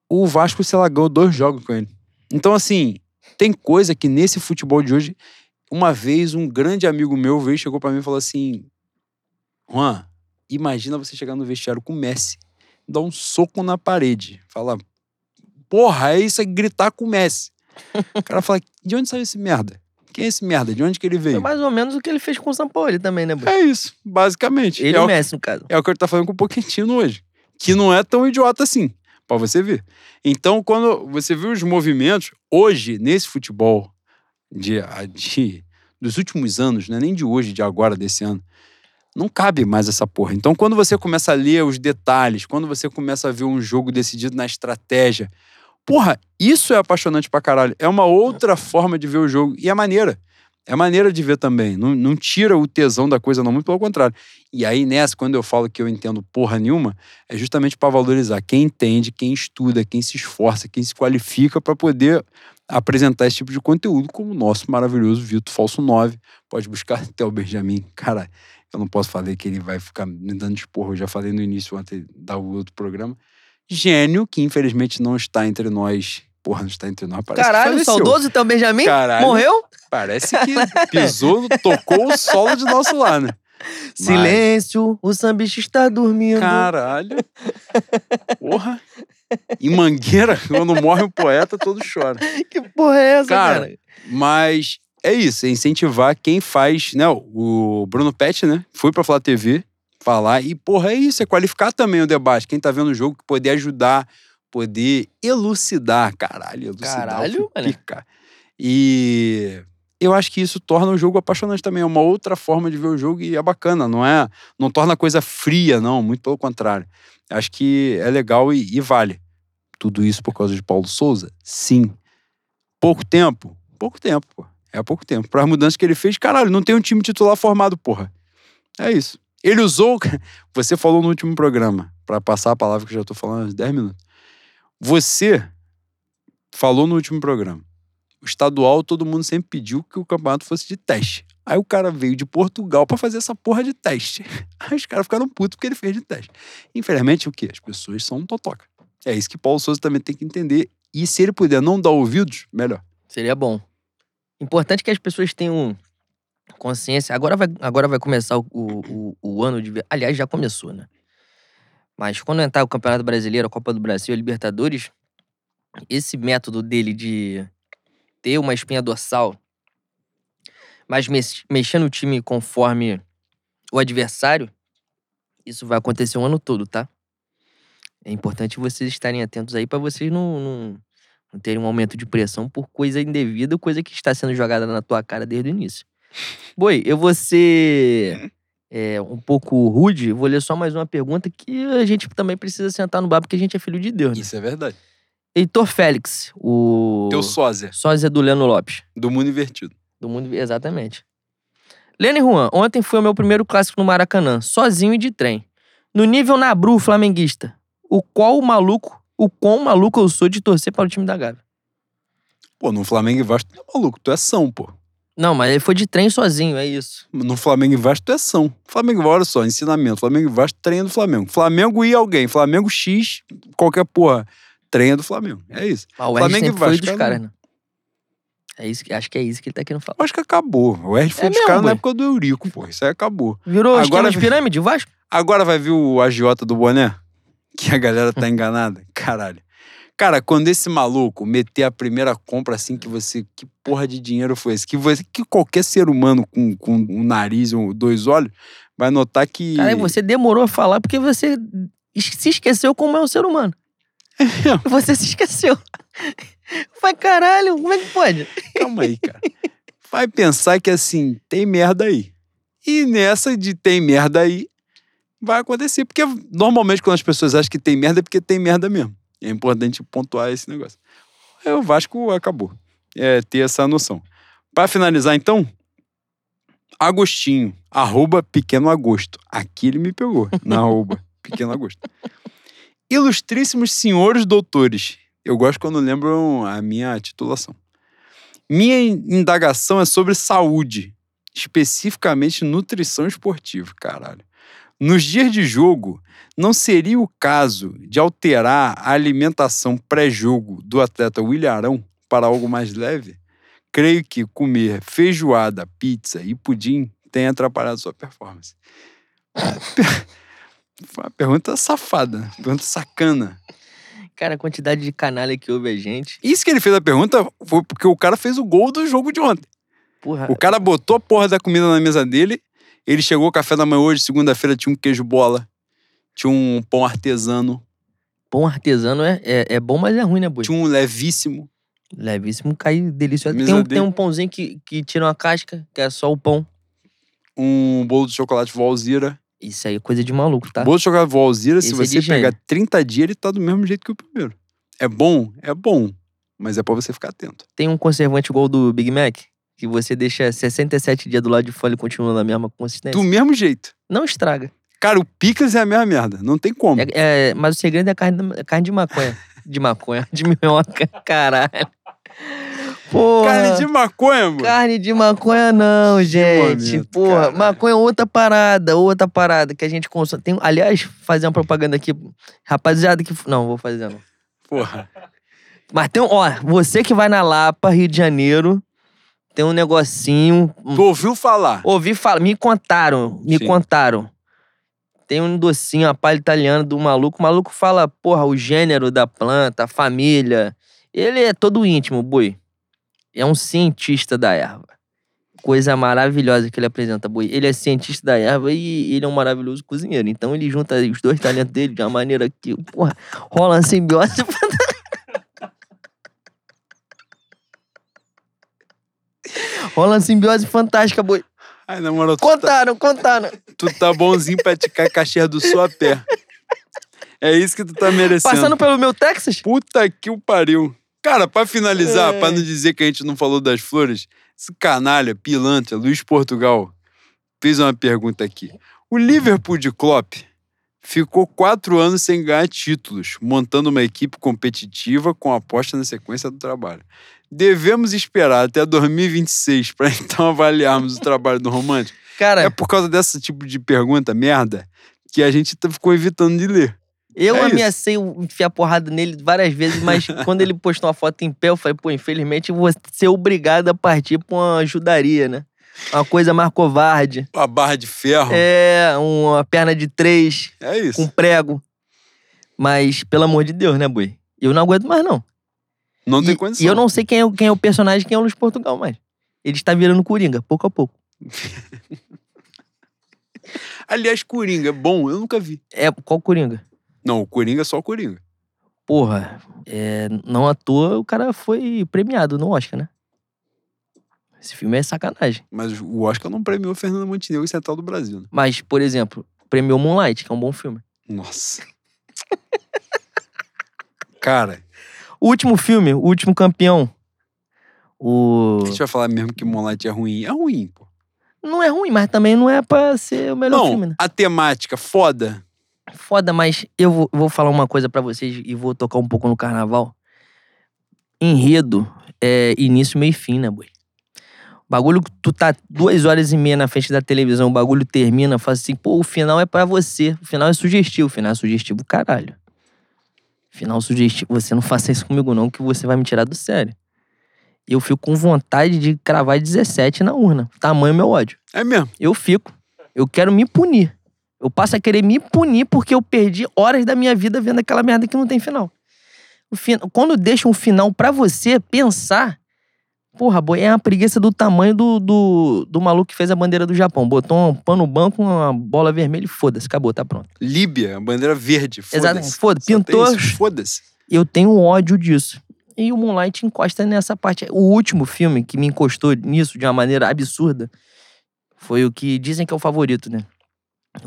B: O Vasco, sei lá, ganhou dois jogos com ele. Então, assim, tem coisa que nesse futebol de hoje, uma vez um grande amigo meu veio, chegou para mim e falou assim: Juan, imagina você chegar no vestiário com o Messi, dar um soco na parede, fala, porra, é isso aí, gritar com o Messi. O cara fala, de onde saiu esse merda? Quem é esse merda? De onde que ele veio?
A: Foi mais ou menos o que ele fez com o São Paulo também, né,
B: É isso, basicamente.
A: Ele
B: é
A: o Messi, no caso.
B: É o que ele tá falando com o Pochettino hoje. Que não é tão idiota assim, para você ver. Então, quando você vê os movimentos, hoje, nesse futebol de, de dos últimos anos, não é nem de hoje, de agora, desse ano, não cabe mais essa porra. Então, quando você começa a ler os detalhes, quando você começa a ver um jogo decidido na estratégia, porra, isso é apaixonante pra caralho. É uma outra forma de ver o jogo. E é maneira. É maneira de ver também. Não, não tira o tesão da coisa, não, muito pelo contrário. E aí, nessa, quando eu falo que eu entendo porra nenhuma, é justamente para valorizar quem entende, quem estuda, quem se esforça, quem se qualifica para poder apresentar esse tipo de conteúdo, como o nosso maravilhoso Vitor Falso 9. Pode buscar até o Benjamin. Cara, eu não posso falar que ele vai ficar me dando esporro. Eu já falei no início ontem da outro programa. Gênio, que infelizmente não está entre nós. Porra, não está entre nós. Parece
A: Caralho,
B: que faleceu.
A: saudoso então Benjamin?
B: Caralho.
A: Morreu?
B: Parece que pisou, tocou o solo de nosso lar, né?
A: Silêncio, o sambista está dormindo.
B: Caralho. Porra. Em Mangueira, quando morre um poeta, todo chora.
A: Que porra é essa,
B: Cara,
A: cara?
B: Mas é isso, é incentivar quem faz, né? O Bruno Pet, né? Foi pra Flá TV falar e, porra, é isso, é qualificar também o debate. Quem tá vendo o jogo, poder ajudar, poder elucidar. Caralho, elucidar.
A: Caralho,
B: picar. E eu acho que isso torna o jogo apaixonante também. É uma outra forma de ver o jogo e é bacana, não é? Não torna a coisa fria, não, muito pelo contrário. Acho que é legal e, e vale. Tudo isso por causa de Paulo Souza? Sim. Pouco tempo? Pouco tempo, pô. É pouco tempo. Para as mudanças que ele fez, caralho, não tem um time titular formado, porra. É isso. Ele usou. Você falou no último programa, para passar a palavra que eu já tô falando há uns 10 minutos. Você falou no último programa. O estadual, todo mundo sempre pediu que o campeonato fosse de teste. Aí o cara veio de Portugal para fazer essa porra de teste. Aí os caras ficaram putos porque ele fez de teste. Infelizmente, o quê? As pessoas são um totoca. É isso que Paulo Souza também tem que entender. E se ele puder não dar ouvidos, melhor.
A: Seria bom. Importante que as pessoas tenham consciência. Agora vai, agora vai começar o, o, o ano de. Aliás, já começou, né? Mas quando entrar o Campeonato Brasileiro, a Copa do Brasil, a Libertadores, esse método dele de ter uma espinha dorsal, mas mex- mexer no time conforme o adversário, isso vai acontecer o ano todo, tá? É importante vocês estarem atentos aí para vocês não, não terem um aumento de pressão por coisa indevida, coisa que está sendo jogada na tua cara desde o início. Boi, eu vou ser é, um pouco rude, vou ler só mais uma pergunta que a gente também precisa sentar no bar porque a gente é filho de Deus. Né?
B: Isso é verdade.
A: Heitor Félix, o
B: Teu sósia,
A: sósia do Leno Lopes.
B: do mundo invertido.
A: Do mundo, exatamente. Lene Juan, ontem foi o meu primeiro clássico no Maracanã, sozinho e de trem. No nível Nabru flamenguista, o qual maluco, o quão maluco eu sou de torcer para o time da Gávea.
B: Pô, no Flamengo e Vasco tu é maluco, tu é São, pô.
A: Não, mas ele foi de trem sozinho, é isso.
B: No Flamengo e Vasco tu é São. Flamengo, olha só, ensinamento. Flamengo e Vasco treina do Flamengo. Flamengo e alguém. Flamengo X, qualquer porra, treina do Flamengo. É isso.
A: Mas o
B: Flamengo e
A: sempre foi
B: Vasco,
A: dos
B: cada
A: caras, né? É isso, que- acho que é isso que ele tá querendo falar.
B: Acho que acabou. O Erd foi
A: É
B: dos caras na época do Eurico, pô. Isso aí acabou.
A: Virou
B: Agora
A: de pirâmide, o Vasco?
B: Agora vai vir o agiota do boné? Que a galera tá enganada? Caralho. Cara, quando esse maluco meter a primeira compra assim que você. Que porra de dinheiro foi esse? Que, você, que qualquer ser humano com, com um nariz ou dois olhos vai notar que.
A: Cara, você demorou a falar porque você se esqueceu como é um ser humano. Você se esqueceu. Vai, caralho, como é que pode?
B: Calma aí, cara. Vai pensar que assim, tem merda aí. E nessa de tem merda aí, vai acontecer. Porque normalmente quando as pessoas acham que tem merda, é porque tem merda mesmo. É importante pontuar esse negócio. É, o Vasco acabou. É ter essa noção. Para finalizar, então, Agostinho, arroba Pequeno Agosto. Aqui ele me pegou, na arroba Pequeno Agosto. Ilustríssimos senhores doutores. Eu gosto quando lembram a minha titulação. Minha indagação é sobre saúde, especificamente nutrição esportiva, caralho. Nos dias de jogo, não seria o caso de alterar a alimentação pré-jogo do atleta William para algo mais leve? Creio que comer feijoada, pizza e pudim tem atrapalhado sua performance. Foi uma pergunta safada, pergunta sacana.
A: Cara, a quantidade de canalha que ouve a gente.
B: Isso que ele fez a pergunta foi porque o cara fez o gol do jogo de ontem.
A: Porra,
B: O cara botou a porra da comida na mesa dele. Ele chegou café da manhã hoje, segunda-feira, tinha um queijo bola, tinha um pão artesano,
A: pão artesano é, é, é bom, mas é ruim, né, boi?
B: tinha um levíssimo.
A: Levíssimo, cai delicioso. Tem um,
B: dele.
A: tem um pãozinho que, que tira uma casca, que é só o pão.
B: Um bolo de chocolate Valzira.
A: Isso aí é coisa de maluco, tá?
B: Bolo de chocolate Valzira, se
A: Esse é
B: você
A: de
B: pegar
A: gênio.
B: 30 dias, ele tá do mesmo jeito que o primeiro. É bom? É bom. Mas é pra você ficar atento.
A: Tem um conservante igual do Big Mac, que você deixa 67 dias do lado de fora e continua na mesma consistência.
B: Do mesmo jeito.
A: Não estraga.
B: Cara, o picles é a mesma merda. Não tem como.
A: É- é- mas o segredo é a carne, é carne de maconha. De maconha, de minhoca, caralho. Porra.
B: Carne de maconha, mano.
A: Carne de maconha não, gente.
B: momento,
A: Porra,
B: caralho.
A: maconha é outra parada, outra parada que a gente consome. Tem, aliás, fazer uma propaganda aqui. Rapaziada que... Não, vou fazer não.
B: Porra.
A: Mas tem. Ó, você que vai na Lapa, Rio de Janeiro, tem um negocinho...
B: Tu ouviu falar?
A: Ouvi falar, me contaram, me
B: Sim.
A: contaram. Tem um docinho, uma palha italiana do maluco. O maluco fala, porra, o gênero da planta, a família. Ele é todo íntimo, boi. É um cientista da erva. Coisa maravilhosa que ele apresenta, boi. Ele é cientista da erva e ele é um maravilhoso cozinheiro. Então ele junta os dois talentos dele de uma maneira que, porra, rola uma simbiose. rola uma simbiose fantástica, boi.
B: Ai, na moral, tá,
A: Contaram, contaram.
B: tu tá bonzinho pra te cair caixinha do sua pé. É isso que tu tá merecendo.
A: Passando pelo meu Texas?
B: Puta que o pariu. Cara, pra finalizar,
A: É.
B: pra não dizer que a gente não falou das flores, esse canalha, pilantra, Luiz Portugal, fez uma pergunta aqui. O Liverpool de Klopp ficou quatro anos sem ganhar títulos, montando uma equipe competitiva com aposta na sequência do trabalho. Devemos esperar até 2026 pra então avaliarmos o trabalho do Romântico?
A: Cara,
B: É por causa desse tipo de pergunta, merda, que a gente tá- ficou evitando de ler.
A: eu
B: é isso.
A: ameacei enfiar porrada nele várias vezes, mas quando ele postou uma foto em pé, eu falei, pô, infelizmente eu vou ser obrigado a partir pra uma ajudaria, né? Uma coisa mais covarde.
B: A barra de ferro.
A: É, uma perna de três,
B: É isso.
A: com prego. Mas, pelo amor de Deus, né, boi? Eu não aguento mais, não.
B: Não tem
A: E,
B: condição.
A: e eu não sei quem é, o- quem é o personagem, quem é o Luiz Portugal mais. Ele está virando Coringa, pouco a pouco.
B: Aliás, Coringa é bom, eu nunca vi.
A: É, qual Coringa?
B: Não, o Coringa é só o Coringa.
A: Porra, é, não à toa o cara foi premiado no Oscar, né? Esse filme é sacanagem.
B: Mas o Oscar não premiou Fernanda Montenegro em Central do Brasil, né?
A: Mas, por exemplo, premiou Moonlight, que é um bom filme.
B: Nossa. Cara,
A: O último filme, o último campeão. O.
B: a gente vai falar mesmo que Moonlight é ruim. É ruim, pô.
A: Não é ruim, mas também não é pra ser o melhor
B: não,
A: filme, né?
B: a temática, foda.
A: Foda, mas eu vou, vou falar uma coisa pra vocês e vou tocar um pouco no carnaval. Enredo é início, meio e fim, né, boi? Bagulho que tu tá duas horas e meia na frente da televisão, o bagulho termina, fala assim, pô, o final é pra você. O final é sugestivo. O final é sugestivo, caralho. Final sugestivo. Você não faça isso comigo, não, que você vai me tirar do sério. Eu fico com vontade de cravar 17 na urna. Tamanho meu ódio.
B: É mesmo.
A: Eu fico. Eu quero me punir. Eu passo a querer me punir porque eu perdi horas da minha vida vendo aquela merda que não tem final. Fin... Quando deixa um final pra você pensar, porra, boi, é uma preguiça do tamanho do, do, do maluco que fez a bandeira do Japão. Botou um pano no banco, uma bola vermelha e foda-se, acabou, tá pronto.
B: Líbia, a bandeira verde. Foda-se.
A: Exatamente, foda-se. Pintou.
B: Foda-se.
A: Eu tenho ódio disso. E o Moonlight encosta nessa parte. O último filme que me encostou nisso de uma maneira absurda foi o que dizem que é o favorito, né?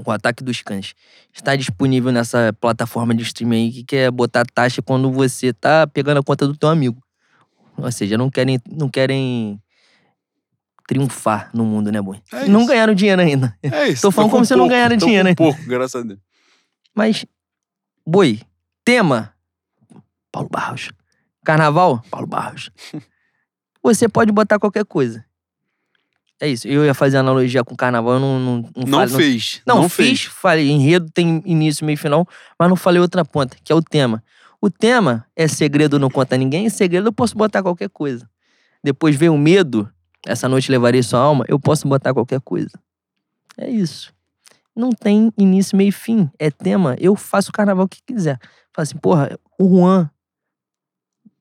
A: O Ataque dos Cães. Está disponível nessa plataforma de streaming aí que quer botar taxa quando você tá pegando a conta do teu amigo. Ou seja, não querem, não querem triunfar no mundo, né, boi?
B: É
A: não ganharam dinheiro ainda.
B: É isso.
A: Tô falando
B: com
A: como se não ganharam
B: tô
A: dinheiro,
B: com
A: hein?
B: pouco, graças a Deus.
A: Mas, boi, tema, Paulo Barros. Carnaval, Paulo Barros. Você pode botar qualquer coisa. É isso. Eu ia fazer analogia com carnaval, eu não. Não, não,
B: Não
A: falei-
B: fez.
A: Não,
B: Não
A: fiz,
B: fez.
A: falei, enredo tem início, meio e final, mas não falei outra ponta, que é o tema. O tema é segredo, não conta ninguém, segredo eu posso botar qualquer coisa. Depois veio o medo, essa noite levarei sua alma, eu posso botar qualquer coisa. É isso. Não tem início, meio e fim. É tema, eu faço o carnaval que quiser. Fala assim, porra, o Juan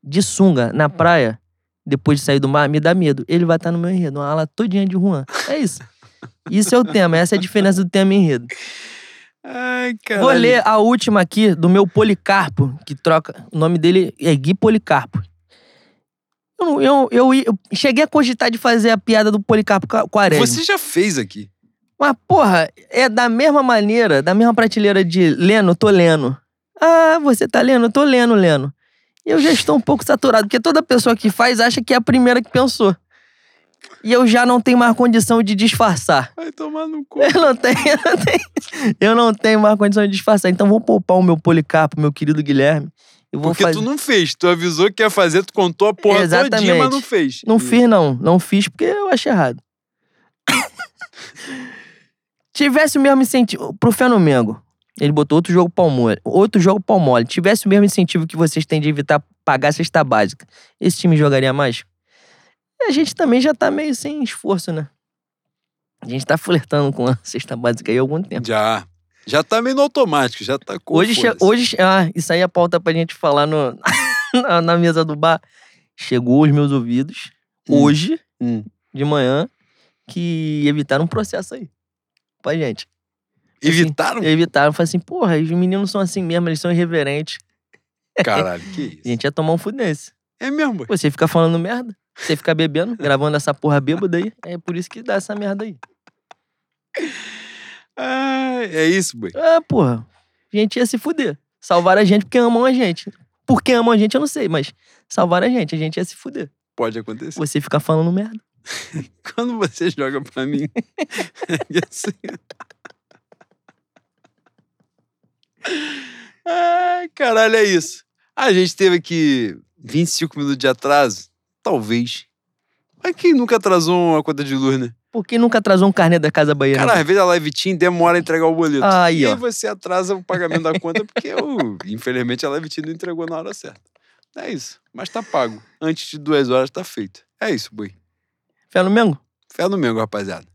A: de sunga na praia, depois de sair do mar, me dá medo. Ele vai estar no meu enredo, uma ala todinha de Juan. É isso. Isso é o tema, essa é a diferença do tema e enredo.
B: Ai, cara.
A: Vou ler a última aqui do meu Policarpo, que troca. O nome dele é Gui Policarpo. Eu, eu, eu, eu cheguei a cogitar de fazer a piada do Policarpo Ca- Quaresma.
B: Você já fez aqui.
A: Mas, porra, é da mesma maneira, da mesma prateleira de Leno, tô lendo. Ah, você tá lendo? Tô lendo, Leno. E eu já estou um pouco saturado, porque toda pessoa que faz acha que é a primeira que pensou. E eu já não tenho mais condição de disfarçar.
B: Vai tomar no cu.
A: Eu não tenho, eu não tenho, eu não tenho mais condição de disfarçar. Então vou poupar o meu Policarpo, meu querido Guilherme. Eu vou
B: Porque
A: fazer...
B: tu não fez. Tu avisou que ia fazer, tu contou a porra todinha, mas
A: Exatamente.
B: não fez.
A: Não
B: E-
A: fiz, não. Não fiz porque eu achei errado. Tivesse o mesmo incentivo. Pro Flamengo, ele botou outro jogo pau mole. Outro jogo pau mole. Tivesse o mesmo incentivo que vocês têm de evitar pagar a cesta básica, esse time jogaria mais? E a gente também já tá meio sem esforço, né? A gente tá flertando com a cesta básica aí há algum tempo.
B: Já. Já tá meio no automático, já tá com
A: Hoje, hoje, ah, isso aí é pauta pra gente falar no, na, na mesa do bar. Chegou aos meus ouvidos,
B: Hum.
A: hoje,
B: Hum.
A: de manhã, que evitaram um processo aí. Pra gente.
B: Evitaram?
A: Evitaram. Falei assim, porra, os meninos são assim mesmo, eles são irreverentes.
B: Caralho, que isso?
A: A gente ia tomar um fudêncio.
B: É mesmo, boy.
A: Você fica falando merda, você fica bebendo, gravando essa porra bêbada aí. É por isso que dá essa merda aí.
B: Ah, é isso, boy.
A: É, porra. A gente ia se fuder. Salvaram a gente porque amam a gente. Por que amam a gente, eu não sei, mas salvaram a gente, a gente ia se fuder.
B: Pode acontecer.
A: Você fica falando merda.
B: Quando você joga pra mim. Ai, caralho, é isso. A gente teve aqui 25 minutos de atraso. Talvez. Mas quem nunca atrasou uma conta de luz, né?
A: Por que nunca atrasou um carnê da Casa Bahia? né?
B: Cara, às vezes a live team demora a entregar o boleto.
A: Aí,
B: e aí
A: ó.
B: você atrasa o pagamento da conta porque, eu, infelizmente, a live team não entregou na hora certa. É isso. Mas tá pago. Antes de duas horas tá feito. É isso, boi.
A: Fé no Mengo?
B: Fé no Mengo, rapaziada.